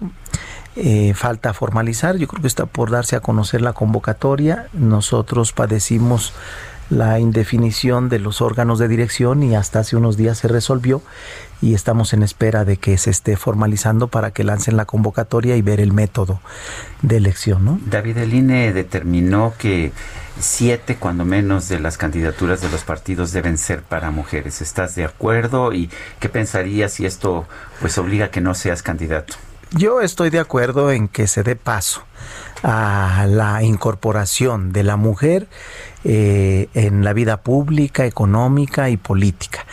eh, falta formalizar, yo creo que está por darse a conocer la convocatoria. Nosotros padecimos la indefinición de los órganos de dirección y hasta hace unos días se resolvió y estamos en espera de que se esté formalizando para que lancen la convocatoria y ver el método de elección. ¿no? David, el INE determinó que siete, cuando menos, de las candidaturas de los partidos deben ser para mujeres. ¿Estás de acuerdo? ¿Y qué pensarías si esto pues obliga a que no seas candidato? Yo estoy de acuerdo en que se dé paso a la incorporación de la mujer eh, en la vida pública, económica y política.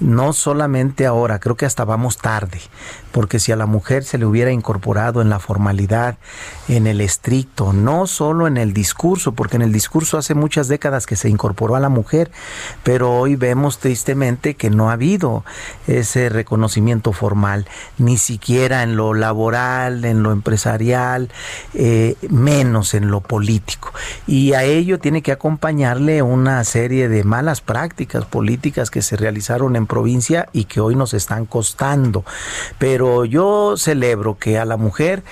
No solamente ahora, creo que hasta vamos tarde, porque si a la mujer se le hubiera incorporado en la formalidad, en el estricto, no solo en el discurso, porque en el discurso hace muchas décadas que se incorporó a la mujer, pero hoy vemos tristemente que no ha habido ese reconocimiento formal, ni siquiera en lo laboral, en lo empresarial, eh, menos en lo político. Y a ello tiene que una serie de malas prácticas políticas que se realizaron en provincia y que hoy nos están costando. Pero yo celebro que a la mujer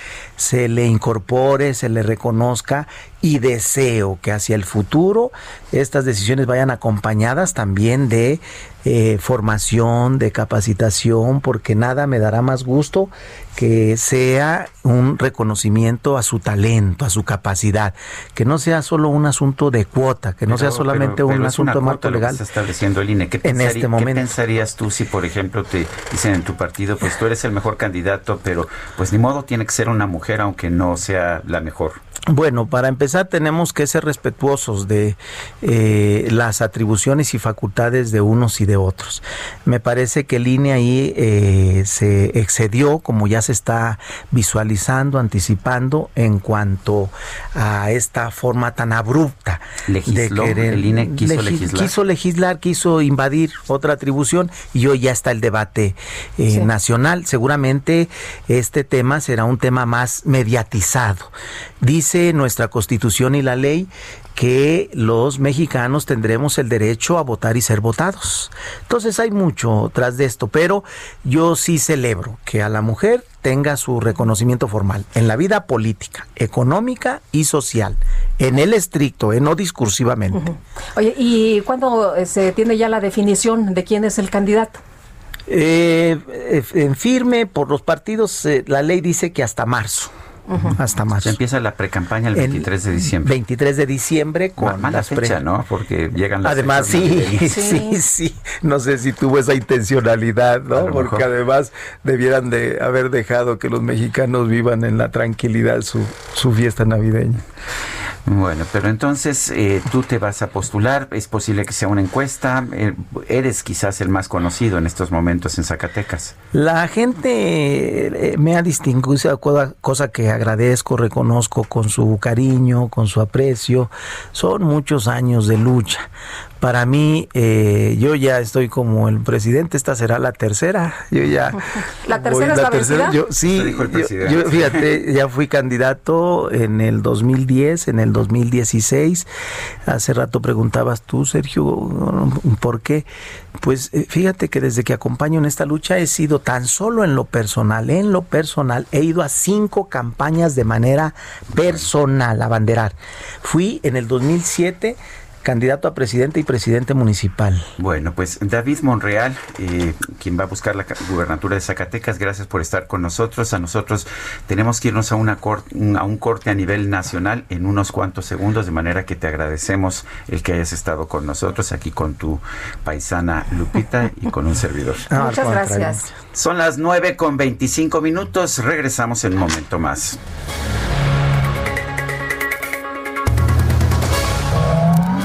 se le incorpore, se le reconozca y deseo que hacia el futuro estas decisiones vayan acompañadas también de eh, formación, de capacitación, porque nada me dará más gusto que sea un reconocimiento a su talento, a su capacidad, que no sea solo un asunto de cuota, que no sea solamente un asunto de marco legal. está estableciendo el INE. ¿Qué en este momento. ¿Qué pensarías tú si, por ejemplo, te dicen en tu partido, pues tú eres el mejor candidato, pero pues ni modo tiene que ser una mujer, aunque no sea la mejor? Bueno, para empezar tenemos que ser respetuosos de eh, las atribuciones y facultades de unos y de otros. Me parece que el INE ahí eh, se excedió, como ya se está visualizando, anticipando, en cuanto a esta forma tan abrupta Legisló, de querer. el INE quiso Legis- legislar. quiso legislar, quiso invadir otra atribución y hoy ya está el debate eh, Sí. nacional. Seguramente este tema será un tema más mediatizado. Dice nuestra constitución y la ley que los mexicanos tendremos el derecho a votar y ser votados. Entonces hay mucho tras de esto, pero yo sí celebro que a la mujer tenga su reconocimiento formal en la vida política, económica y social, en el estricto, eh, no discursivamente. Oye, ¿y cuándo eh, se tiene ya la definición de quién es el candidato? Eh, eh, en firme por los partidos, eh, la ley dice que hasta marzo. Hasta marzo. Se empieza la precampaña el 23 de diciembre. 23 de diciembre con Mala las pre- fecha, ¿no? Porque llegan las Además, sí, sí, sí, No sé si tuvo esa intencionalidad, ¿no? Porque mejor. además debieran de haber dejado que los mexicanos vivan en la tranquilidad su, su fiesta navideña. Bueno, pero entonces eh, tú te vas a postular, es posible que sea una encuesta, eh, eres quizás el más conocido en estos momentos en Zacatecas. La gente eh, me ha distinguido, cosa que agradezco, reconozco con su cariño, con su aprecio. Son muchos años de lucha. Para mí, eh, yo ya estoy como el presidente, esta será la tercera. Yo ya. ¿La voy- tercera es la? Yo, sí, dijo el yo- presidente. yo, fíjate, ya fui candidato en el 2010, en el 2016. Hace rato preguntabas tú, Sergio, ¿por qué? Pues eh, fíjate que desde que acompaño en esta lucha he sido tan solo en lo personal, en lo personal, he ido a cinco campañas de manera personal, a banderar. Fui en el 2007 candidato a presidente y presidente municipal. Bueno, pues David Monreal, eh, quien va a buscar la gubernatura de Zacatecas, gracias por estar con nosotros. A nosotros tenemos que irnos a, una cor- un- a un corte a nivel nacional en unos cuantos segundos, de manera que te agradecemos el que hayas estado con nosotros aquí con tu paisana Lupita y con un servidor. Muchas gracias. Son las 9 con 25 minutos, regresamos en un momento más.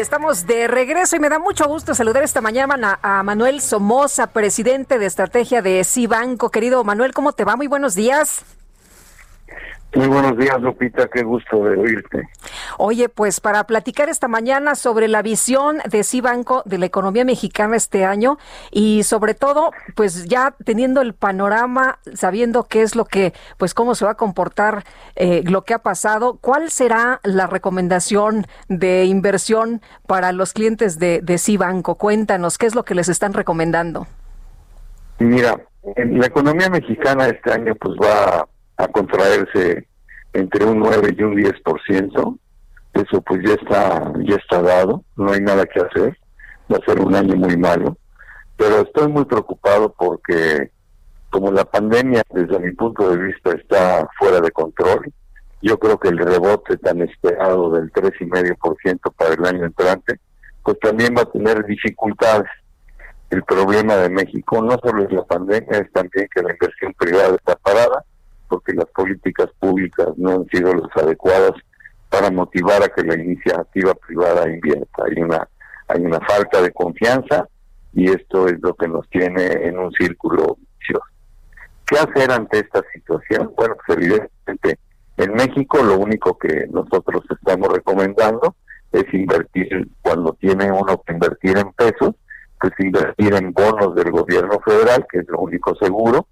Estamos de regreso y me da mucho gusto saludar esta mañana a, a Manuel Somoza, presidente de estrategia de Cibanco. Querido Manuel, ¿cómo te va? Muy buenos días. Muy buenos días, Lupita, qué gusto de oírte. Oye, pues para platicar esta mañana sobre la visión de Cibanco de la economía mexicana este año y sobre todo, pues ya teniendo el panorama, sabiendo qué es lo que, pues cómo se va a comportar eh, lo que ha pasado, ¿cuál será la recomendación de inversión para los clientes de, de Cibanco? Cuéntanos, ¿qué es lo que les están recomendando? Mira, en la economía mexicana este año pues va a contraerse entre un 9 y un 10%. Eso pues ya está, ya está dado, no hay nada que hacer. Va a ser un año muy malo. Pero estoy muy preocupado porque como la pandemia desde mi punto de vista está fuera de control, yo creo que el rebote tan esperado del 3,5% para el año entrante, pues también va a tener dificultades. El problema de México no solo es la pandemia, es también que la inversión privada está parada porque las políticas públicas no han sido las adecuadas para motivar a que la iniciativa privada invierta. Hay una hay una falta de confianza y esto es lo que nos tiene en un círculo vicioso. ¿Qué hacer ante esta situación? Bueno, pues evidentemente en México lo único que nosotros estamos recomendando es invertir cuando tiene uno que invertir en pesos, pues invertir en bonos del gobierno federal, que es lo único seguro,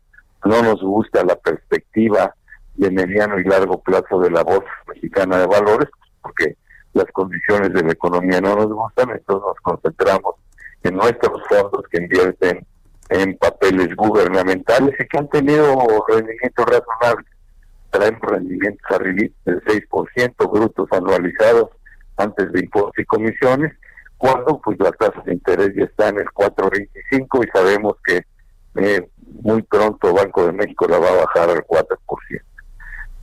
no nos gusta la perspectiva de mediano y largo plazo de la Bolsa Mexicana de Valores, porque las condiciones de la economía no nos gustan, entonces nos concentramos en nuestros fondos que invierten en papeles gubernamentales y que han tenido rendimientos razonables. Traen rendimientos arriba del 6% brutos anualizados antes de impuestos y comisiones, cuando pues la tasa de interés ya está en el 4.25 y sabemos que eh, muy pronto Banco de México la va a bajar al 4%.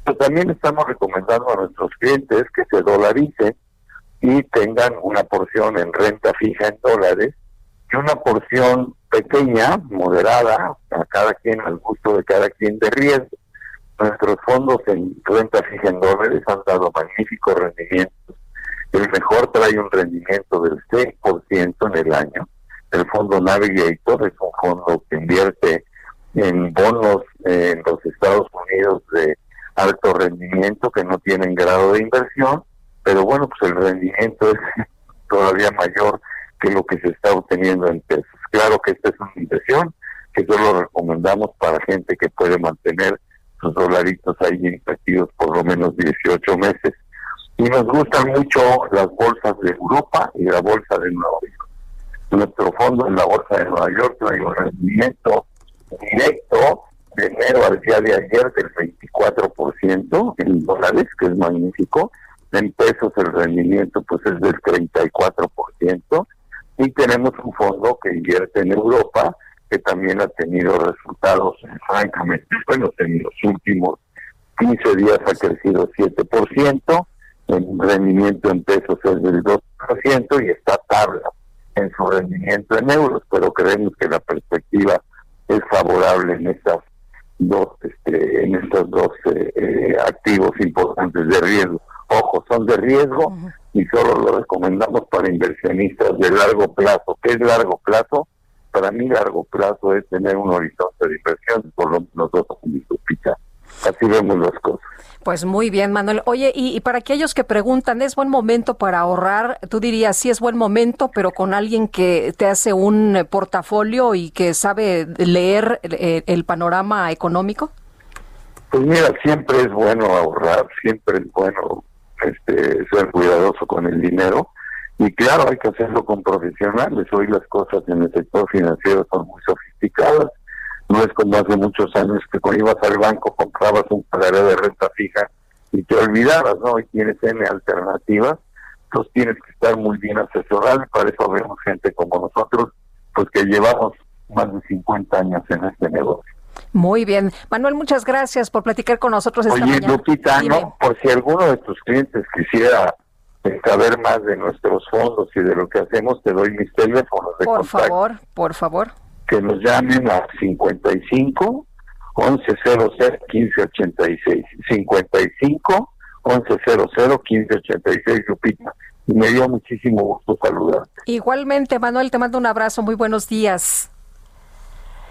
Pero también estamos recomendando a nuestros clientes que se dolaricen y tengan una porción en renta fija en dólares y una porción pequeña, moderada, a cada quien, al gusto de cada quien de riesgo. Nuestros fondos en renta fija en dólares han dado magníficos rendimientos. El mejor trae un rendimiento del 6% en el año. El fondo Navigator es un fondo que invierte en bonos en los Estados Unidos de alto rendimiento que no tienen grado de inversión, pero bueno, pues el rendimiento es todavía mayor que lo que se está obteniendo en pesos. Claro que esta es una inversión que solo recomendamos para gente que puede mantener sus dolaritos ahí invertidos por lo menos 18 meses. Y nos gustan mucho las bolsas de Europa y la bolsa de Nueva York. Nuestro fondo en la bolsa de Nueva York trae un rendimiento directo de enero al día de ayer del 24% en dólares, que es magnífico. En pesos el rendimiento pues es del 34%. Y tenemos un fondo que invierte en Europa, que también ha tenido resultados francamente buenos en los últimos 15 días ha crecido 7%, el rendimiento en pesos es del 2% y está tabla en su rendimiento en euros, pero creemos que la perspectiva es favorable en estas dos este, en estos dos eh, eh, activos importantes de riesgo. Ojo, son de riesgo y solo lo recomendamos para inversionistas de largo plazo. ¿Qué es largo plazo? Para mí largo plazo es tener un horizonte de inversión, por lo menos dos Así vemos las cosas. Pues muy bien, Manuel. Oye, y, para aquellos que preguntan, ¿es buen momento para ahorrar? Tú dirías, sí es buen momento, pero con alguien que te hace un eh, portafolio y que sabe leer eh, el, panorama económico. Pues mira, siempre es bueno ahorrar, siempre es bueno este, ser cuidadoso con el dinero. Y claro, hay que hacerlo con profesionales. Hoy las cosas en el sector financiero son muy sofisticadas no es como hace muchos años que cuando ibas al banco comprabas un pagaré de renta fija y te olvidabas, ¿no? Hoy tienes N alternativas, entonces tienes que estar muy bien asesorado y para eso vemos gente como nosotros, pues que llevamos más de 50 años en este negocio. Muy bien. Manuel, muchas gracias por platicar con nosotros esta Oye, mañana. Lupita, ¿no? por si alguno de tus clientes quisiera saber más de nuestros fondos y de lo que hacemos, te doy mis teléfonos de Por favor, por favor que nos llamen a 55 1100 1586 55 1100 1586 Lupita y me dio muchísimo gusto saludar. Igualmente Manuel te mando un abrazo muy buenos días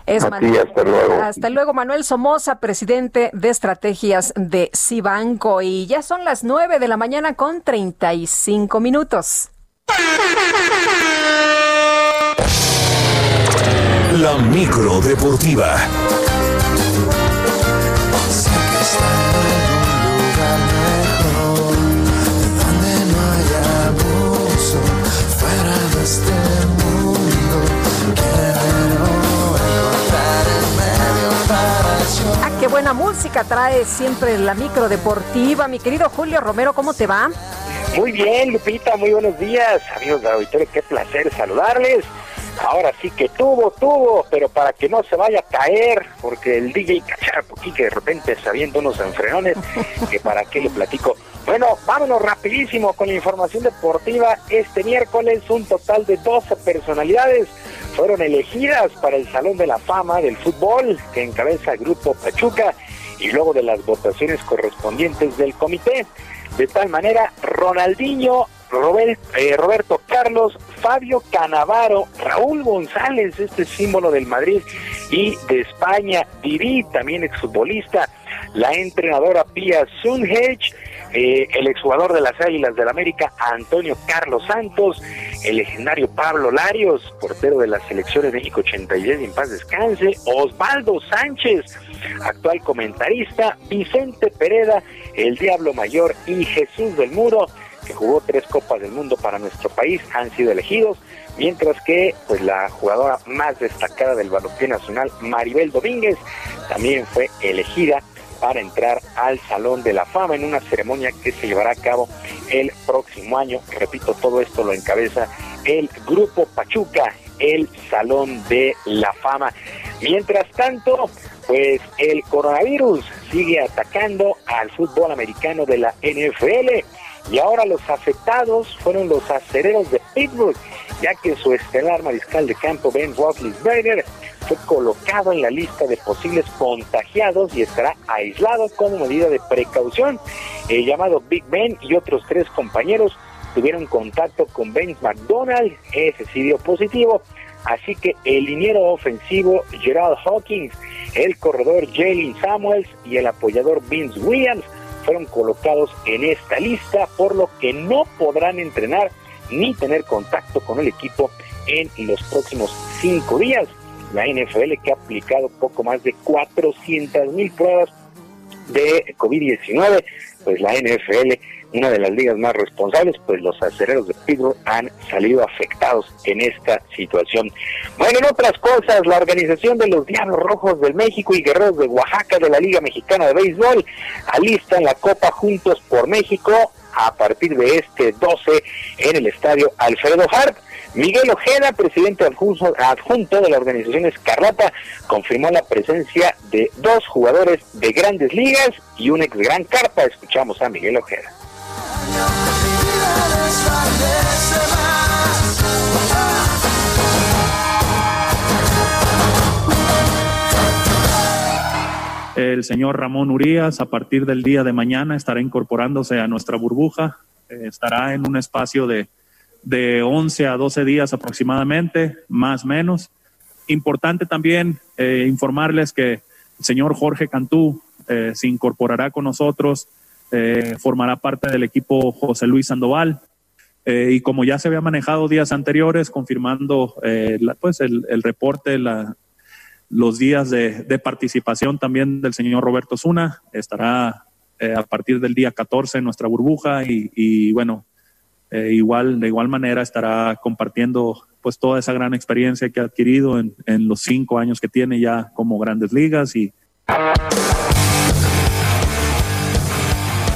Es A ti, Manuel- hasta luego. Hasta luego, Manuel Somoza, presidente de estrategias de Cibanco. Y ya son las 9 de la mañana con 35 minutos. La micro deportiva. De este. Ah, qué buena música trae siempre la micro deportiva. Mi querido Julio Romero, ¿cómo te va? Muy bien, Lupita, muy buenos días. Amigos del auditorio, qué placer saludarles. Ahora sí que tuvo, tuvo, pero para que no se vaya a caer, porque el DJ Cachapo aquí que de repente se avienta unos enfrenones, que para qué le platico. Bueno, vámonos rapidísimo con la información deportiva. Este miércoles un total de 12 personalidades fueron elegidas para el Salón de la Fama del Fútbol que encabeza el Grupo Pachuca y luego de las votaciones correspondientes del comité. De tal manera, Ronaldinho, Eh, Roberto Carlos, Fabio Canavaro, Raúl González, este símbolo del Madrid y de España, Didi, también exfutbolista, la entrenadora Pia Sunhage, eh, el exjugador de las Águilas del América, Antonio Carlos Santos, el legendario Pablo Larios, portero de la selección de México 86 y en paz descanse, Osvaldo Sánchez, actual comentarista, Vicente Pereda, el Diablo Mayor y Jesús del Muro, jugó tres Copas del Mundo para nuestro país, han sido elegidos, mientras que pues la jugadora más destacada del balompié nacional, Maribel Domínguez, también fue elegida para entrar al Salón de la Fama en una ceremonia que se llevará a cabo el próximo año. Repito, todo esto lo encabeza el Grupo Pachuca, el Salón de la Fama. Mientras tanto, pues el coronavirus sigue atacando al fútbol americano de la NFL y ahora los afectados fueron los acereros de Pittsburgh, ya que su estelar mariscal de campo Ben Roethlisberger fue colocado en la lista de posibles contagiados y estará aislado como medida de precaución. El llamado Big Ben y otros tres compañeros tuvieron contacto con Vince McDonald, ese sí dio positivo, así que el liniero ofensivo Gerald Hawkins, el corredor Jalen Samuels y el apoyador Vince Williams fueron colocados en esta lista, por lo que no podrán entrenar ni tener contacto con el equipo en los próximos cinco días. La NFL que ha aplicado poco más de 400 mil pruebas de COVID-19, pues la NFL, una de las ligas más responsables, pues los acereros de Pittsburgh han salido afectados en esta situación. Bueno, en otras cosas, la organización de los Diablos Rojos del México y Guerreros de Oaxaca de la Liga Mexicana de Béisbol alistan la Copa Juntos por México a partir de este 12 en el estadio Alfredo Hart. Miguel Ojeda, presidente adjunto, de la organización Escarlata, confirmó la presencia de dos jugadores de grandes ligas y un ex gran carpa. Escuchamos a Miguel Ojeda. El señor Ramón Urias, a partir del día de mañana, estará incorporándose a nuestra burbuja. Eh, estará en un espacio de, de 11 a 12 días aproximadamente, más o menos. Importante también eh, informarles que el señor Jorge Cantú eh, se incorporará con nosotros, eh, formará parte del equipo José Luis Sandoval. Eh, y como ya se había manejado días anteriores, confirmando eh, la- pues el, el reporte, la, los días de, de participación también del señor Roberto Zuna, estará eh, a partir del día 14 en nuestra burbuja y, y bueno, eh, igual, de igual manera estará compartiendo pues toda esa gran experiencia que ha adquirido en, en los cinco años que tiene ya como grandes ligas y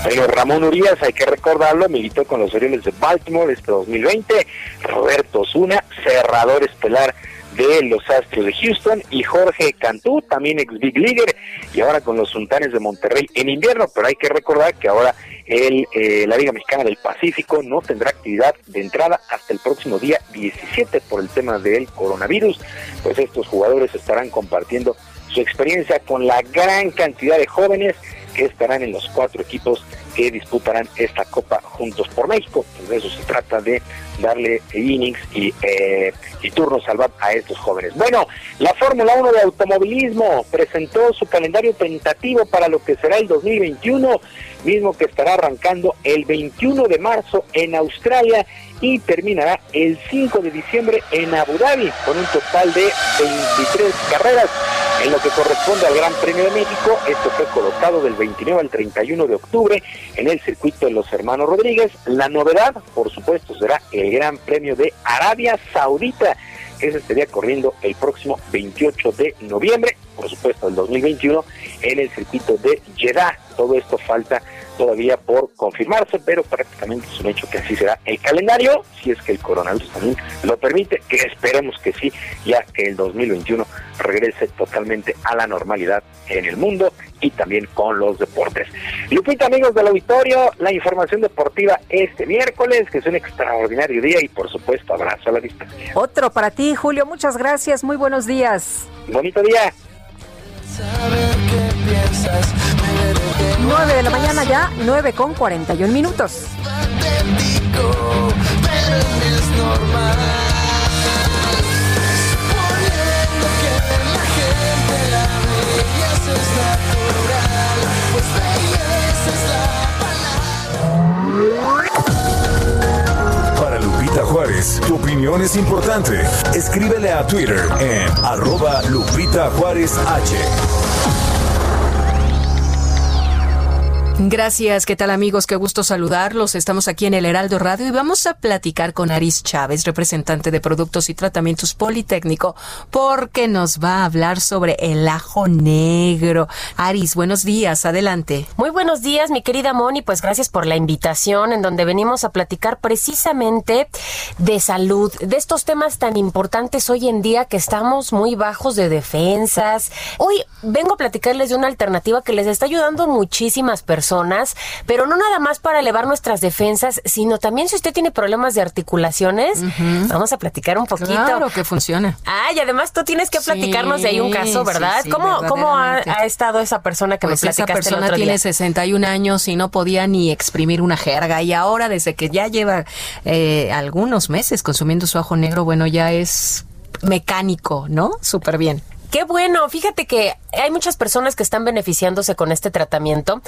Ramón Urias, hay que recordarlo, militó con los Orioles de Baltimore este 2020. Roberto Zuna, cerrador estelar de los Astros de Houston. Y Jorge Cantú, también ex Big Leaguer, y ahora con los Sultanes de Monterrey en invierno. Pero hay que recordar que ahora el, eh, la Liga Mexicana del Pacífico no tendrá actividad de entrada hasta el próximo día 17 por el tema del coronavirus. Pues estos jugadores estarán compartiendo su experiencia con la gran cantidad de jóvenes que estarán en los cuatro equipos que disputarán esta Copa Juntos por México. Pues de eso se trata de darle innings y, eh, y turnos al a estos jóvenes. Bueno, la Fórmula 1 de automovilismo presentó su calendario tentativo para lo que será el 2021, mismo que estará arrancando el 21 de marzo en Australia y terminará el 5 de diciembre en Abu Dhabi con un total de 23 carreras. En lo que corresponde al Gran Premio de México, esto fue colocado del 29 al 31 de octubre en el circuito de los hermanos Rodríguez. La novedad, por supuesto, será el Gran Premio de Arabia Saudita, que se estaría corriendo el próximo 28 de noviembre, por supuesto, del 2021, en el circuito de Jeddah. Todo esto falta todavía por confirmarse, pero prácticamente es un hecho que así será el calendario, si es que el coronavirus también lo permite, que esperemos que sí, ya que el 2021 regrese totalmente a la normalidad en el mundo y también con los deportes. Lupita, amigos del auditorio, la información deportiva este miércoles, que es un extraordinario día y por supuesto abrazo a la distancia. Otro para ti, Julio, muchas gracias, muy buenos días. Bonito día. 9 de la mañana ya, 9 con 41 minutos. Para Tu opinión es importante. Escríbele a Twitter en arroba Lupita Juárez H. Gracias, ¿qué tal amigos? Qué gusto saludarlos. Estamos aquí en el Heraldo Radio y vamos a platicar con Aris Chávez, representante de Productos y Tratamientos Politécnico, porque nos va a hablar sobre el ajo negro. Aris, buenos días, adelante. Muy buenos días, mi querida Moni, pues gracias por la invitación en donde venimos a platicar precisamente de salud, de estos temas tan importantes hoy en día que estamos muy bajos de defensas. Hoy vengo a platicarles de una alternativa que les está ayudando muchísimas personas pero no nada más para elevar nuestras defensas, sino también si usted tiene problemas de articulaciones, vamos a platicar un poquito. Claro que funciona. Ah, y además tú tienes que platicarnos de ahí un caso, ¿verdad? sí, ¿Cómo, cómo ha, estado esa persona que Pues me esa platicaste el persona otro tiene día? 61 años y no podía ni exprimir una jerga y ahora desde que ya lleva eh, algunos meses consumiendo su ajo negro, bueno, ya es mecánico, ¿no? Súper bien. Qué bueno, fíjate que hay muchas personas que están beneficiándose con este tratamiento.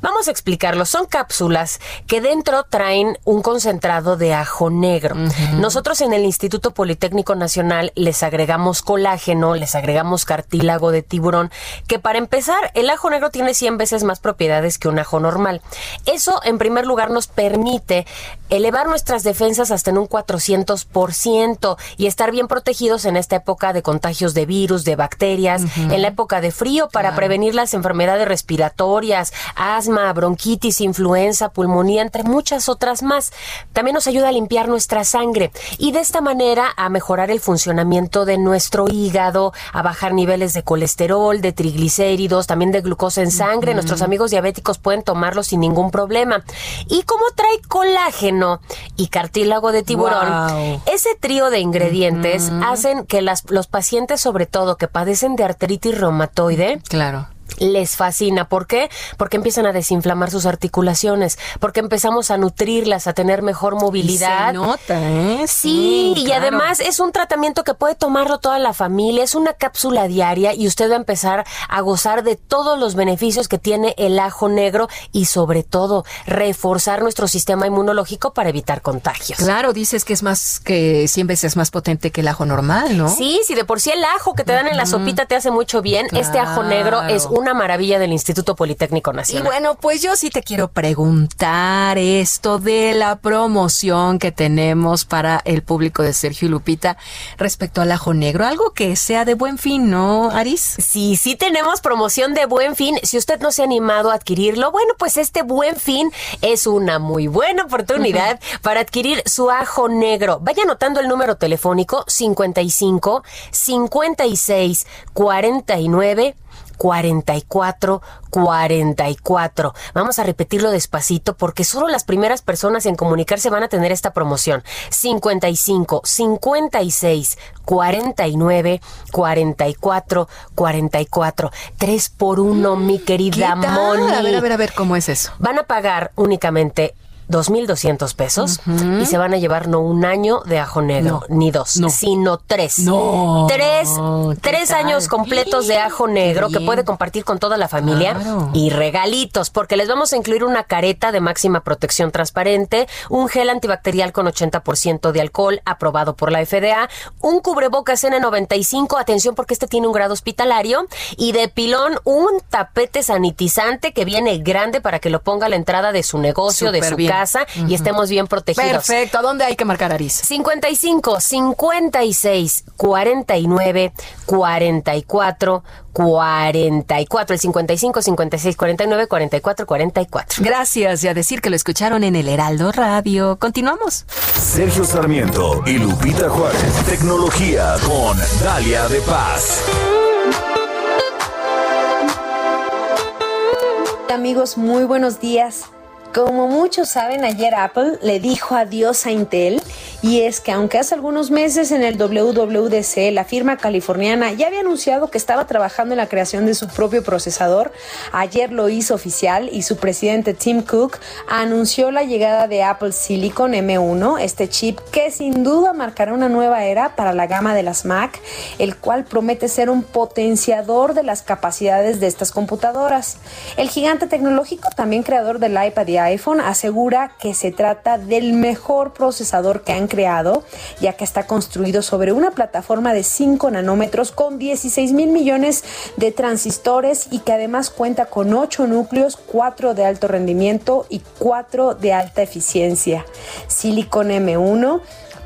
Vamos a explicarlo. Son cápsulas que dentro traen un concentrado de ajo negro. Nosotros en el Instituto Politécnico Nacional les agregamos colágeno, les agregamos cartílago de tiburón, que para empezar, el ajo negro tiene 100 veces más propiedades que un ajo normal. Eso, en primer lugar, nos permite elevar nuestras defensas hasta en un 400% y estar bien protegidos en esta época de contagios de virus, de bacterias, en la época de frío para Claro. prevenir las enfermedades respiratorias, asma, bronquitis, influenza, pulmonía, entre muchas otras más. También nos ayuda a limpiar nuestra sangre y de esta manera a mejorar el funcionamiento de nuestro hígado, a bajar niveles de colesterol, de triglicéridos, también de glucosa en sangre. Nuestros amigos diabéticos pueden tomarlo sin ningún problema. Y como trae colágeno y cartílago de tiburón, ese trío de ingredientes hacen que las, los pacientes, sobre todo que padecen de artritis reumatoide, claro. Les fascina. ¿Por qué? Porque empiezan a desinflamar sus articulaciones, porque empezamos a nutrirlas, a tener mejor movilidad. Se nota, ¿eh? Sí, Sí, y claro. además es un tratamiento que puede tomarlo toda la familia, es una cápsula diaria y usted va a empezar a gozar de todos los beneficios que tiene el ajo negro y sobre todo reforzar nuestro sistema inmunológico para evitar contagios. Claro, dices que es más que 100 veces más potente que el ajo normal, ¿no? Sí, si de por sí el ajo que te dan en la sopita te hace mucho bien, este ajo negro es una maravilla del Instituto Politécnico Y Nacional. bueno, pues yo sí te quiero preguntar esto de la promoción que tenemos para el público de Sergio y Lupita respecto al ajo negro. Algo que sea de buen fin, ¿no, Aris? Sí, sí tenemos promoción de buen fin. Si usted no se ha animado a adquirirlo, bueno, pues este buen fin es una muy buena oportunidad para adquirir su ajo negro. Vaya anotando el número telefónico 55 56 49 44 44. Vamos a repetirlo despacito porque solo las primeras personas en comunicarse van a tener esta promoción. 55 56 49 44 44. 3 por 1, mi querida. Moni. A ver, a ver, a ver, ¿cómo es eso? Van a pagar únicamente 2.200 pesos y se van a llevar no un año de ajo negro, ni dos, sino tres. No. Tres, ¿qué tres tal? años completos de ajo negro que puede compartir con toda la familia Claro. y regalitos, porque les vamos a incluir una careta de máxima protección transparente, un gel antibacterial con 80% de alcohol aprobado por la FDA, un cubrebocas N95, atención porque este tiene un grado hospitalario, y de pilón un tapete sanitizante que viene grande para que lo ponga a la entrada de su negocio, de su bien. casa Y estemos bien protegidos. Perfecto. ¿A dónde hay que marcar, Aris? 55 56 49 44 44 el 55 56 49 44 44 Gracias y a decir que lo escucharon en el Heraldo Radio. Continuamos. Sergio Sarmiento y Lupita Juárez. Tecnología con Dalia de Paz. Amigos, muy buenos días. Como muchos saben, ayer Apple le dijo adiós a Intel y es que aunque hace algunos meses en el WWDC la firma californiana ya había anunciado que estaba trabajando en la creación de su propio procesador, ayer lo hizo oficial y su presidente Tim Cook anunció la llegada de Apple Silicon M1, este chip que sin duda marcará una nueva era para la gama de las Mac, el cual promete ser un potenciador de las capacidades de estas computadoras. El gigante tecnológico, también creador del iPad y iPhone, asegura que se trata del mejor procesador que han creado, ya que está construido sobre una plataforma de 5 nanómetros con 16 mil millones de transistores y que además cuenta con 8 núcleos, 4 de alto rendimiento y 4 de alta eficiencia. Silicon M1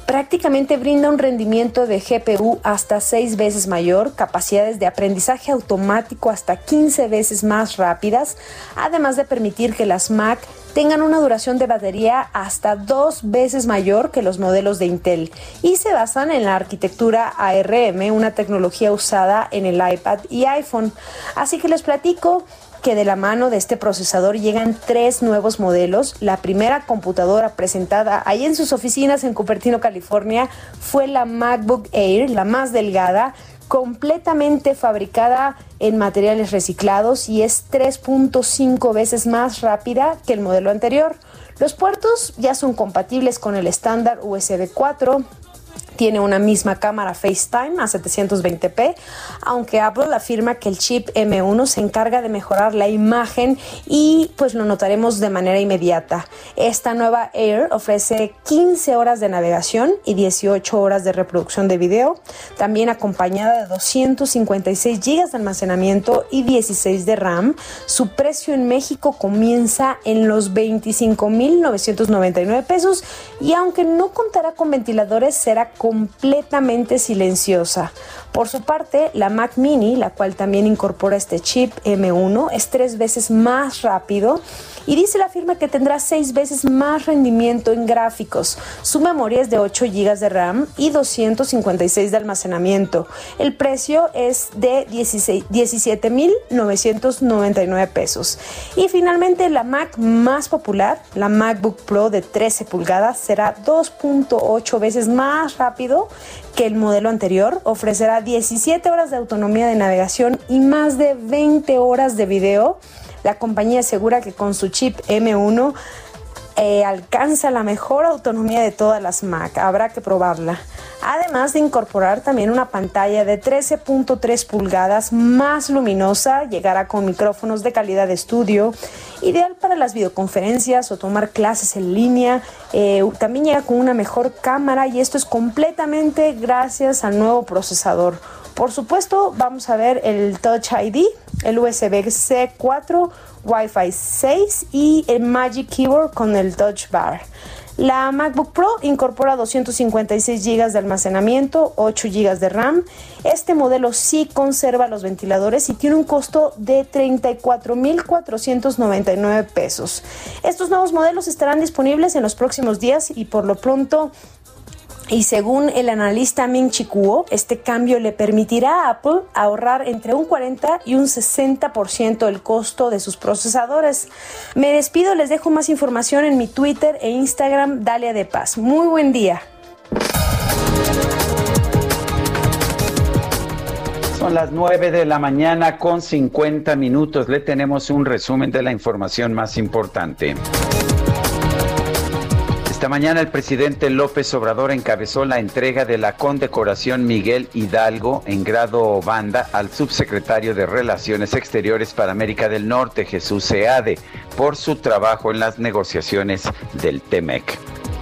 prácticamente brinda un rendimiento de GPU hasta 6 veces mayor, capacidades de aprendizaje automático hasta 15 veces más rápidas, además de permitir que las Mac tengan una duración de batería hasta dos veces mayor que los modelos de Intel y se basan en la arquitectura ARM, una tecnología usada en el iPad y iPhone. Así que les platico que de la mano de este procesador llegan tres nuevos modelos. La primera computadora presentada ahí en sus oficinas en Cupertino, California, fue la MacBook Air, la más delgada, completamente fabricada en materiales reciclados y es 3.5 veces más rápida que el modelo anterior. Los puertos ya son compatibles con el estándar USB 4 tiene una misma cámara FaceTime a 720p, aunque Apple afirma que el chip M1 se encarga de mejorar la imagen y pues lo notaremos de manera inmediata. Esta nueva Air ofrece 15 horas de navegación y 18 horas de reproducción de video, también acompañada de 256 GB de almacenamiento y 16 de RAM. Su precio en México comienza en los 25.999 pesos y aunque no contará con ventiladores será completamente silenciosa. Por su parte, la Mac Mini, la cual también incorpora este chip M1, es tres veces más rápido y dice la firma que tendrá seis veces más rendimiento en gráficos. Su memoria es de 8 GB de RAM y 256 de almacenamiento. El precio es de 16 17.999 pesos. Y finalmente la Mac más popular, la MacBook Pro de 13 pulgadas, será 2.8 veces más rápido que el modelo anterior. Ofrecerá 17 horas de autonomía de navegación y más de 20 horas de video. La compañía asegura que con su chip M1 eh, alcanza la mejor autonomía de todas las Mac. Habrá que probarla. Además de incorporar también una pantalla de 13.3 pulgadas más luminosa, llegará con micrófonos de calidad de estudio, ideal para las videoconferencias o tomar clases en línea. Eh, también llega con una mejor cámara y esto es completamente gracias al nuevo procesador. Por supuesto, vamos a ver el Touch ID, el USB-C 4, Wi-Fi 6 y el Magic Keyboard con el Touch Bar. La MacBook Pro incorpora 256 GB de almacenamiento, 8 GB de RAM. Este modelo sí conserva los ventiladores y tiene un costo de 34.499 pesos. Estos nuevos modelos estarán disponibles en los próximos días y por lo pronto Y según el analista Ming Chi Kuo, este cambio le permitirá a Apple ahorrar entre un 40 y un 60% el costo de sus procesadores. Me despido, les dejo más información en mi Twitter e Instagram, Dalia de Paz. Muy buen día. Son las 9 de la mañana con 50 minutos. Le tenemos un resumen de la información más importante. Esta mañana el presidente López Obrador encabezó la entrega de la condecoración Miguel Hidalgo en grado banda al subsecretario de Relaciones Exteriores para América del Norte, Jesús Seade, por su trabajo en las negociaciones del TEMEC.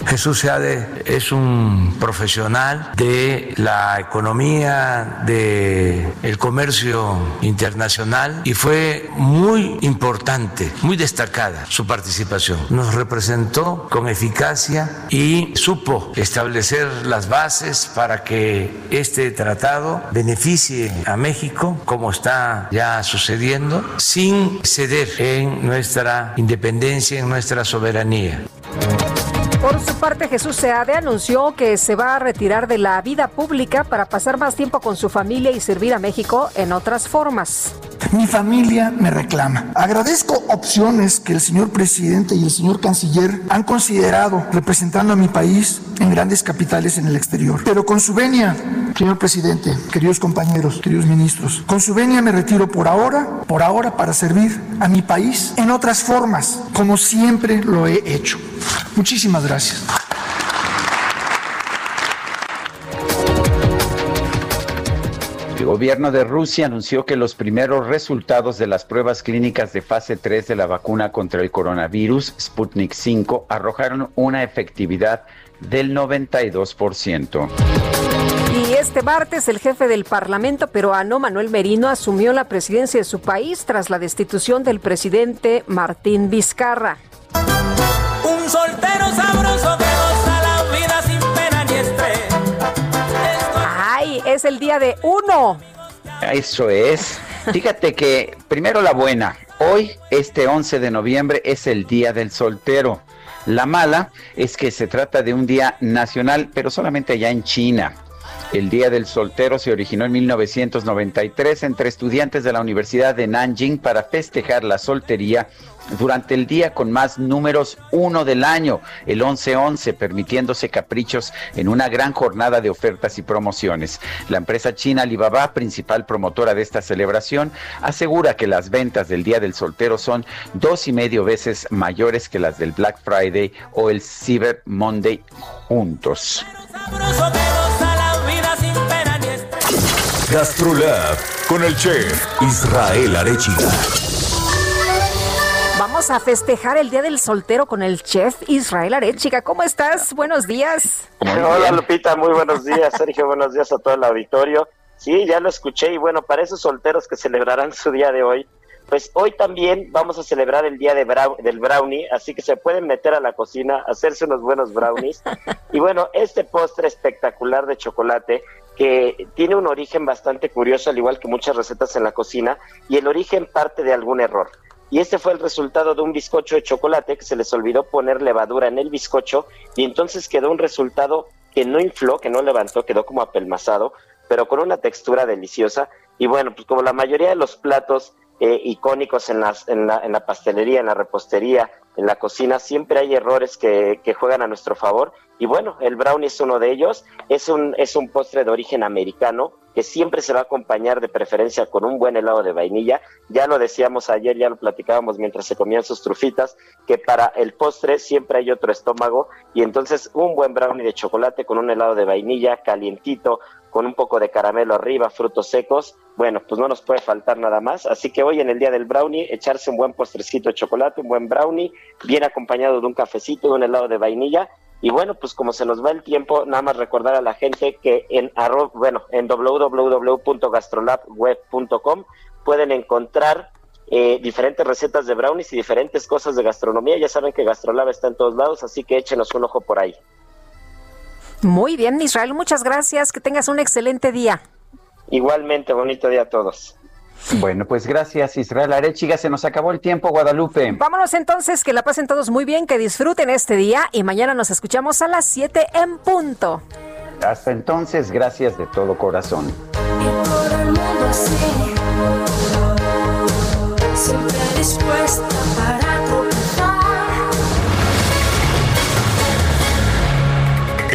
Jesús Seade es un profesional de la economía, de el comercio internacional y fue muy importante, muy destacada su participación. Nos representó con eficacia y supo establecer las bases para que este tratado beneficie a México, como está ya sucediendo, sin ceder en nuestra independencia, en nuestra soberanía. Por su parte, Jesús Seade anunció que se va a retirar de la vida pública para pasar más tiempo con su familia y servir a México en otras formas. Mi familia me reclama. Agradezco opciones que el señor presidente y el señor canciller han considerado representando a mi país en grandes capitales en el exterior. Pero con su venia, señor presidente, queridos compañeros, queridos ministros, con su venia me retiro por ahora, por ahora para servir a mi país en otras formas, como siempre lo he hecho. Muchísimas gracias. El gobierno de Rusia anunció que los primeros resultados de las pruebas clínicas de fase 3 de la vacuna contra el coronavirus Sputnik 5 arrojaron una efectividad del 92%. Y este martes el jefe del Parlamento peruano, Manuel Merino, asumió la presidencia de su país tras la destitución del presidente Martín Vizcarra. Un soltero sabroso Es el día de uno. Eso es. Fíjate que primero la buena. Hoy, este 11 de noviembre, es el Día del Soltero. La mala es que se trata de un día nacional, pero solamente allá en China. El Día del Soltero se originó en 1993 entre estudiantes de la Universidad de Nanjing para festejar la soltería durante el día con más números uno del año, el 11-11, permitiéndose caprichos en una gran jornada de ofertas y promociones. La empresa china Alibaba, principal promotora de esta celebración, asegura que las ventas del Día del Soltero son dos y medio veces mayores que las del Black Friday o el Cyber Monday juntos. Gastrolab con el chef Israel Arechiga. Vamos a festejar el Día del Soltero con el chef Israel Arechiga. ¿Cómo estás? Buenos días. Hola Lupita, muy buenos días. Sergio, buenos días a todo el auditorio. Sí, ya lo escuché y bueno, para esos solteros que celebrarán su día de hoy, pues hoy también vamos a celebrar el día de del brownie, así que se pueden meter a la cocina, hacerse unos buenos brownies. Y bueno, este postre espectacular de chocolate que tiene un origen bastante curioso, al igual que muchas recetas en la cocina, y el origen parte de algún error. Y este fue el resultado de un bizcocho de chocolate que se les olvidó poner levadura en el bizcocho y entonces quedó un resultado que no infló, que no levantó, quedó como apelmazado, pero con una textura deliciosa. Y bueno, pues como la mayoría de los platos eh, icónicos en, en, la, en la pastelería, en la repostería, en la cocina, siempre hay errores que, juegan a nuestro favor. Y bueno, el brownie es uno de ellos. Es un, es un postre de origen americano que siempre se va a acompañar de preferencia con un buen helado de vainilla. Ya lo decíamos ayer, ya lo platicábamos mientras se comían sus trufitas, que para el postre siempre hay otro estómago y entonces un buen brownie de chocolate con un helado de vainilla calientito, con un poco de caramelo arriba, frutos secos, bueno, pues no nos puede faltar nada más. Así que hoy en el día del brownie, echarse un buen postrecito de chocolate, un buen brownie, bien acompañado de un cafecito, de un helado de vainilla. Y bueno, pues como se nos va el tiempo, nada más recordar a la gente que en arro, bueno, en www.gastrolabweb.com pueden encontrar eh, diferentes recetas de brownies y diferentes cosas de gastronomía. Ya saben que Gastrolab está en todos lados, así que échenos un ojo por ahí. Muy bien, Israel, muchas gracias. Que tengas un excelente día. Igualmente, bonito día a todos. Bueno, pues gracias Israel Arechiga. Se nos acabó el tiempo, Guadalupe. Vámonos entonces, que la pasen todos muy bien, que disfruten este día y mañana nos escuchamos a las 7 en punto. Hasta entonces, gracias de todo corazón. por el mundo así, siempre